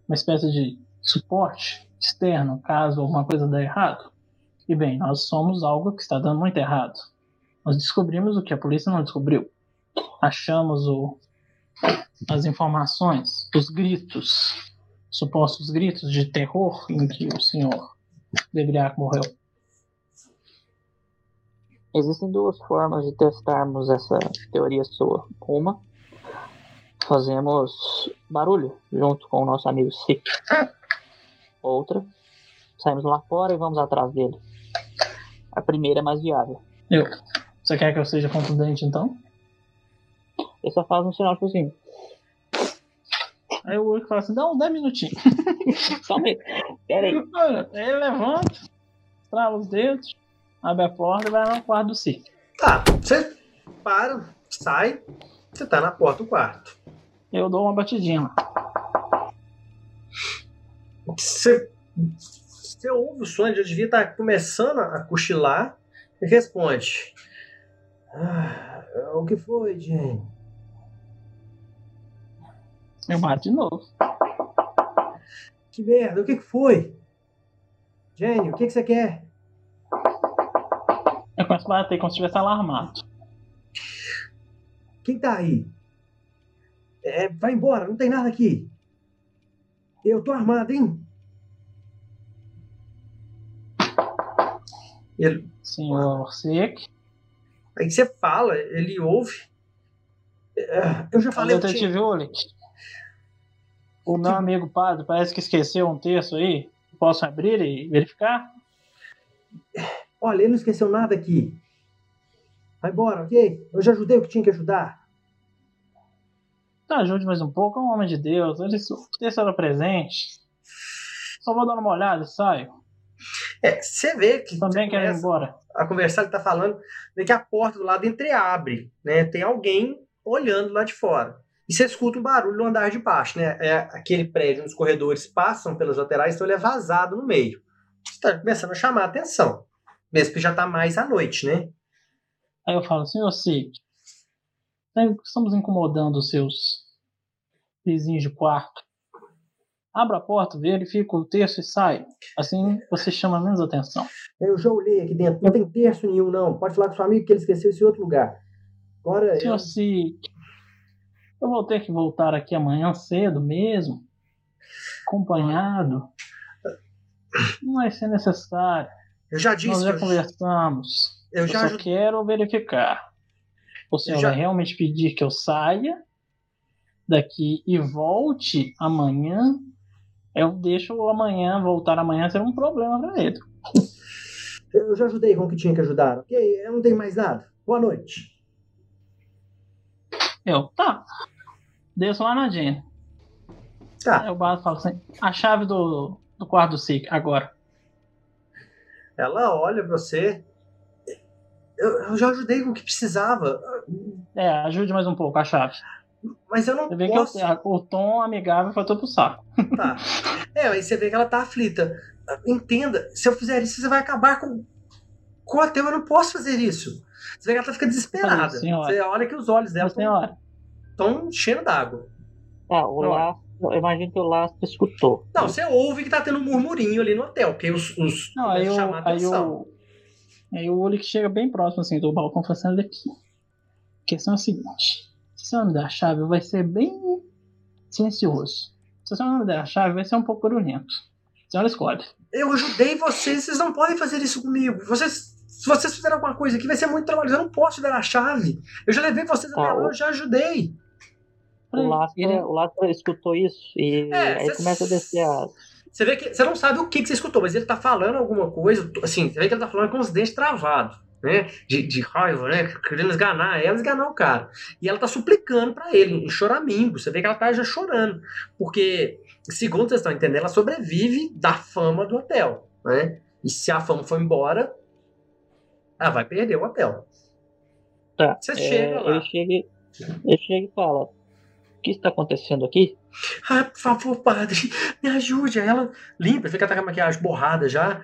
uma espécie de suporte externo caso alguma coisa dê errado. E bem, nós somos algo que está dando muito errado. Nós descobrimos o que a polícia não descobriu. Achamos o, as informações, os gritos, supostos gritos de terror em que o senhor Debriac morreu. Existem duas formas de testarmos essa teoria sua. Uma, fazemos barulho junto com o nosso amigo Sik. Outra, saímos lá fora e vamos atrás dele. A primeira é mais viável. Eu. Você quer que eu seja contundente então? Ele só faz um sinal tipo assim. Aí o Ulrich fala assim: dá uns 10 minutinhos. Pera aí. Olha, aí ele levanta, trava os dedos, abre a porta e vai no quarto do Sik. Tá, você para, sai, você tá na porta do quarto. Eu dou uma batidinha lá. Você, você ouve o ele já devia estar começando a cochilar e responde. Ah, o que foi, Jane? Eu bato de novo. Que merda, o que, que foi? Jane, o que, que você quer? Eu começo a bater como se estivesse alarmado. Quem tá aí? É, vai embora, não tem nada aqui. Eu tô armado, hein? Ele, Senhor Sik. aí você fala, ele ouve. É, Eu já falei tinha- detetive Ulrich. O meu amigo padre parece que esqueceu um texto aí. Posso abrir e verificar? Olha, ele não esqueceu nada aqui. Vai embora, ok? Eu já ajudei o que tinha que ajudar. Tá, ajude mais um pouco, é um homem de Deus. Ele, texto era presente. Só vou dar uma olhada e saio. É, você vê que Também quero ir embora. a conversar, ele tá falando, vê que a porta do lado entreabre, né? Tem alguém olhando lá de fora. E você escuta um barulho no andar de baixo, né? É aquele prédio os corredores passam pelas laterais, então ele é vazado no meio. Você tá começando a chamar a atenção. Mesmo que já tá mais à noite, né? Aí eu falo, senhor Sik, estamos incomodando os seus vizinhos de quarto. Abra a porta, verifica o texto e sai. Assim você chama menos atenção. Eu já olhei aqui dentro, não tem terço nenhum, não. Pode falar com seu amigo que ele esqueceu esse outro lugar. Agora, Senhor eu... Eu vou ter que voltar aqui amanhã cedo mesmo, acompanhado. Não vai ser necessário. Eu já disse. Nós já conversamos. eu Eu já só quero verificar. O senhor já- vai realmente pedir que eu saia daqui e volte amanhã? Eu deixo amanhã, voltar amanhã ser um problema para ele. Eu já ajudei com o que tinha que ajudar, ok? Eu não tenho mais nada. Boa noite. Eu, tá. Desço lá na Jane. Tá. Eu bato e falo assim: a chave do, do quarto do SIC, agora. Ela olha pra você. Eu, eu já ajudei com o que precisava, É, ajude mais um pouco a chave. mas eu não Você vê que posso. eu- o tom amigável foi todo pro saco. Tá. É, aí você vê que ela tá aflita. Entenda, se eu fizer isso, você vai acabar com, com o hotel. Eu não posso fazer isso. Você vê que ela tá ficando desesperada. Olha, senhora. Você olha que os olhos dela senhora, estão enchendo d'água. Tá, o Não. Eu imagino que o Lastro escutou. Não, você ouve que tá tendo um murmurinho ali no hotel, porque os. os Não, aí eu, aí atenção. eu, aí o olho que chega bem próximo assim do balcão falando assim, olha aqui. A questão é a seguinte: se você não me der a chave, vai ser bem silencioso. Se você não me der a chave, vai ser um pouco barulhento. A senhora escolhe. Eu ajudei vocês, vocês não podem fazer isso comigo. Vocês, se vocês fizerem alguma coisa aqui, vai ser muito trabalho. Eu não posso dar a chave. Eu já levei vocês até Tá, lá, eu já ajudei. O Lastro, Ele- o Lastro escutou isso e É, aí cê- começa a descer a. Você vê que você não sabe o que, que você escutou, mas ele tá falando alguma coisa. Assim, você vê que ele tá falando com os dentes travados, né? De, de raiva, né? Querendo esganar ela, esganar o cara. E ela tá suplicando pra ele, em choramingo. Você vê que ela tá já chorando. Porque, segundo vocês estão entendendo, ela sobrevive da fama do hotel, né? E se a fama for embora, ela vai perder o hotel. Tá. Você é, chega lá. Ele chega, e- ele chega e fala: O que está acontecendo aqui? Ai, por favor, padre, me ajude. Ela limpa, fica com a maquiagem borrada já.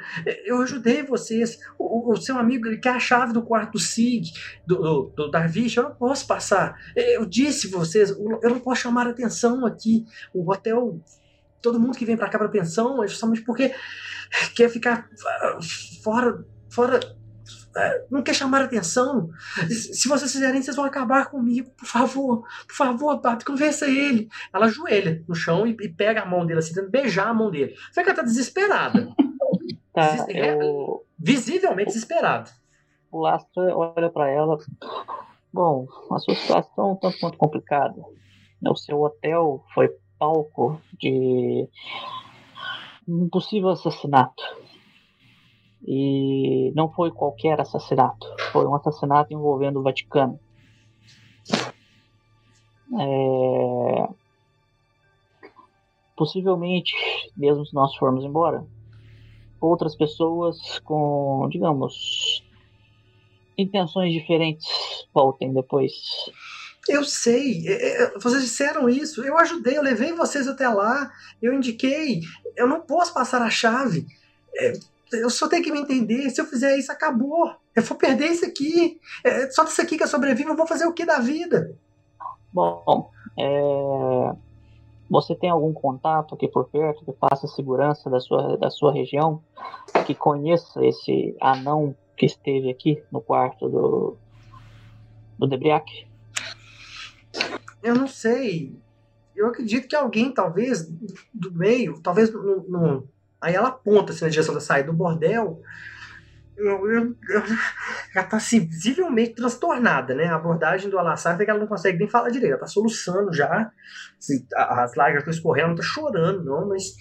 Eu ajudei vocês. O, o- seu amigo ele quer a chave do quarto Sig, do, do, do Darvish. Eu não posso passar. Eu disse vocês, eu não posso chamar atenção aqui. O hotel, todo mundo que vem pra cá pra pensão é justamente porque quer ficar ah, fora. fora ah, não quer chamar atenção. Se vocês fizerem, vocês vão acabar comigo. Por favor, por favor, padre, convença ele. Ela ajoelha no chão e, e pega a mão dele assim, tentando beijar a mão dele. Vê que ela tá desesperada. Tá, é- eu, Visivelmente desesperada. o o Lastra olha para ela. Bom, a sua situação é um tanto quanto complicada. O seu hotel foi palco de um possível assassinato. E não foi qualquer assassinato, foi um assassinato envolvendo o Vaticano. É... Possivelmente, mesmo se nós formos embora, outras pessoas com, digamos, intenções diferentes voltem depois. Eu sei, é, é, vocês disseram isso, eu ajudei, eu levei vocês até lá, eu indiquei, eu não posso passar a chave. É, eu só tenho que me entender, se eu fizer isso, acabou. Eu vou perder isso aqui. É só disso aqui que eu sobrevivo, eu vou fazer o que da vida? Bom, é... você tem algum contato aqui por perto que faça segurança da sua, da sua região, que conheça esse anão que esteve aqui no quarto do, do Debriac? Eu não sei. Eu acredito que alguém, talvez, do meio, talvez no, no aí ela aponta assim, na direção da saída do bordel. Eu, eu, ela está assim, visivelmente transtornada, né? A abordagem do Alassar é que ela não consegue nem falar direito, ela está soluçando já, assim, as lágrimas estão escorrendo, não está chorando, não, mas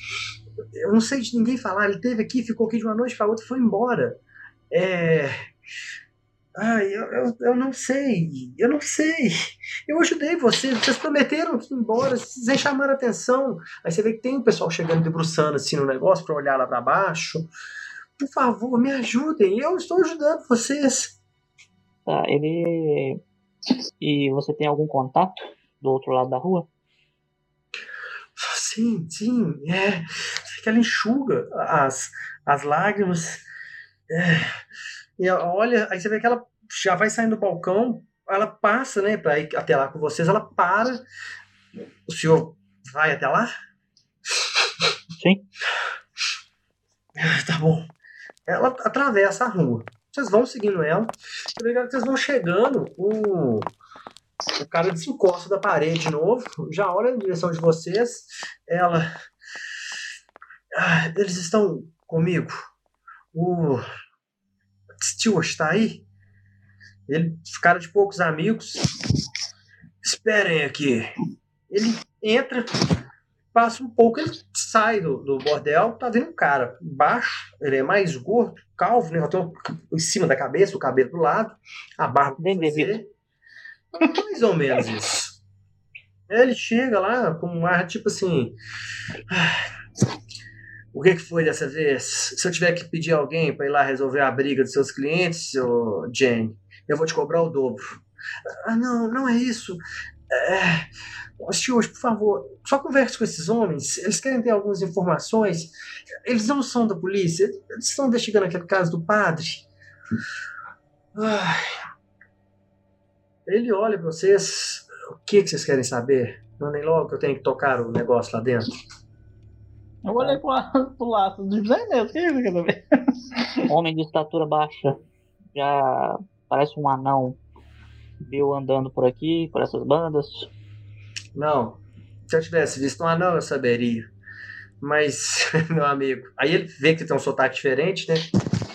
eu não sei de ninguém falar. Ele teve aqui, ficou aqui de uma noite para outra e foi embora. É, Ai, eu, eu, eu, não sei, eu não sei. Eu ajudei vocês, vocês prometeram que ir embora, sem chamar atenção. Aí você vê que tem o pessoal chegando debruçando assim no negócio para olhar lá para baixo. Por favor, me ajudem, eu estou ajudando vocês. Tá, ele. E você tem algum contato do outro lado da rua? Sim, sim, é. Que ela enxuga as, as lágrimas. É e olha, aí você vê que ela já vai saindo do balcão, ela passa, né, para ir até lá com vocês, ela para. O senhor vai até lá? Sim. Tá bom. Ela atravessa a rua. Vocês vão seguindo ela. Vocês vão chegando, o, o cara desencosta da parede de novo, já olha na direção de vocês. Ela. Ah, eles estão comigo. O Stewart está aí? Ele, cara de poucos amigos. Esperem aqui. Ele entra, passa um pouco, ele sai do, do bordel, tá vendo um cara baixo, ele é mais gordo, calvo, né? Tem em cima da cabeça, o cabelo do lado, a barba bem devido. Mais ou menos isso. Ele chega lá com um ar tipo assim. O que, que foi dessa vez? Se eu tiver que pedir alguém para ir lá resolver a briga dos seus clientes, oh, Jane, eu vou te cobrar o dobro. Ah, não, não é isso. É... Senhor, por favor, só converse com esses homens. Eles querem ter algumas informações. Eles não são da polícia. Eles estão investigando aquele caso do padre. Ai. Ele olha para vocês. O que, que vocês querem saber? Mandem logo que eu tenho que tocar o negócio lá dentro. Eu olhei pro, pro lado do José mesmo, que isso que eu ver? Homem de estatura baixa, já parece um anão. Viu andando por aqui, por essas bandas? Não. Se eu tivesse visto um anão, eu saberia. Mas, meu amigo, aí ele vê que tem um sotaque diferente, né?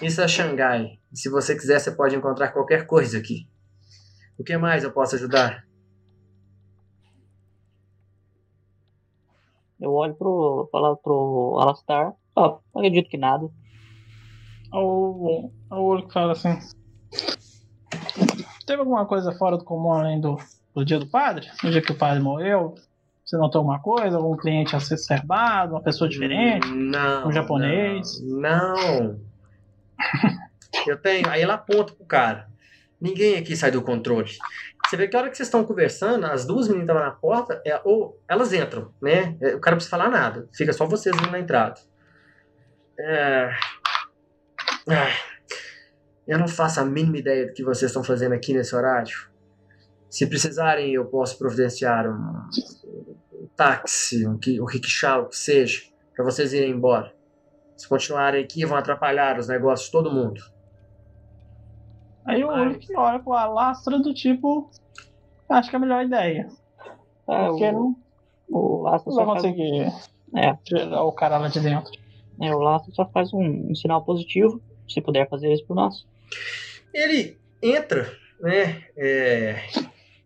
Isso é Xangai. Se você quiser, você pode encontrar qualquer coisa aqui. O que mais eu posso ajudar? Eu olho pro. falar pro Alastar. Ó, oh, não acredito que nada. O, o olho que fala assim. Teve alguma coisa fora do comum além do, do dia do padre? No dia que o padre morreu? Você notou uma coisa? Algum cliente acerbado? Uma pessoa diferente? Não. Um japonês? Não. não. Eu tenho. Aí ela aponta pro cara. Ninguém aqui sai do controle. Você vê que a hora que vocês estão conversando, as duas meninas estavam na porta, é, ou elas entram, né? É, o cara não precisa falar nada. Fica só vocês na entrada. É... Eu não faço a mínima ideia do que vocês estão fazendo aqui nesse horário. Se precisarem, eu posso providenciar um, um táxi, um, um rickshaw, o que seja, para vocês irem embora. Se continuarem aqui, vão atrapalhar os negócios de todo mundo. Aí o olho que olha com a lastra do tipo. Acho que é a melhor ideia. É, Porque o, não. O lastra só vai conseguir é. tirar o cara lá de dentro. É, o lastra só faz um, um, sinal positivo. Se puder fazer isso por nós. Ele entra, né? é,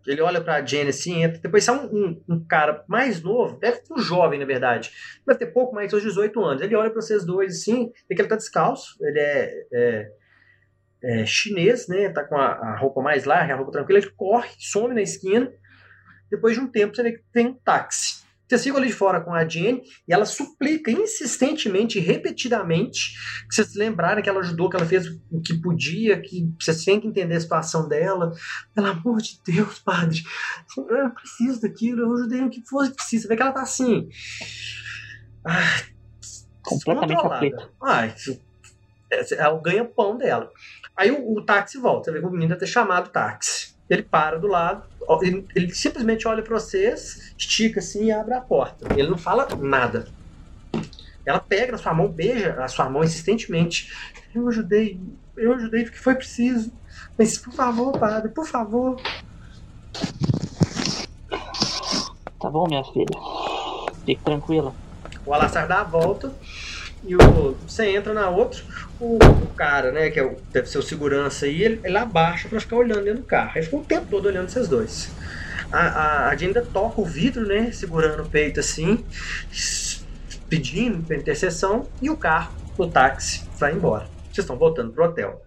ele olha pra Jenny assim, entra. Depois sai um, um- um cara mais novo, deve ser um jovem, na verdade. Deve ter pouco mais, seus 18 anos. Ele olha pra vocês dois assim, vê que ele tá descalço. Ele é, é- é chinês, né? Tá com a, a roupa mais larga, a roupa tranquila. Ele corre, some na esquina. Depois de um tempo, você vê que tem um táxi. Vocês ficam ali de fora com a Jenny e ela suplica insistentemente, repetidamente, que vocês lembrarem que ela ajudou, que ela fez o que podia, que vocês têm que entender a situação dela. Pelo amor de Deus, padre, eu preciso daquilo, eu ajudei o que fosse preciso. Você vê que ela tá assim. ah, Completamente aflita. Ah, isso- é, é o ganha-pão dela. Aí o, o táxi volta, você vê que o menino deve ter chamado o táxi. Ele para do lado, ele, ele simplesmente olha pra vocês, estica assim e abre a porta. Ele não fala nada. Ela pega na sua mão, beija a sua mão insistentemente. Eu ajudei, eu ajudei porque foi preciso. Mas por favor, padre, por favor. Tá bom, minha filha. Fique tranquila. O Alassar dá a volta e o, você entra na outra. O, o cara, né, que é o, deve ser o segurança aí, ele, ele abaixa pra ficar olhando dentro do carro. Aí ficou o tempo todo olhando vocês dois. A, a, a ainda toca o vidro, né, segurando o peito assim, pedindo intercessão, e o carro, o táxi, vai embora. Vocês estão voltando pro hotel.